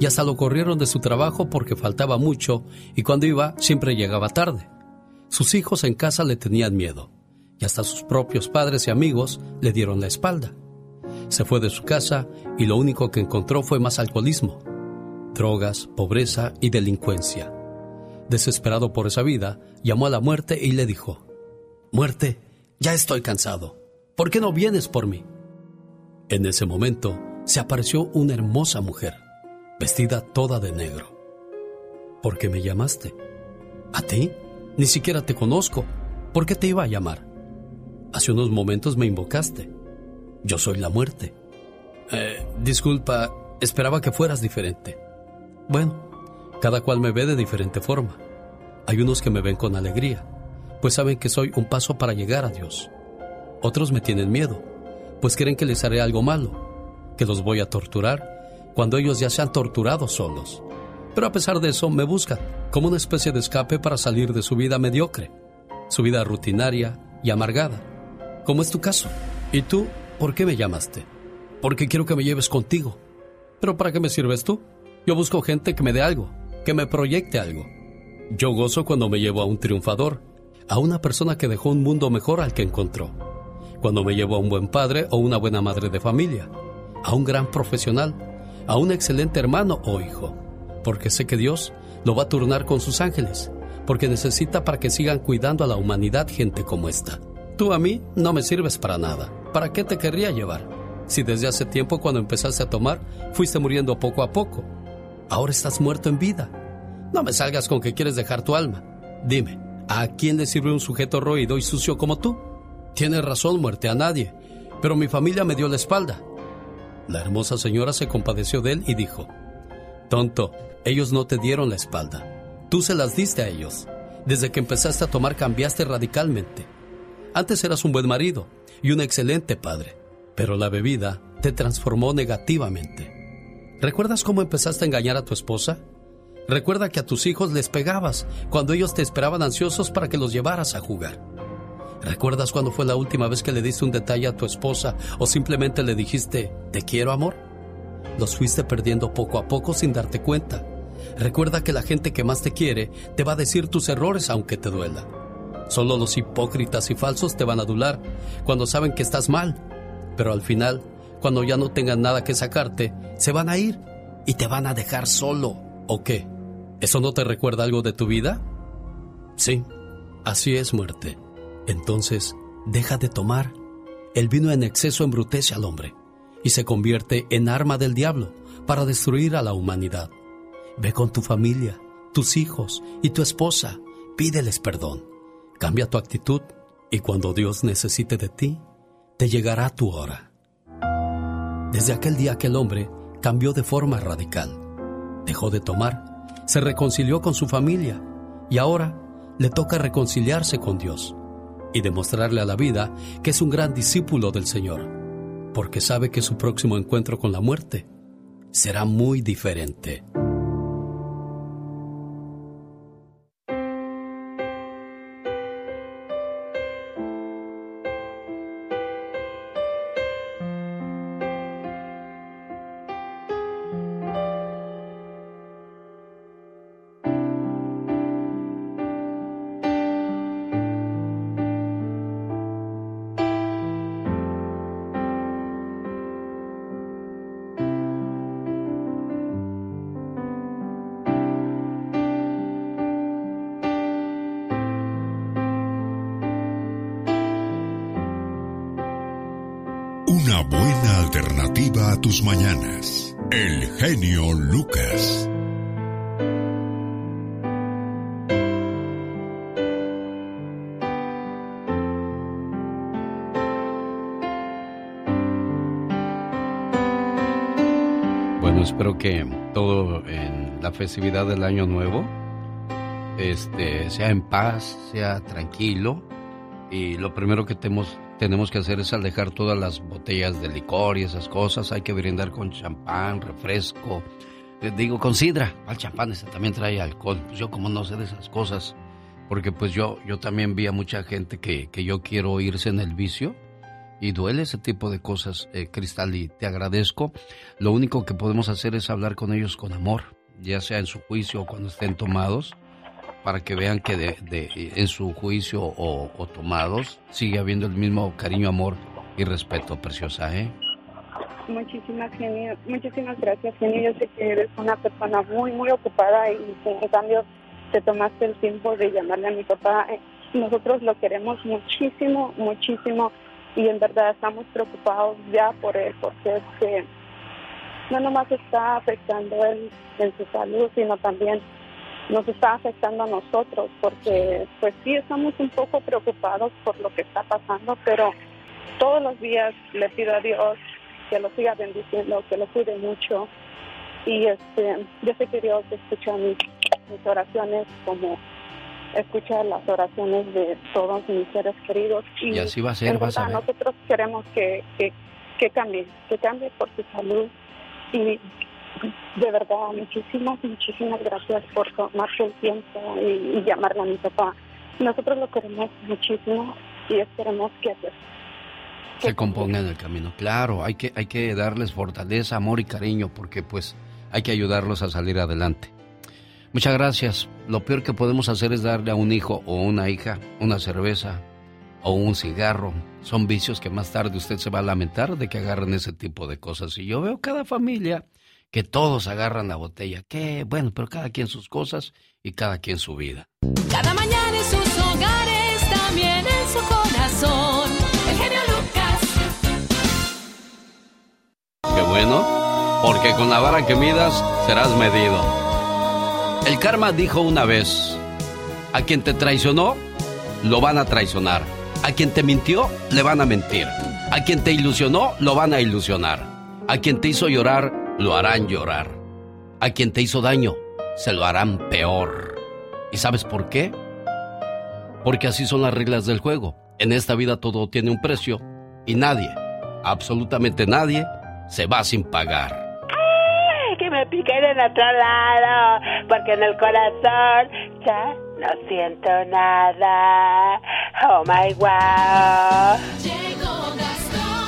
Speaker 15: y hasta lo corrieron de su trabajo porque faltaba mucho y cuando iba siempre llegaba tarde. Sus hijos en casa le tenían miedo, y hasta sus propios padres y amigos le dieron la espalda. Se fue de su casa y lo único que encontró fue más alcoholismo, drogas, pobreza y delincuencia. Desesperado por esa vida, llamó a la muerte y le dijo, Muerte, ya estoy cansado. ¿Por qué no vienes por mí? En ese momento se apareció una hermosa mujer, vestida toda de negro. ¿Por qué me llamaste? ¿A ti? Ni siquiera te conozco. ¿Por qué te iba a llamar? Hace unos momentos me invocaste. Yo soy la muerte. Eh, disculpa, esperaba que fueras diferente. Bueno, Cada cual me ve de diferente forma. Hay unos que me ven con alegría, pues saben que soy un paso para llegar a Dios. Otros me tienen miedo, pues creen que les haré algo malo, que los voy a torturar cuando ellos ya se han torturado solos. Pero a pesar de eso me buscan como una especie de escape para salir de su vida mediocre, su vida rutinaria y amargada, como es tu caso. ¿Y tú por qué me llamaste? Porque quiero que me lleves contigo. ¿Pero para qué me sirves tú? Yo busco gente que me dé algo, que me proyecte algo. Yo gozo cuando me llevo a un triunfador, a una persona que dejó un mundo mejor al que encontró. Cuando me llevo a un buen padre o una buena madre de familia, a un gran profesional, a un excelente hermano o hijo, porque sé que Dios lo va a turnar con sus ángeles, porque necesita para que sigan cuidando a la humanidad gente como esta. Tú a mí no me sirves para nada. ¿Para qué te querría llevar? Si desde hace tiempo cuando empezaste a tomar fuiste muriendo poco a poco. Ahora estás muerto en vida. No me salgas con que quieres dejar tu alma. Dime, ¿a quién le sirve un sujeto roído y sucio como tú? Tienes razón, muerte, a nadie. Pero mi familia me dio la espalda. La hermosa señora se compadeció de él y dijo, Tonto, ellos no te dieron la espalda. Tú se las diste a ellos. Desde que empezaste a tomar cambiaste radicalmente. Antes eras un buen marido y un excelente padre, pero la bebida te transformó negativamente. ¿Recuerdas cómo empezaste a engañar a tu esposa? Recuerda que a tus hijos les pegabas cuando ellos te esperaban ansiosos para que los llevaras a jugar. ¿Recuerdas cuándo fue la última vez que le diste un detalle a tu esposa o simplemente le dijiste, te quiero amor? Los fuiste perdiendo poco a poco sin darte cuenta. Recuerda que la gente que más te quiere te va a decir tus errores aunque te duela. Solo los hipócritas y falsos te van a adular cuando saben que estás mal. Pero al final, cuando ya no tengan nada que sacarte, se van a ir y te van a dejar solo. ¿O qué? ¿Eso no te recuerda algo de tu vida? Sí, así es muerte. Entonces, deja de tomar. El vino en exceso embrutece al hombre y se convierte en arma del diablo para destruir a la humanidad. Ve con tu familia, tus hijos y tu esposa, pídeles perdón. Cambia tu actitud y cuando Dios necesite de ti, te llegará tu hora. Desde aquel día aquel hombre cambió de forma radical. Dejó de tomar, se reconcilió con su familia y ahora le toca reconciliarse con Dios y demostrarle a la vida que es un gran discípulo del Señor, porque sabe que su próximo encuentro con la muerte será muy diferente.
Speaker 2: Festividad del Año Nuevo este, sea en paz, sea tranquilo. Y lo primero que tenemos, tenemos que hacer es alejar todas las botellas de licor y esas cosas. Hay que brindar con champán, refresco. Eh, digo, con sidra. Al champán también trae alcohol. Pues yo como no sé de esas cosas. Porque pues yo, yo también vi a mucha gente que, que yo quiero irse en el vicio. Y duele ese tipo de cosas, eh, Cristal, y te agradezco. Lo único que podemos hacer es hablar con ellos con amor, ya sea en su juicio o cuando estén tomados, para que vean que de, de- en su juicio o, tomados sigue habiendo el mismo cariño, amor y respeto, preciosa, ¿eh?
Speaker 45: Muchísimas, genio, muchísimas gracias, genio. Yo sé que eres una persona muy, muy ocupada y en cambio te tomaste el tiempo de llamarle a mi papá. Nosotros lo queremos muchísimo, muchísimo y en verdad estamos preocupados ya por él porque es que no nomás está afectando él en su salud, sino también nos está afectando a nosotros porque pues sí estamos un poco preocupados por lo que está pasando, pero todos los días le pido a Dios que lo siga bendiciendo, que lo cuide mucho
Speaker 21: y este, yo sé que Dios escucha mis, mis oraciones como escucha las oraciones de todos mis seres queridos.
Speaker 2: Y así va a ser,
Speaker 21: en
Speaker 2: vas a
Speaker 21: verdad,
Speaker 2: ver.
Speaker 21: Nosotros queremos que, que, que cambie, que cambie por su salud. Y de verdad, muchísimas, muchísimas gracias por tomarse el tiempo y, y llamarle a mi papá. Nosotros lo queremos muchísimo y esperemos que pues,
Speaker 2: se componga en el camino. Claro, hay que, hay que darles fortaleza, amor y cariño, porque pues hay que ayudarlos a salir adelante. Muchas gracias. Lo peor que podemos hacer es darle a un hijo o una hija una cerveza o un cigarro. Son vicios que más tarde usted se va a lamentar de que agarren ese tipo de cosas. Y yo veo cada familia que todos agarran la botella. Que bueno, pero cada quien sus cosas y cada quien su vida.
Speaker 29: Cada mañana en sus hogares, también en su corazón. El genio Lucas.
Speaker 2: Qué bueno, porque con la vara que midas serás medido. El karma dijo una vez, a quien te traicionó, lo van a traicionar. A quien te mintió, le van a mentir. A quien te ilusionó, lo van a ilusionar. A quien te hizo llorar, lo harán llorar. A quien te hizo daño, se lo harán peor. ¿Y sabes por qué? Porque así son las reglas del juego. En esta vida todo tiene un precio y nadie, absolutamente nadie, se va sin pagar.
Speaker 5: Que me piquen en otro lado, porque en el corazón ya no siento nada. Oh my wow.
Speaker 29: Llegó Gastón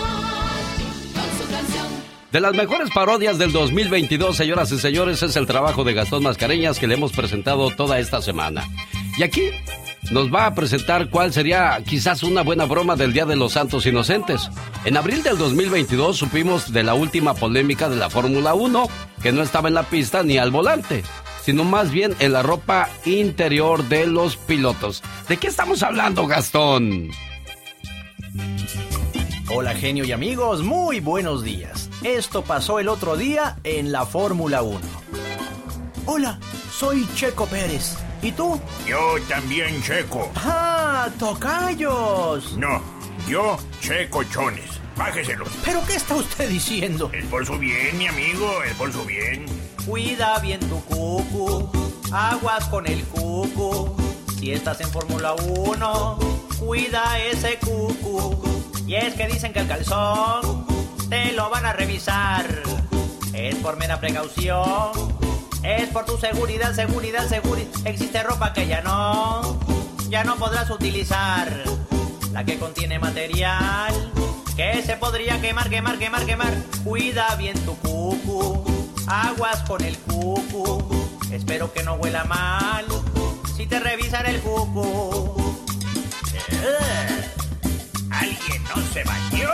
Speaker 29: con su canción.
Speaker 2: De las mejores parodias del 2022, señoras y señores, es el trabajo de Gastón Mascareñas que le hemos presentado toda esta semana. Y aquí nos va a presentar cuál sería quizás una buena broma del Día de los Santos Inocentes. En abril del 2022 supimos de la última polémica de la Fórmula 1, que no estaba en la pista ni al volante, sino más bien en la ropa interior de los pilotos. ¿De qué estamos hablando, Gastón?
Speaker 10: Hola genio y amigos, muy buenos días. Esto pasó el otro día en la Fórmula 1. Hola, soy Checo Pérez. ¿Y tú?
Speaker 37: Yo también checo.
Speaker 10: ¡Ah, tocayos!
Speaker 37: No, yo checo chones. Bájeselos.
Speaker 10: ¿Pero qué está usted diciendo?
Speaker 37: Es por su bien, mi amigo, es por su bien.
Speaker 10: Cuida bien tu cucu, aguas con el cucu. Si estás en Fórmula 1, cuida ese cucu. Y es que dicen que el calzón te lo van a revisar. Es por mera precaución, es por tu seguridad, seguridad, seguridad. Existe ropa que ya no, ya no podrás utilizar. La que contiene material que se podría quemar, quemar, quemar, quemar. Cuida bien tu cucu, aguas con el cucu. Espero que no huela mal si te revisan el cucu.
Speaker 37: Alguien no se bañó.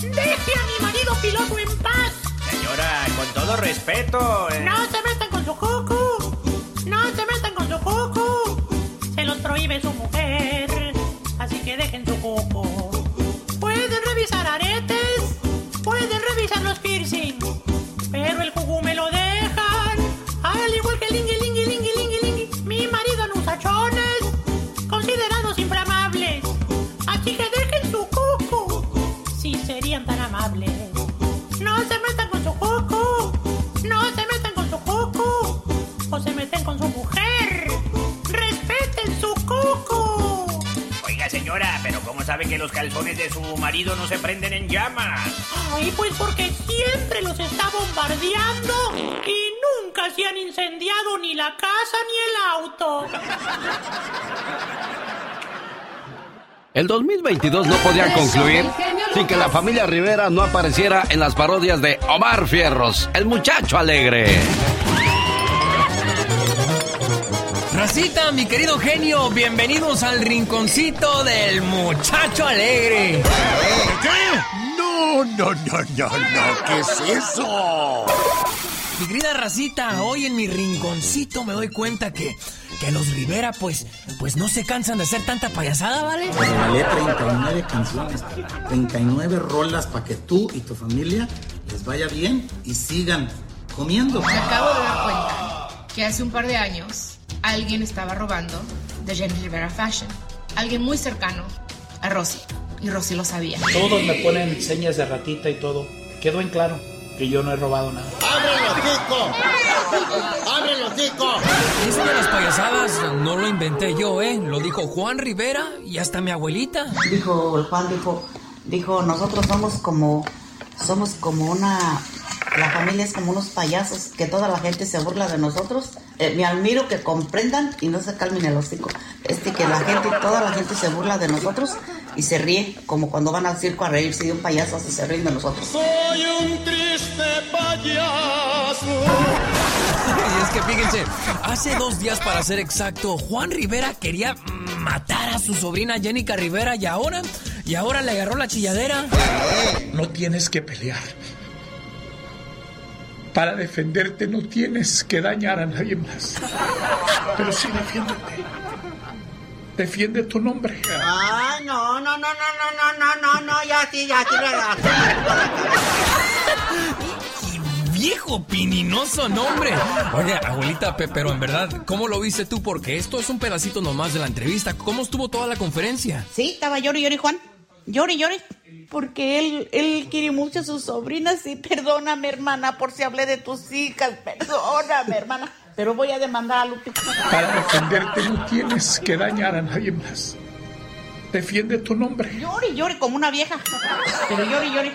Speaker 8: Deje a mi marido piloto en paz.
Speaker 10: Señora, con todo respeto. eh,
Speaker 8: No se metan con su cucu. No se metan con su cucu. Se los prohíbe su mujer. Así que dejen su cucu. Pueden revisar aretes. Pueden revisar los piercings. Pero el cucu me lo dejan. Al igual que lingui, lingui, lingui, lingui, lingui. Mi marido no usa chones. Considerados inflamables. Así que dejen su cucu. Si serían tan amables. No se metan con su cucu. No se metan con su cucu. O se meten
Speaker 37: señora, pero ¿cómo sabe que los calzones de su marido no se prenden en llamas?
Speaker 8: Ay, pues porque siempre los está bombardeando y nunca se han incendiado ni la casa ni el auto.
Speaker 2: El 2022 no podía concluir sin que la familia Rivera no apareciera en las parodias de Omar Fierros, el muchacho alegre.
Speaker 35: Racita, mi querido genio, bienvenidos al rinconcito del muchacho alegre.
Speaker 46: ¿Qué? No, no, no, no, no. ¿Qué es eso?
Speaker 35: Mi querida Racita, hoy en mi rinconcito me doy cuenta que, que los Rivera, pues, pues no se cansan de hacer tanta payasada, ¿vale?
Speaker 47: Pues regalé 39 canciones, 39 rolas para que tú y tu familia les vaya bien y sigan comiendo.
Speaker 48: Me acabo de dar cuenta que hace un par de años alguien estaba robando de Jenny Rivera Fashion. Alguien muy cercano a Rosy. Y Rosy lo sabía.
Speaker 49: Todos me ponen señas de ratita y todo. Quedó en claro que yo no he robado nada.
Speaker 46: ¡Abran las
Speaker 27: hocico! ¡Abre el hocico!
Speaker 35: Eso de las payasadas no lo inventé yo, ¿eh? Lo dijo Juan Rivera y hasta mi abuelita.
Speaker 50: Dijo el Juan, dijo, dijo, nosotros somos como, somos como una, la familia es como unos payasos, que toda la gente se burla de nosotros. Eh, me admiro que comprendan y no se calmen el hocico. Este, que la gente, toda la gente se burla de nosotros y se ríe, como cuando van al circo a reírse de un payaso, así se ríen de nosotros.
Speaker 27: Soy un triste payaso.
Speaker 35: Y es que fíjense, hace dos días para ser exacto, Juan Rivera quería matar a su sobrina Jenica Rivera y ahora, y ahora le agarró la chilladera.
Speaker 47: No tienes que pelear. Para defenderte no tienes que dañar a nadie más. Pero sí defiéndete. Defiende tu nombre.
Speaker 27: Ay, no, no, no, no, no, no, no, no, no, ya sí, ya sí,
Speaker 35: Viejo pininoso nombre. Oye, abuelita, Pe- pero en verdad, ¿cómo lo viste tú? Porque esto es un pedacito nomás de la entrevista. ¿Cómo estuvo toda la conferencia?
Speaker 50: Sí, estaba llori, llori, Juan. Llori, llori. Porque él, él quiere mucho a sus sobrinas y perdóname, hermana, por si hablé de tus hijas. Perdóname, hermana. Pero voy a demandar a Lupi.
Speaker 47: Para defenderte no tienes que dañar a nadie más. Defiende tu nombre.
Speaker 50: Llori, llori, como una vieja. Pero llori, llori.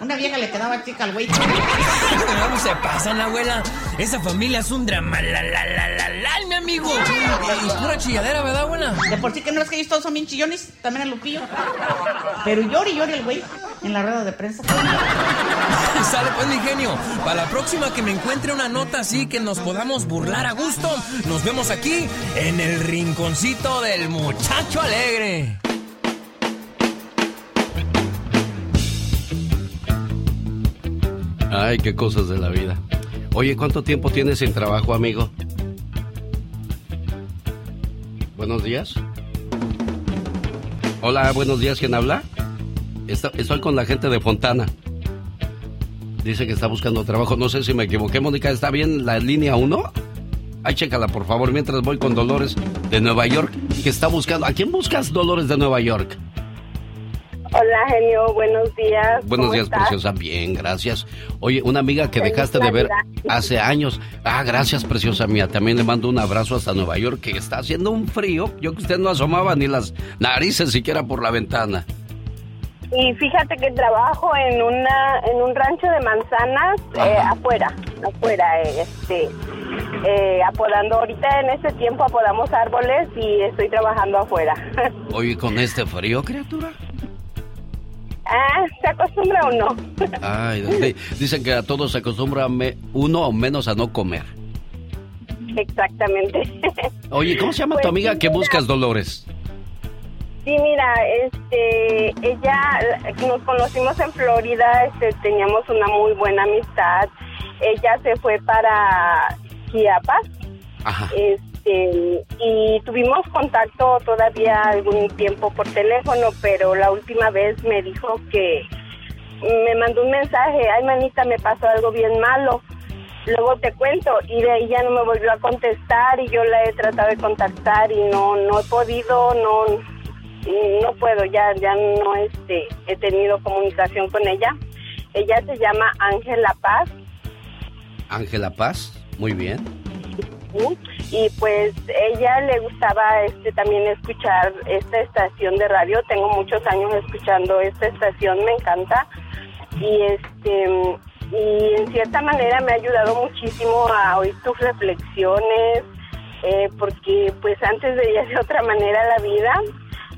Speaker 50: Una vieja le quedaba chica al güey.
Speaker 35: ¿Cómo se pasan, abuela? Esa familia es un drama, la, la, la, la, la, mi amigo. Y, y pura chilladera, ¿verdad, abuela?
Speaker 50: De por sí que no es que ellos todos son bien chillones, también el Lupillo. Pero llori, llori el güey en la rueda de prensa. *laughs*
Speaker 35: Sale pues, mi genio. Para la próxima que me encuentre una nota así que nos podamos burlar a gusto, nos vemos aquí en el rinconcito del muchacho alegre.
Speaker 2: Ay, qué cosas de la vida. Oye, ¿cuánto tiempo tienes sin trabajo, amigo? Buenos días. Hola, buenos días, ¿quién habla? Estoy con la gente de Fontana. Dice que está buscando trabajo. No sé si me equivoqué, Mónica. ¿Está bien la línea 1? Ay, chécala, por favor, mientras voy con Dolores de Nueva York, que está buscando. ¿A quién buscas, Dolores de Nueva York?
Speaker 51: Hola, genio, buenos días.
Speaker 2: Buenos
Speaker 51: ¿Cómo
Speaker 2: días,
Speaker 51: estás?
Speaker 2: preciosa. Bien, gracias. Oye, una amiga que
Speaker 51: Feliz
Speaker 2: dejaste de ver hace años. Ah, gracias, preciosa mía. También le mando un abrazo hasta Nueva York, que está haciendo un frío. Yo que usted no asomaba ni las narices siquiera por la ventana.
Speaker 51: Y fíjate que trabajo en una en un rancho de manzanas eh, afuera, afuera, eh, este, eh, apodando. Ahorita en este tiempo apodamos árboles y estoy trabajando afuera. *laughs*
Speaker 2: Oye, con este frío, criatura.
Speaker 51: Ah, ¿se acostumbra o no?
Speaker 2: Ay, di- dicen que a todos se acostumbra me- uno o menos a no comer.
Speaker 51: Exactamente.
Speaker 2: Oye, ¿cómo se llama tu
Speaker 51: Pues,
Speaker 2: amiga que
Speaker 51: mira.
Speaker 2: buscas, Dolores?
Speaker 51: Sí, mira, este, ella, nos conocimos en Florida, este, teníamos una muy buena amistad. Ella se fue para Chiapas, este, y tuvimos contacto todavía algún tiempo por teléfono, pero la última vez me dijo que me mandó un mensaje, ay manita, me pasó algo bien malo. Luego te cuento y de ahí ya no me volvió a contestar y yo la he tratado de contactar y no no he podido, no no puedo, ya ya no este he tenido comunicación con ella. Ella se llama Ángela Paz
Speaker 2: Ángela Paz. Muy bien.
Speaker 51: ¿sí? Y pues ella le gustaba este también escuchar esta estación de radio. Tengo muchos años escuchando esta estación, me encanta y este y en cierta manera me ha ayudado muchísimo a oír tus reflexiones eh, porque pues antes veía de otra manera la vida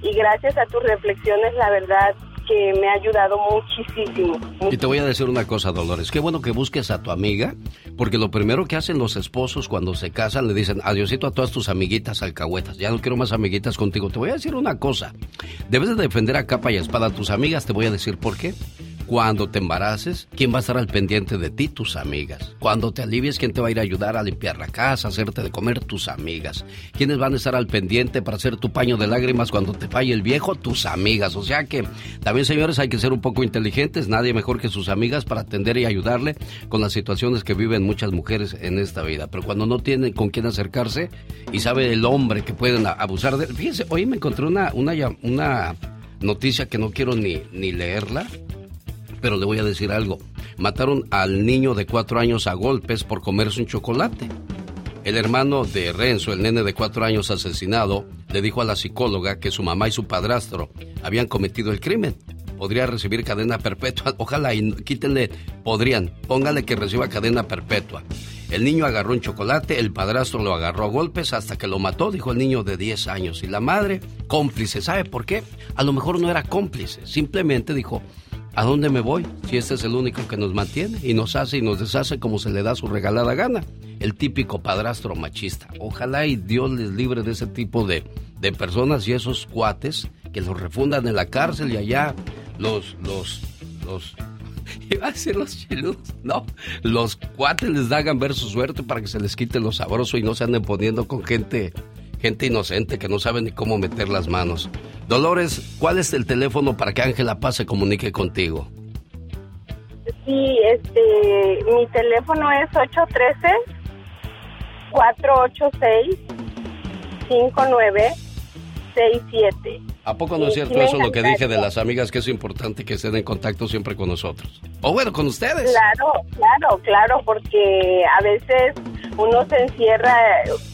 Speaker 51: y gracias a tus reflexiones la verdad que me ha ayudado muchísimo.
Speaker 2: Y te voy a decir una cosa, Dolores. Qué bueno que busques a tu amiga, porque lo primero que hacen los esposos cuando se casan le dicen adiosito a todas tus amiguitas alcahuetas. Ya no quiero más amiguitas contigo. Te voy a decir una cosa. Debes de defender a capa y espada a tus amigas. Te voy a decir por qué. Cuando te embaraces, ¿quién va a estar al pendiente de ti? Tus amigas. Cuando te alivies, ¿quién te va a ir a ayudar a limpiar la casa, hacerte de comer? Tus amigas. ¿Quiénes van a estar al pendiente para hacer tu paño de lágrimas cuando te falle el viejo? Tus amigas. O sea que también, señores, hay que ser un poco inteligentes. Nadie mejor que sus amigas para atender y ayudarle con las situaciones que viven muchas mujeres en esta vida. Pero cuando no tienen con quién acercarse y sabe el hombre que pueden abusar de. Fíjense, hoy me encontré una, una, una noticia que no quiero ni, ni leerla pero le voy a decir algo. mataron al niño de cuatro años a golpes por comerse un chocolate. El hermano de Renzo, el nene de cuatro años asesinado, le dijo a la psicóloga que su mamá y su padrastro habían cometido el crimen. Podría recibir cadena perpetua. *laughs* Ojalá y quítenle, podrían, póngale que reciba cadena perpetua. El niño agarró un chocolate, el padrastro lo agarró a golpes hasta que lo mató, dijo el niño de 10 años. Y la madre, cómplice, ¿sabe por qué? A lo mejor no era cómplice, simplemente dijo, ¿a dónde me voy? Si este es el único que nos mantiene y nos hace y nos deshace como se le da su regalada gana. El típico padrastro machista. Ojalá y Dios les libre de ese tipo de, de personas y esos cuates que los refundan en la cárcel y allá los, los, los *laughs* Iba a decir los chiludos. No, los cuates les hagan ver su suerte para que se les quite lo sabroso y no se anden poniendo con gente, gente inocente que no sabe ni cómo meter las manos. Dolores, ¿cuál es el teléfono para que Ángela Paz se comunique contigo?
Speaker 51: Sí, este, mi teléfono es 813-486-5967.
Speaker 2: ¿A poco no es cierto eso lo que dije de las amigas que es importante que estén en contacto siempre con nosotros? O bueno, con ustedes.
Speaker 51: Claro, claro, claro, porque a veces uno se encierra,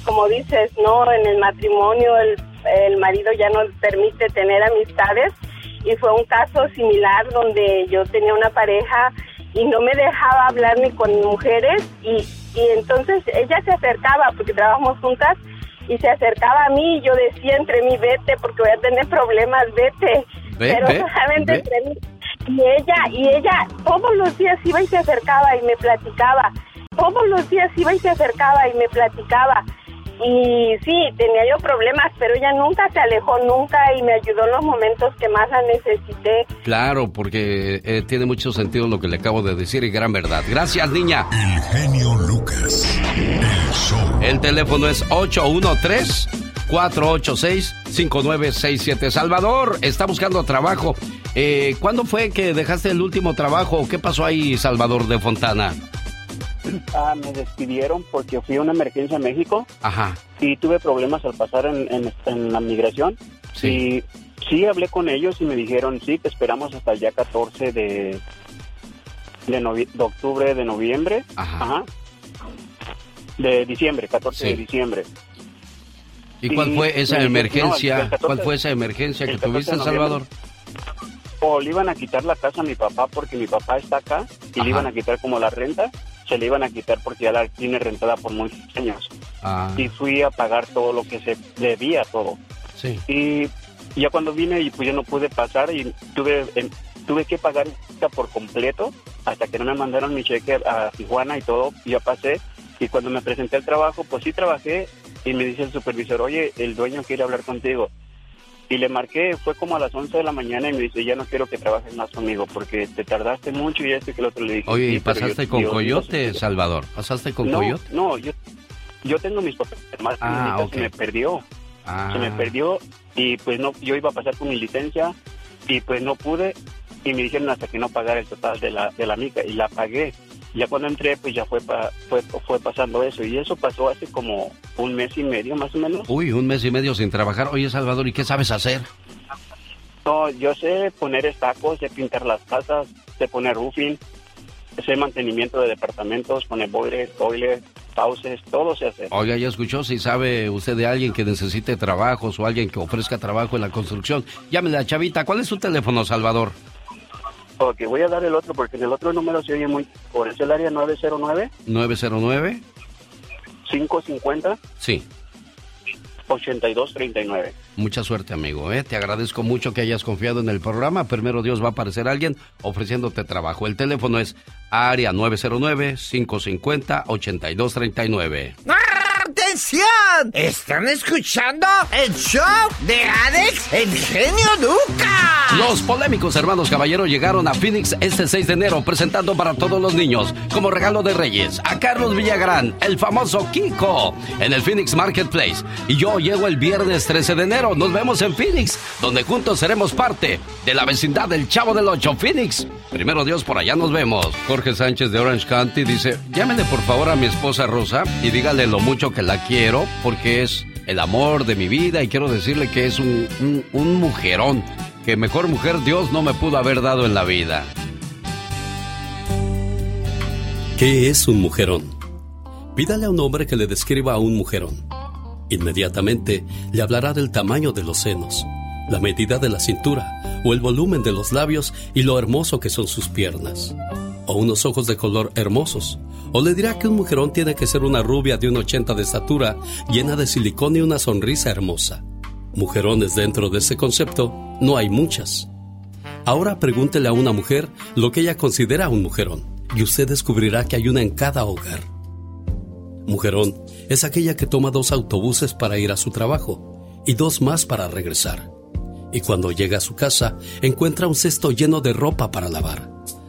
Speaker 51: como dices, no, en el matrimonio el, el marido ya no permite tener amistades y fue un caso similar donde yo tenía una pareja y no me dejaba hablar ni con mujeres y, y entonces ella se acercaba porque trabajamos juntas y se acercaba a mí y yo decía entre mí vete porque voy a tener problemas vete.
Speaker 52: Ve,
Speaker 51: pero
Speaker 52: ve,
Speaker 51: solamente
Speaker 52: ve.
Speaker 51: entre mí. Y ella y ella todos los días iba y se acercaba y me platicaba. Todos los días iba y se acercaba y me platicaba y sí tenía yo problemas pero ella nunca se alejó nunca y me ayudó en los momentos que más la necesité
Speaker 2: Claro, porque eh, tiene mucho sentido lo que le acabo de decir y gran verdad. Gracias, niña.
Speaker 7: El genio Lucas. El show.
Speaker 2: El teléfono es 813-486-5967. Salvador, está buscando trabajo. Eh, ¿Cuándo fue que dejaste el último trabajo? ¿Qué pasó ahí, Salvador de Fontana? *clears throat*
Speaker 44: Ah, me despidieron porque fui a una emergencia en México
Speaker 2: Ajá.
Speaker 44: y tuve problemas al pasar en, en- en la migración. Y sí hablé con ellos y me dijeron, sí, te esperamos hasta el día 14 de, de, de octubre, de noviembre.
Speaker 2: Ajá.
Speaker 44: De diciembre, 14 de
Speaker 2: Sí.
Speaker 44: diciembre.
Speaker 2: ¿Y cuál fue esa emergencia?
Speaker 44: no, el 14
Speaker 2: ¿Cuál fue esa emergencia que
Speaker 44: el 14
Speaker 2: tuviste,
Speaker 44: noviembre.
Speaker 2: Salvador?
Speaker 44: O le iban a quitar la casa a mi papá porque mi papá está acá y
Speaker 2: Ajá.
Speaker 44: le iban a quitar como la renta, se le iban a quitar porque ya la tiene rentada por muchos años.
Speaker 2: Ah,
Speaker 44: Y fui a pagar todo lo que se debía, todo.
Speaker 2: sí.
Speaker 44: Y ya cuando vine y pues ya no pude pasar y tuve em, tuve que pagar por completo hasta que no me mandaron mi cheque a Tijuana y todo, ya pasé. Y cuando me presenté al trabajo, pues sí trabajé y me dice el supervisor, oye, el dueño quiere hablar contigo. Y le marqué, fue como a las 11 de la mañana y me dice, ya no quiero que trabajes más conmigo porque te tardaste mucho y esto y que el otro le dije.
Speaker 2: Oye,
Speaker 44: "Sí,
Speaker 2: ¿y
Speaker 44: yo-
Speaker 2: pasaste con
Speaker 44: yo-
Speaker 2: Coyote, Salvador? ¿Pasaste con
Speaker 44: no,
Speaker 2: Coyote?
Speaker 44: No, yo, yo tengo mis papeles, más
Speaker 2: Ah, ok.
Speaker 44: se me perdió.
Speaker 2: Ah.
Speaker 44: Se me perdió y pues no, yo iba a pasar con mi licencia y pues no pude y me dijeron hasta que no pagara el total de la, de la mica y la pagué. Ya cuando entré pues ya fue, pa- fue, fue pasando eso y eso pasó hace como un mes y medio más o menos.
Speaker 2: Uy, un mes y medio sin trabajar. Oye, Salvador, ¿y qué sabes hacer?
Speaker 44: No, yo sé poner estacos, sé pintar las casas, sé poner roofing, sé mantenimiento de departamentos, poner boilers, toilets, pauses, todo se hace.
Speaker 2: Oiga, ya escuchó, si sabe usted de alguien que necesite trabajos o alguien que ofrezca trabajo en la construcción, llámele a Chavita. ¿Cuál es su teléfono, Salvador?
Speaker 44: Ok, voy a dar el otro porque en el otro número se oye muy... Por es el área 909
Speaker 2: 909.
Speaker 44: 550
Speaker 2: Sí.
Speaker 44: 8239.
Speaker 2: Mucha suerte, amigo. ¿eh? Te agradezco mucho que hayas confiado en el programa. Primero Dios va a aparecer alguien ofreciéndote trabajo. El teléfono es área 909-550-8239.
Speaker 52: ¡Atención! ¿Están escuchando el show de Alex, el genio Lucas?
Speaker 2: Los polémicos hermanos Caballero llegaron a Phoenix este 6 de enero presentando para todos los niños como regalo de Reyes a Carlos Villagrán, el famoso Kiko, en el Phoenix Marketplace. Y yo llego el viernes 13 de enero. Nos vemos en Phoenix, donde juntos seremos parte de la vecindad del Chavo del Ocho, Phoenix. Primero Dios, por allá nos vemos. Jorge Sánchez de Orange County dice, llámele por favor a mi esposa Rosa y dígale lo mucho que la quiero porque es el amor de mi vida y quiero decirle que es un, mujerón, que mejor mujer Dios no me pudo haber dado en la vida.
Speaker 15: ¿Qué es un mujerón? Pídale a un hombre que le describa a un mujerón. Inmediatamente le hablará del tamaño de los senos, la medida de la cintura o el volumen de los labios y lo hermoso que son sus piernas. O unos ojos de color hermosos. O le dirá que un mujerón tiene que ser una rubia de un 80 de estatura, llena de silicón y una sonrisa hermosa. Mujerones dentro de ese concepto no hay muchas. Ahora pregúntele a una mujer lo que ella considera un mujerón y usted descubrirá que hay una en cada hogar. Mujerón es aquella que toma dos autobuses para ir a su trabajo y dos más para regresar. Y cuando llega a su casa encuentra un cesto lleno de ropa para lavar,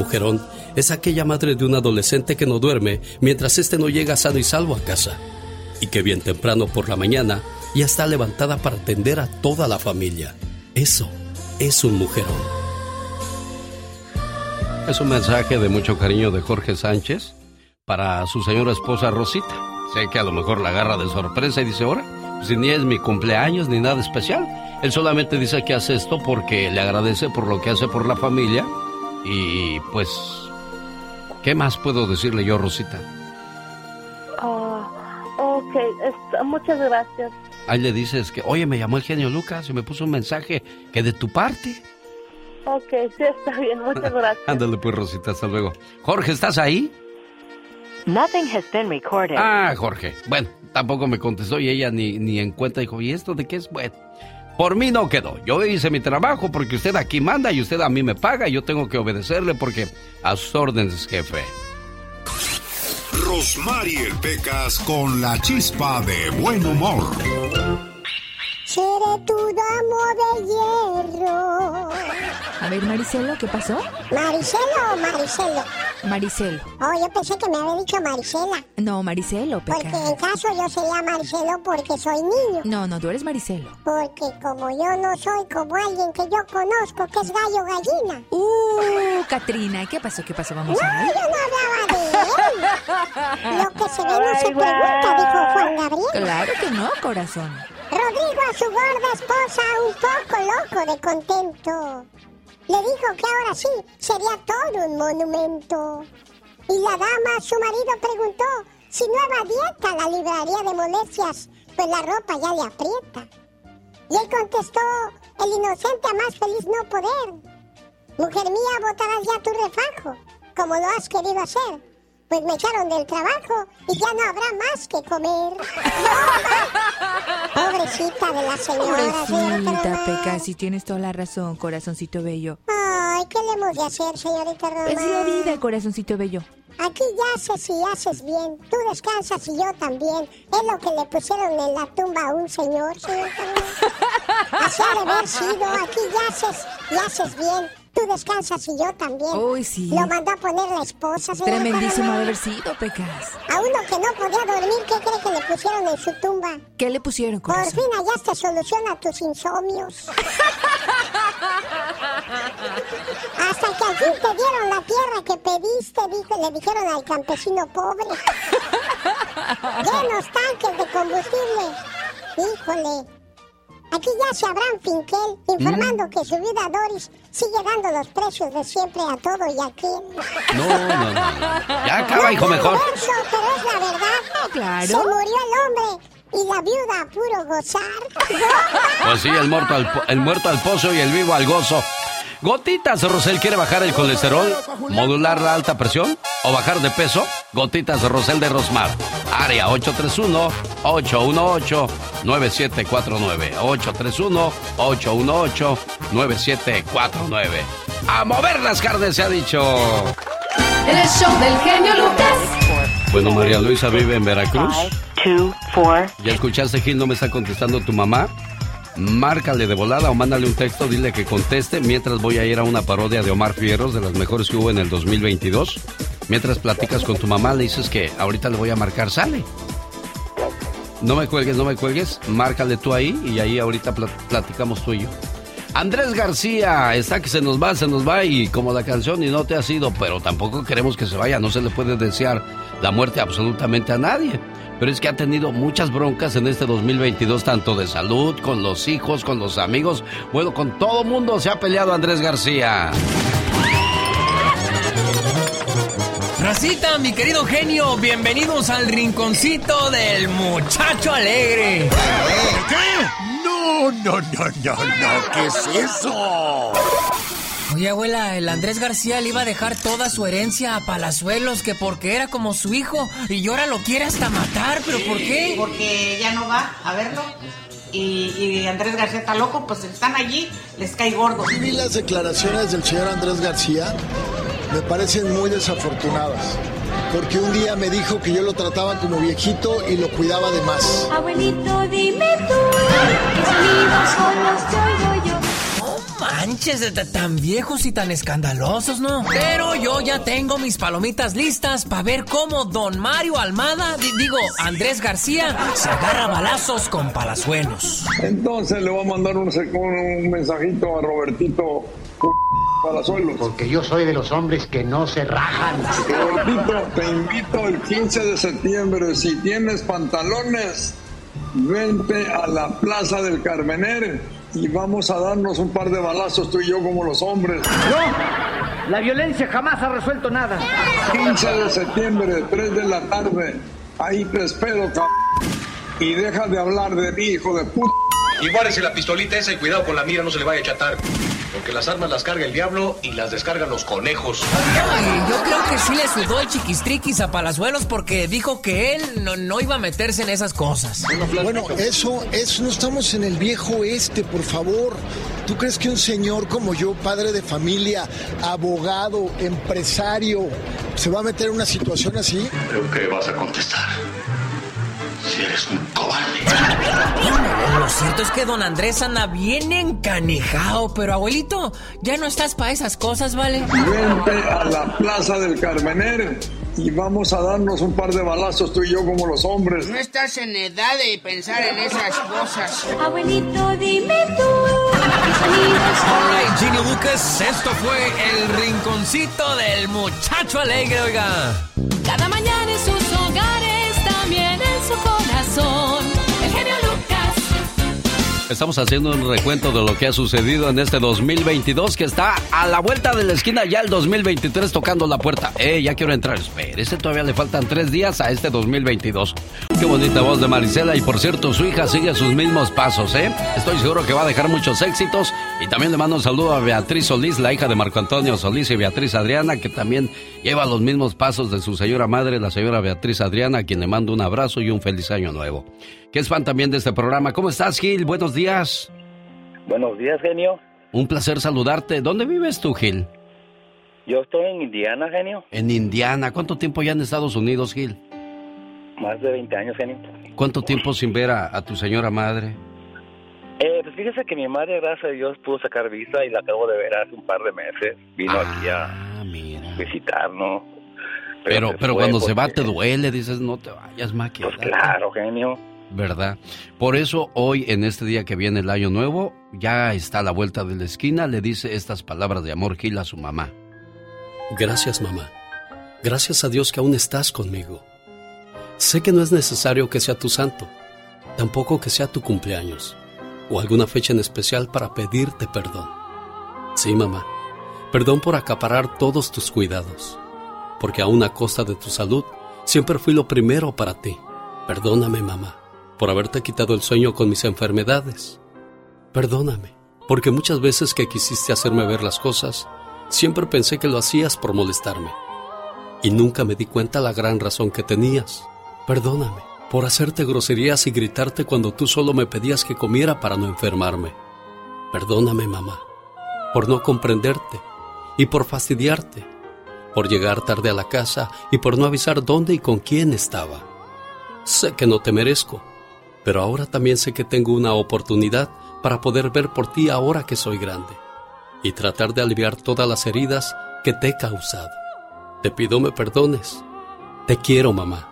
Speaker 15: Mujerón es aquella madre de un adolescente que no duerme mientras éste no llega sano y salvo a casa y que bien temprano por la mañana ya está levantada para atender a toda la familia. Eso es un mujerón.
Speaker 2: Es un mensaje de mucho cariño de Jorge Sánchez para su señora esposa Rosita. Sé que a lo mejor la agarra de sorpresa y dice, ahora, si ni es mi cumpleaños ni nada especial. Él solamente dice que hace esto porque le agradece por lo que hace por la familia. Y pues, ¿qué más puedo decirle yo, Rosita?
Speaker 42: Ah, ok, muchas gracias.
Speaker 2: Ahí le dices que, oye, me llamó el genio Lucas y me puso un mensaje que de tu parte.
Speaker 42: Ok, sí, está bien, muchas gracias. *laughs*
Speaker 2: Ándale pues, Rosita, hasta luego. Jorge, ¿estás ahí?
Speaker 53: Nothing has been recorded.
Speaker 2: Ah, Jorge. Bueno, tampoco me contestó y ella ni, ni en cuenta dijo, ¿y esto de qué es? Bueno, por mí no quedó. Yo hice mi trabajo porque usted aquí manda y usted a mí me paga yo tengo que obedecerle porque a sus órdenes, jefe.
Speaker 7: Rosmarie Pecas con la chispa de buen humor.
Speaker 28: Seré tu damo de hierro.
Speaker 54: A ver, Maricelo, ¿qué pasó?
Speaker 28: ¿Maricelo o Maricelo?
Speaker 54: Maricelo.
Speaker 28: Oh, yo pensé que me había dicho Maricela.
Speaker 54: No, Maricelo,
Speaker 28: Porque en caso yo sería Maricelo porque soy niño.
Speaker 54: No, no, tú eres Maricelo.
Speaker 28: Porque como yo no soy como alguien que yo conozco que es gallo gallina.
Speaker 54: Uh, Katrina, ¿qué pasó? ¿Qué pasó? Vamos
Speaker 28: No,
Speaker 54: a ver.
Speaker 28: yo no hablaba de él. *laughs* Lo que se ve no se pregunta, dijo Juan Gabriel.
Speaker 54: Claro que no, corazón.
Speaker 28: Rodrigo a su gorda esposa un poco loco de contento. Le dijo que ahora sí sería todo un monumento. Y la dama a su marido preguntó si nueva dieta la libraría de molestias, pues la ropa ya le aprieta. Y él contestó, el inocente a más feliz no poder. Mujer mía, botarás ya tu refajo, como lo has querido hacer. Pues me echaron del trabajo y ya no habrá más que comer. *laughs* Pobrecita de la señora.
Speaker 54: Pobrecita. Peca, si tienes toda la razón, corazoncito bello.
Speaker 28: Ay, ¿qué le hemos de hacer, señorita Román?
Speaker 54: Es la vida, corazoncito bello.
Speaker 28: Aquí yaces y haces bien. Tú descansas y yo también. Es lo que le pusieron en la tumba a un señor, señorita Román. *laughs* Así ha de haber sido. Aquí yaces y haces bien. Tú descansas y yo también.
Speaker 54: Uy, sí.
Speaker 28: Lo mandó a poner la esposa, señorita
Speaker 54: Tremendísimo haber sido, Pecas.
Speaker 28: A uno que no podía dormir, ¿qué cree que le pusieron en su tumba?
Speaker 54: ¿Qué le pusieron,
Speaker 28: Por
Speaker 54: corazón?
Speaker 28: fin hallaste solución a tus insomnios. *laughs* Hasta que al fin te dieron la tierra que pediste, dijo, le dijeron al campesino pobre. *laughs* Llenos tanques de combustible. Híjole. Aquí ya se Abraham Finkel informando que su vida Doris sigue dando los precios de siempre a todo y a aquel.
Speaker 2: No, no, no. Ya acaba, hijo, mejor.
Speaker 28: Verso, pero es la verdad.
Speaker 54: Claro.
Speaker 28: Se murió el hombre y la viuda a puro gozar.
Speaker 2: Pues sí, el muerto, al, po- el muerto al pozo y el vivo al gozo. Gotitas, Rosel quiere bajar el colesterol, modular la alta presión o bajar de peso. Gotitas Rosel de Rosmar. Área 831-818-9749. 831-818-9749. A mover las carnes se ha dicho.
Speaker 29: El show del genio Lucas.
Speaker 2: Bueno, María Luisa vive en Veracruz. ¿Ya escuchaste, Gil? No me está contestando tu mamá. Márcale de volada o mándale un texto, dile que conteste mientras voy a ir a una parodia de Omar Fierros de las mejores que hubo en el 2022. Mientras platicas con tu mamá, le dices que ahorita le voy a marcar, sale. No me cuelgues, no me cuelgues, márcale tú ahí y ahí ahorita platicamos tú y yo. Andrés García está que se nos va, se nos va y como la canción y no te ha sido, pero tampoco queremos que se vaya, no se le puede desear la muerte absolutamente a nadie. Pero es que ha tenido muchas broncas en este 2022, tanto de salud, con los hijos, con los amigos, bueno, con todo mundo se ha peleado Andrés García.
Speaker 35: Racita, mi querido genio, bienvenidos al rinconcito del muchacho alegre.
Speaker 27: ¿Qué? No, no, no, no, no, ¿qué es eso?
Speaker 35: Oye, abuela, el Andrés García le iba a dejar toda su herencia a Palazuelos, que porque era como su hijo, y ahora lo quiere hasta matar, ¿pero por qué?
Speaker 50: Porque ya no va a verlo. Y, y, Andrés García está loco, pues están allí, les cae gordo.
Speaker 55: Vi las declaraciones del señor Andrés García, me parecen muy desafortunadas porque un día me dijo que yo lo trataba como viejito y lo cuidaba de más.
Speaker 29: Abuelito, dime tú, qué sonidos son los que oigo yo.
Speaker 35: Manches, tan viejos y tan escandalosos, ¿no? Pero yo ya tengo mis palomitas listas para ver cómo don Mario Almada, digo, Andrés García, se agarra balazos con palazuelos.
Speaker 56: Entonces le voy a mandar un, un mensajito a Robertito
Speaker 57: porque yo soy de los hombres que no se rajan.
Speaker 56: Robertito, te invito el 15 de septiembre. Si tienes pantalones, vente a la Plaza del Carmener y vamos a darnos un par de balazos tú y yo como los hombres.
Speaker 52: No, la violencia jamás ha resuelto nada.
Speaker 56: 15 de septiembre, 3 de la tarde. Ahí te espero, cabrón. Y deja de hablar de mí, hijo de puta.
Speaker 58: Igual es la pistolita esa y cuidado con la mira, no se le vaya a chatar. Porque las armas las carga el diablo y las descargan los conejos.
Speaker 35: yo creo que sí le sudó el chiquistriquis a Palazuelos porque dijo que él no, iba a meterse en esas cosas.
Speaker 55: Bueno, eso, eso no estamos en el viejo este, por favor. ¿Tú crees que un señor como yo, padre de familia, abogado, empresario, se va a meter en una situación así?
Speaker 58: Creo que vas a contestar eres un cobarde.
Speaker 35: lo cierto es que don Andrés anda bien encanejado, pero abuelito, ya no estás para esas cosas, ¿vale?
Speaker 56: Vente a la plaza del Carmener y vamos a darnos un par de balazos tú y yo como los hombres.
Speaker 57: No estás en edad de pensar en esas cosas.
Speaker 29: Abuelito, dime tú.
Speaker 35: Hola, Gino Lucas, esto fue el rinconcito del muchacho alegre, oiga.
Speaker 29: Cada mañana
Speaker 2: Estamos haciendo un recuento de lo que ha sucedido en este 2022 que está a la vuelta de la esquina ya el 2023 tocando la puerta. Eh, ya quiero entrar. Espérese, todavía le faltan tres días a este 2022. Qué bonita voz de Marisela y por cierto su hija sigue sus mismos pasos, ¿eh? Estoy seguro que va a dejar muchos éxitos y también le mando un saludo a Beatriz Solís, la hija de Marco Antonio Solís y Beatriz Adriana, que también lleva los mismos pasos de su señora madre, la señora Beatriz Adriana, a quien le mando un abrazo y un feliz año nuevo. ¿Qué es fan también de este programa? ¿Cómo estás, Gil? Buenos días.
Speaker 59: Buenos días, genio.
Speaker 2: Un placer saludarte. ¿Dónde vives tú, Gil?
Speaker 59: Yo estoy en Indiana, genio.
Speaker 2: En Indiana. ¿Cuánto tiempo ya en Estados Unidos, Gil?
Speaker 59: Más de 20 años, genio.
Speaker 2: ¿Cuánto tiempo sin ver a, tu señora madre?
Speaker 59: Eh, pues fíjese que mi madre, gracias a Dios, pudo sacar visa y la acabo de ver hace un par de meses. Vino aquí a
Speaker 2: ah,
Speaker 59: visitarnos.
Speaker 2: Pero, pero, cuando se va te duele, dices, no te vayas, más
Speaker 59: Pues claro, genio.
Speaker 2: ¿Verdad? Por eso hoy, en este día que viene el año nuevo, ya está a la vuelta de la esquina, le dice estas palabras de amor Gil a su mamá.
Speaker 15: Gracias, mamá. Gracias a Dios que aún estás conmigo. Sé que no es necesario que sea tu santo, tampoco que sea tu cumpleaños o alguna fecha en especial para pedirte perdón. Sí, mamá, perdón por acaparar todos tus cuidados, porque aún a costa de tu salud siempre fui lo primero para ti. Perdóname, mamá, por haberte quitado el sueño con mis enfermedades. Perdóname, porque muchas veces que quisiste hacerme ver las cosas, siempre pensé que lo hacías por molestarme. Y nunca me di cuenta la gran razón que tenías. Perdóname por hacerte groserías y gritarte cuando tú solo me pedías que comiera para no enfermarme. Perdóname, mamá, por no comprenderte y por fastidiarte, por llegar tarde a la casa y por no avisar dónde y con quién estaba. Sé que no te merezco, pero ahora también sé que tengo una oportunidad para poder ver por ti ahora que soy grande y tratar de aliviar todas las heridas que te he causado. Te pido me perdones. Te quiero, mamá.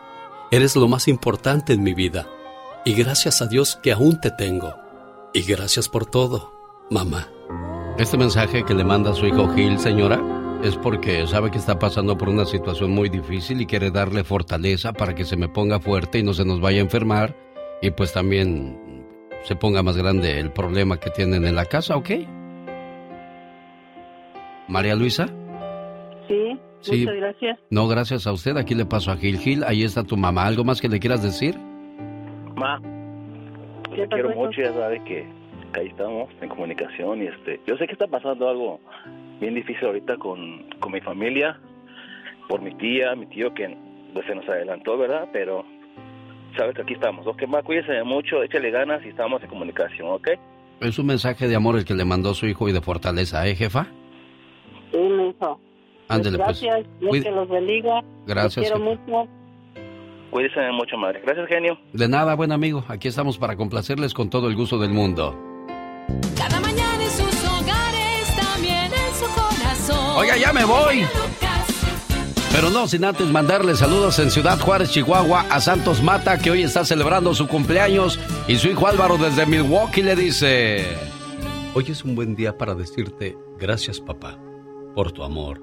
Speaker 15: Eres lo más importante en mi vida. Y gracias a Dios que aún te tengo. Y gracias por todo, mamá.
Speaker 2: Este mensaje que le manda su hijo Gil, señora, es porque sabe que está pasando por una situación muy difícil y quiere darle fortaleza para que se me ponga fuerte y no se nos vaya a enfermar y pues también se ponga más grande el problema que tienen en la casa, ¿ok? María Luisa.
Speaker 42: Sí,
Speaker 2: Sí.
Speaker 42: muchas gracias.
Speaker 2: No, gracias a usted. Aquí le paso a Gil. Gil, ahí está tu mamá. ¿Algo más que le quieras decir?
Speaker 59: Ma,
Speaker 42: ¿Qué
Speaker 59: te quiero mucho, ya sabe que ahí estamos en comunicación y este, yo sé que está pasando algo bien difícil ahorita con, con mi familia, por mi tía, mi tío que pues, se nos adelantó, ¿verdad? Pero sabes que aquí estamos, ok, ma, cuídese mucho, échale ganas y estamos en comunicación, ¿ok?
Speaker 2: Es un mensaje de amor el que le mandó su hijo y de fortaleza, ¿eh, jefa?
Speaker 42: Sí, mi hijo.
Speaker 2: Ándele, pues.
Speaker 42: Gracias, Dios
Speaker 2: Cuide-
Speaker 42: que los bendiga.
Speaker 2: Gracias,
Speaker 42: Los quiero mucho.
Speaker 59: Cuídese mucho, madre. Gracias, genio.
Speaker 2: De nada, buen amigo. Aquí estamos para complacerles con todo el gusto del mundo.
Speaker 29: Cada mañana en sus hogares, también en su corazón.
Speaker 2: Oiga, ya me voy. Pero no sin antes mandarle saludos en Ciudad Juárez, Chihuahua, a Santos Mata, que hoy está celebrando su cumpleaños, y su hijo Álvaro desde Milwaukee le dice...
Speaker 15: Hoy es un buen día para decirte gracias papá, por tu amor,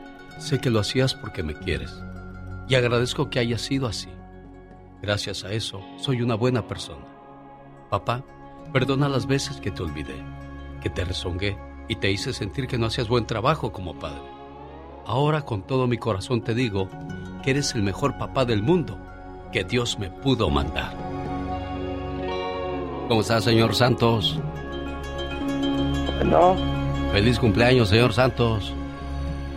Speaker 15: sé que lo hacías porque me quieres. Y agradezco que haya sido así. Gracias a eso, soy una buena persona. Papá, perdona las veces que te olvidé, que te rezongué y te hice sentir que no hacías buen trabajo como padre. Ahora con todo mi corazón te digo que eres el mejor papá del mundo que Dios me pudo mandar.
Speaker 2: ¿Cómo está, señor Santos?
Speaker 59: No,
Speaker 2: Feliz cumpleaños, señor Santos.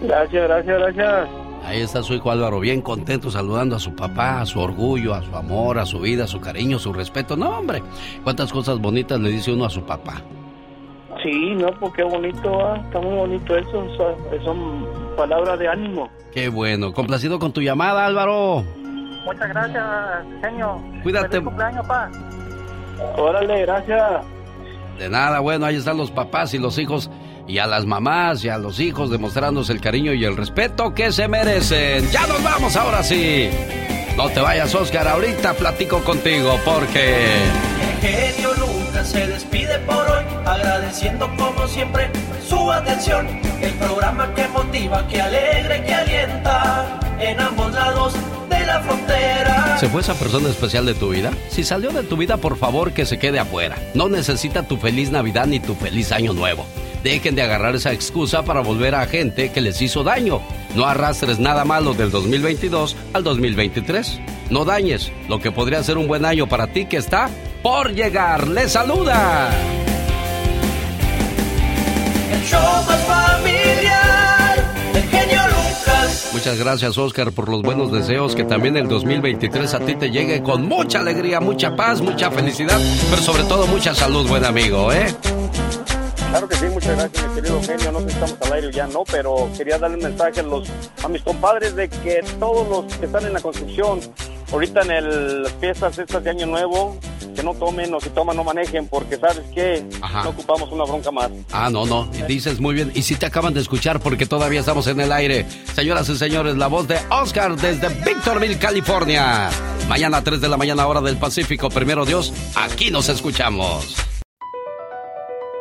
Speaker 59: Gracias, gracias, gracias.
Speaker 2: Ahí está su hijo Álvaro, bien contento, saludando a su papá, a su orgullo, a su amor, a su vida, a su cariño, a su respeto. No, hombre, cuántas cosas bonitas le dice uno a su papá.
Speaker 18: Sí, no, pues qué bonito, ah, está muy bonito eso, son, son palabras de ánimo.
Speaker 2: Qué bueno. Complacido con tu llamada, Álvaro.
Speaker 18: Muchas gracias, genio.
Speaker 2: Cuídate.
Speaker 18: Feliz cumpleaños, pa. Órale, gracias.
Speaker 2: De nada, bueno, ahí están los papás y los hijos y a las mamás y a los hijos demostrándose el cariño y el respeto que se merecen. Ya nos vamos ahora sí. No te vayas, Oscar, ahorita platico contigo porque...
Speaker 60: genio Lucas se despide por hoy, agradeciendo como siempre su atención. El programa que motiva, que alegra y que alienta en ambos lados de la frontera.
Speaker 2: ¿Se fue esa persona especial de tu vida? Si salió de tu vida, por favor que se quede afuera. No necesita tu feliz Navidad ni tu feliz Año Nuevo. Dejen de agarrar esa excusa para volver a gente que les hizo daño. No arrastres nada malo del 2022 al 2023. No dañes lo que podría ser un buen año para ti que está por llegar. ¡Le saluda!
Speaker 60: El show más familiar, el genio Lucas.
Speaker 2: Muchas gracias, Oscar, por los buenos deseos. Que también el 2023 a ti te llegue con mucha alegría, mucha paz, mucha felicidad, pero sobre todo mucha salud, buen amigo, ¿eh?
Speaker 18: Claro que sí, muchas gracias, mi querido genio. No sé si estamos al aire ya no, pero quería darle un mensaje a, los, a mis compadres de que todos los que están en la construcción, ahorita en el- las fiestas estas de Año Nuevo, que no tomen o si toman no manejen, porque sabes que no ocupamos una bronca más.
Speaker 2: Ah, no, no, dices muy bien. Y si te acaban de escuchar porque todavía estamos en el aire. Señoras y señores, la voz de Oscar desde Victorville, California. Mañana a 3 de la mañana hora del Pacífico, primero Dios, aquí nos escuchamos.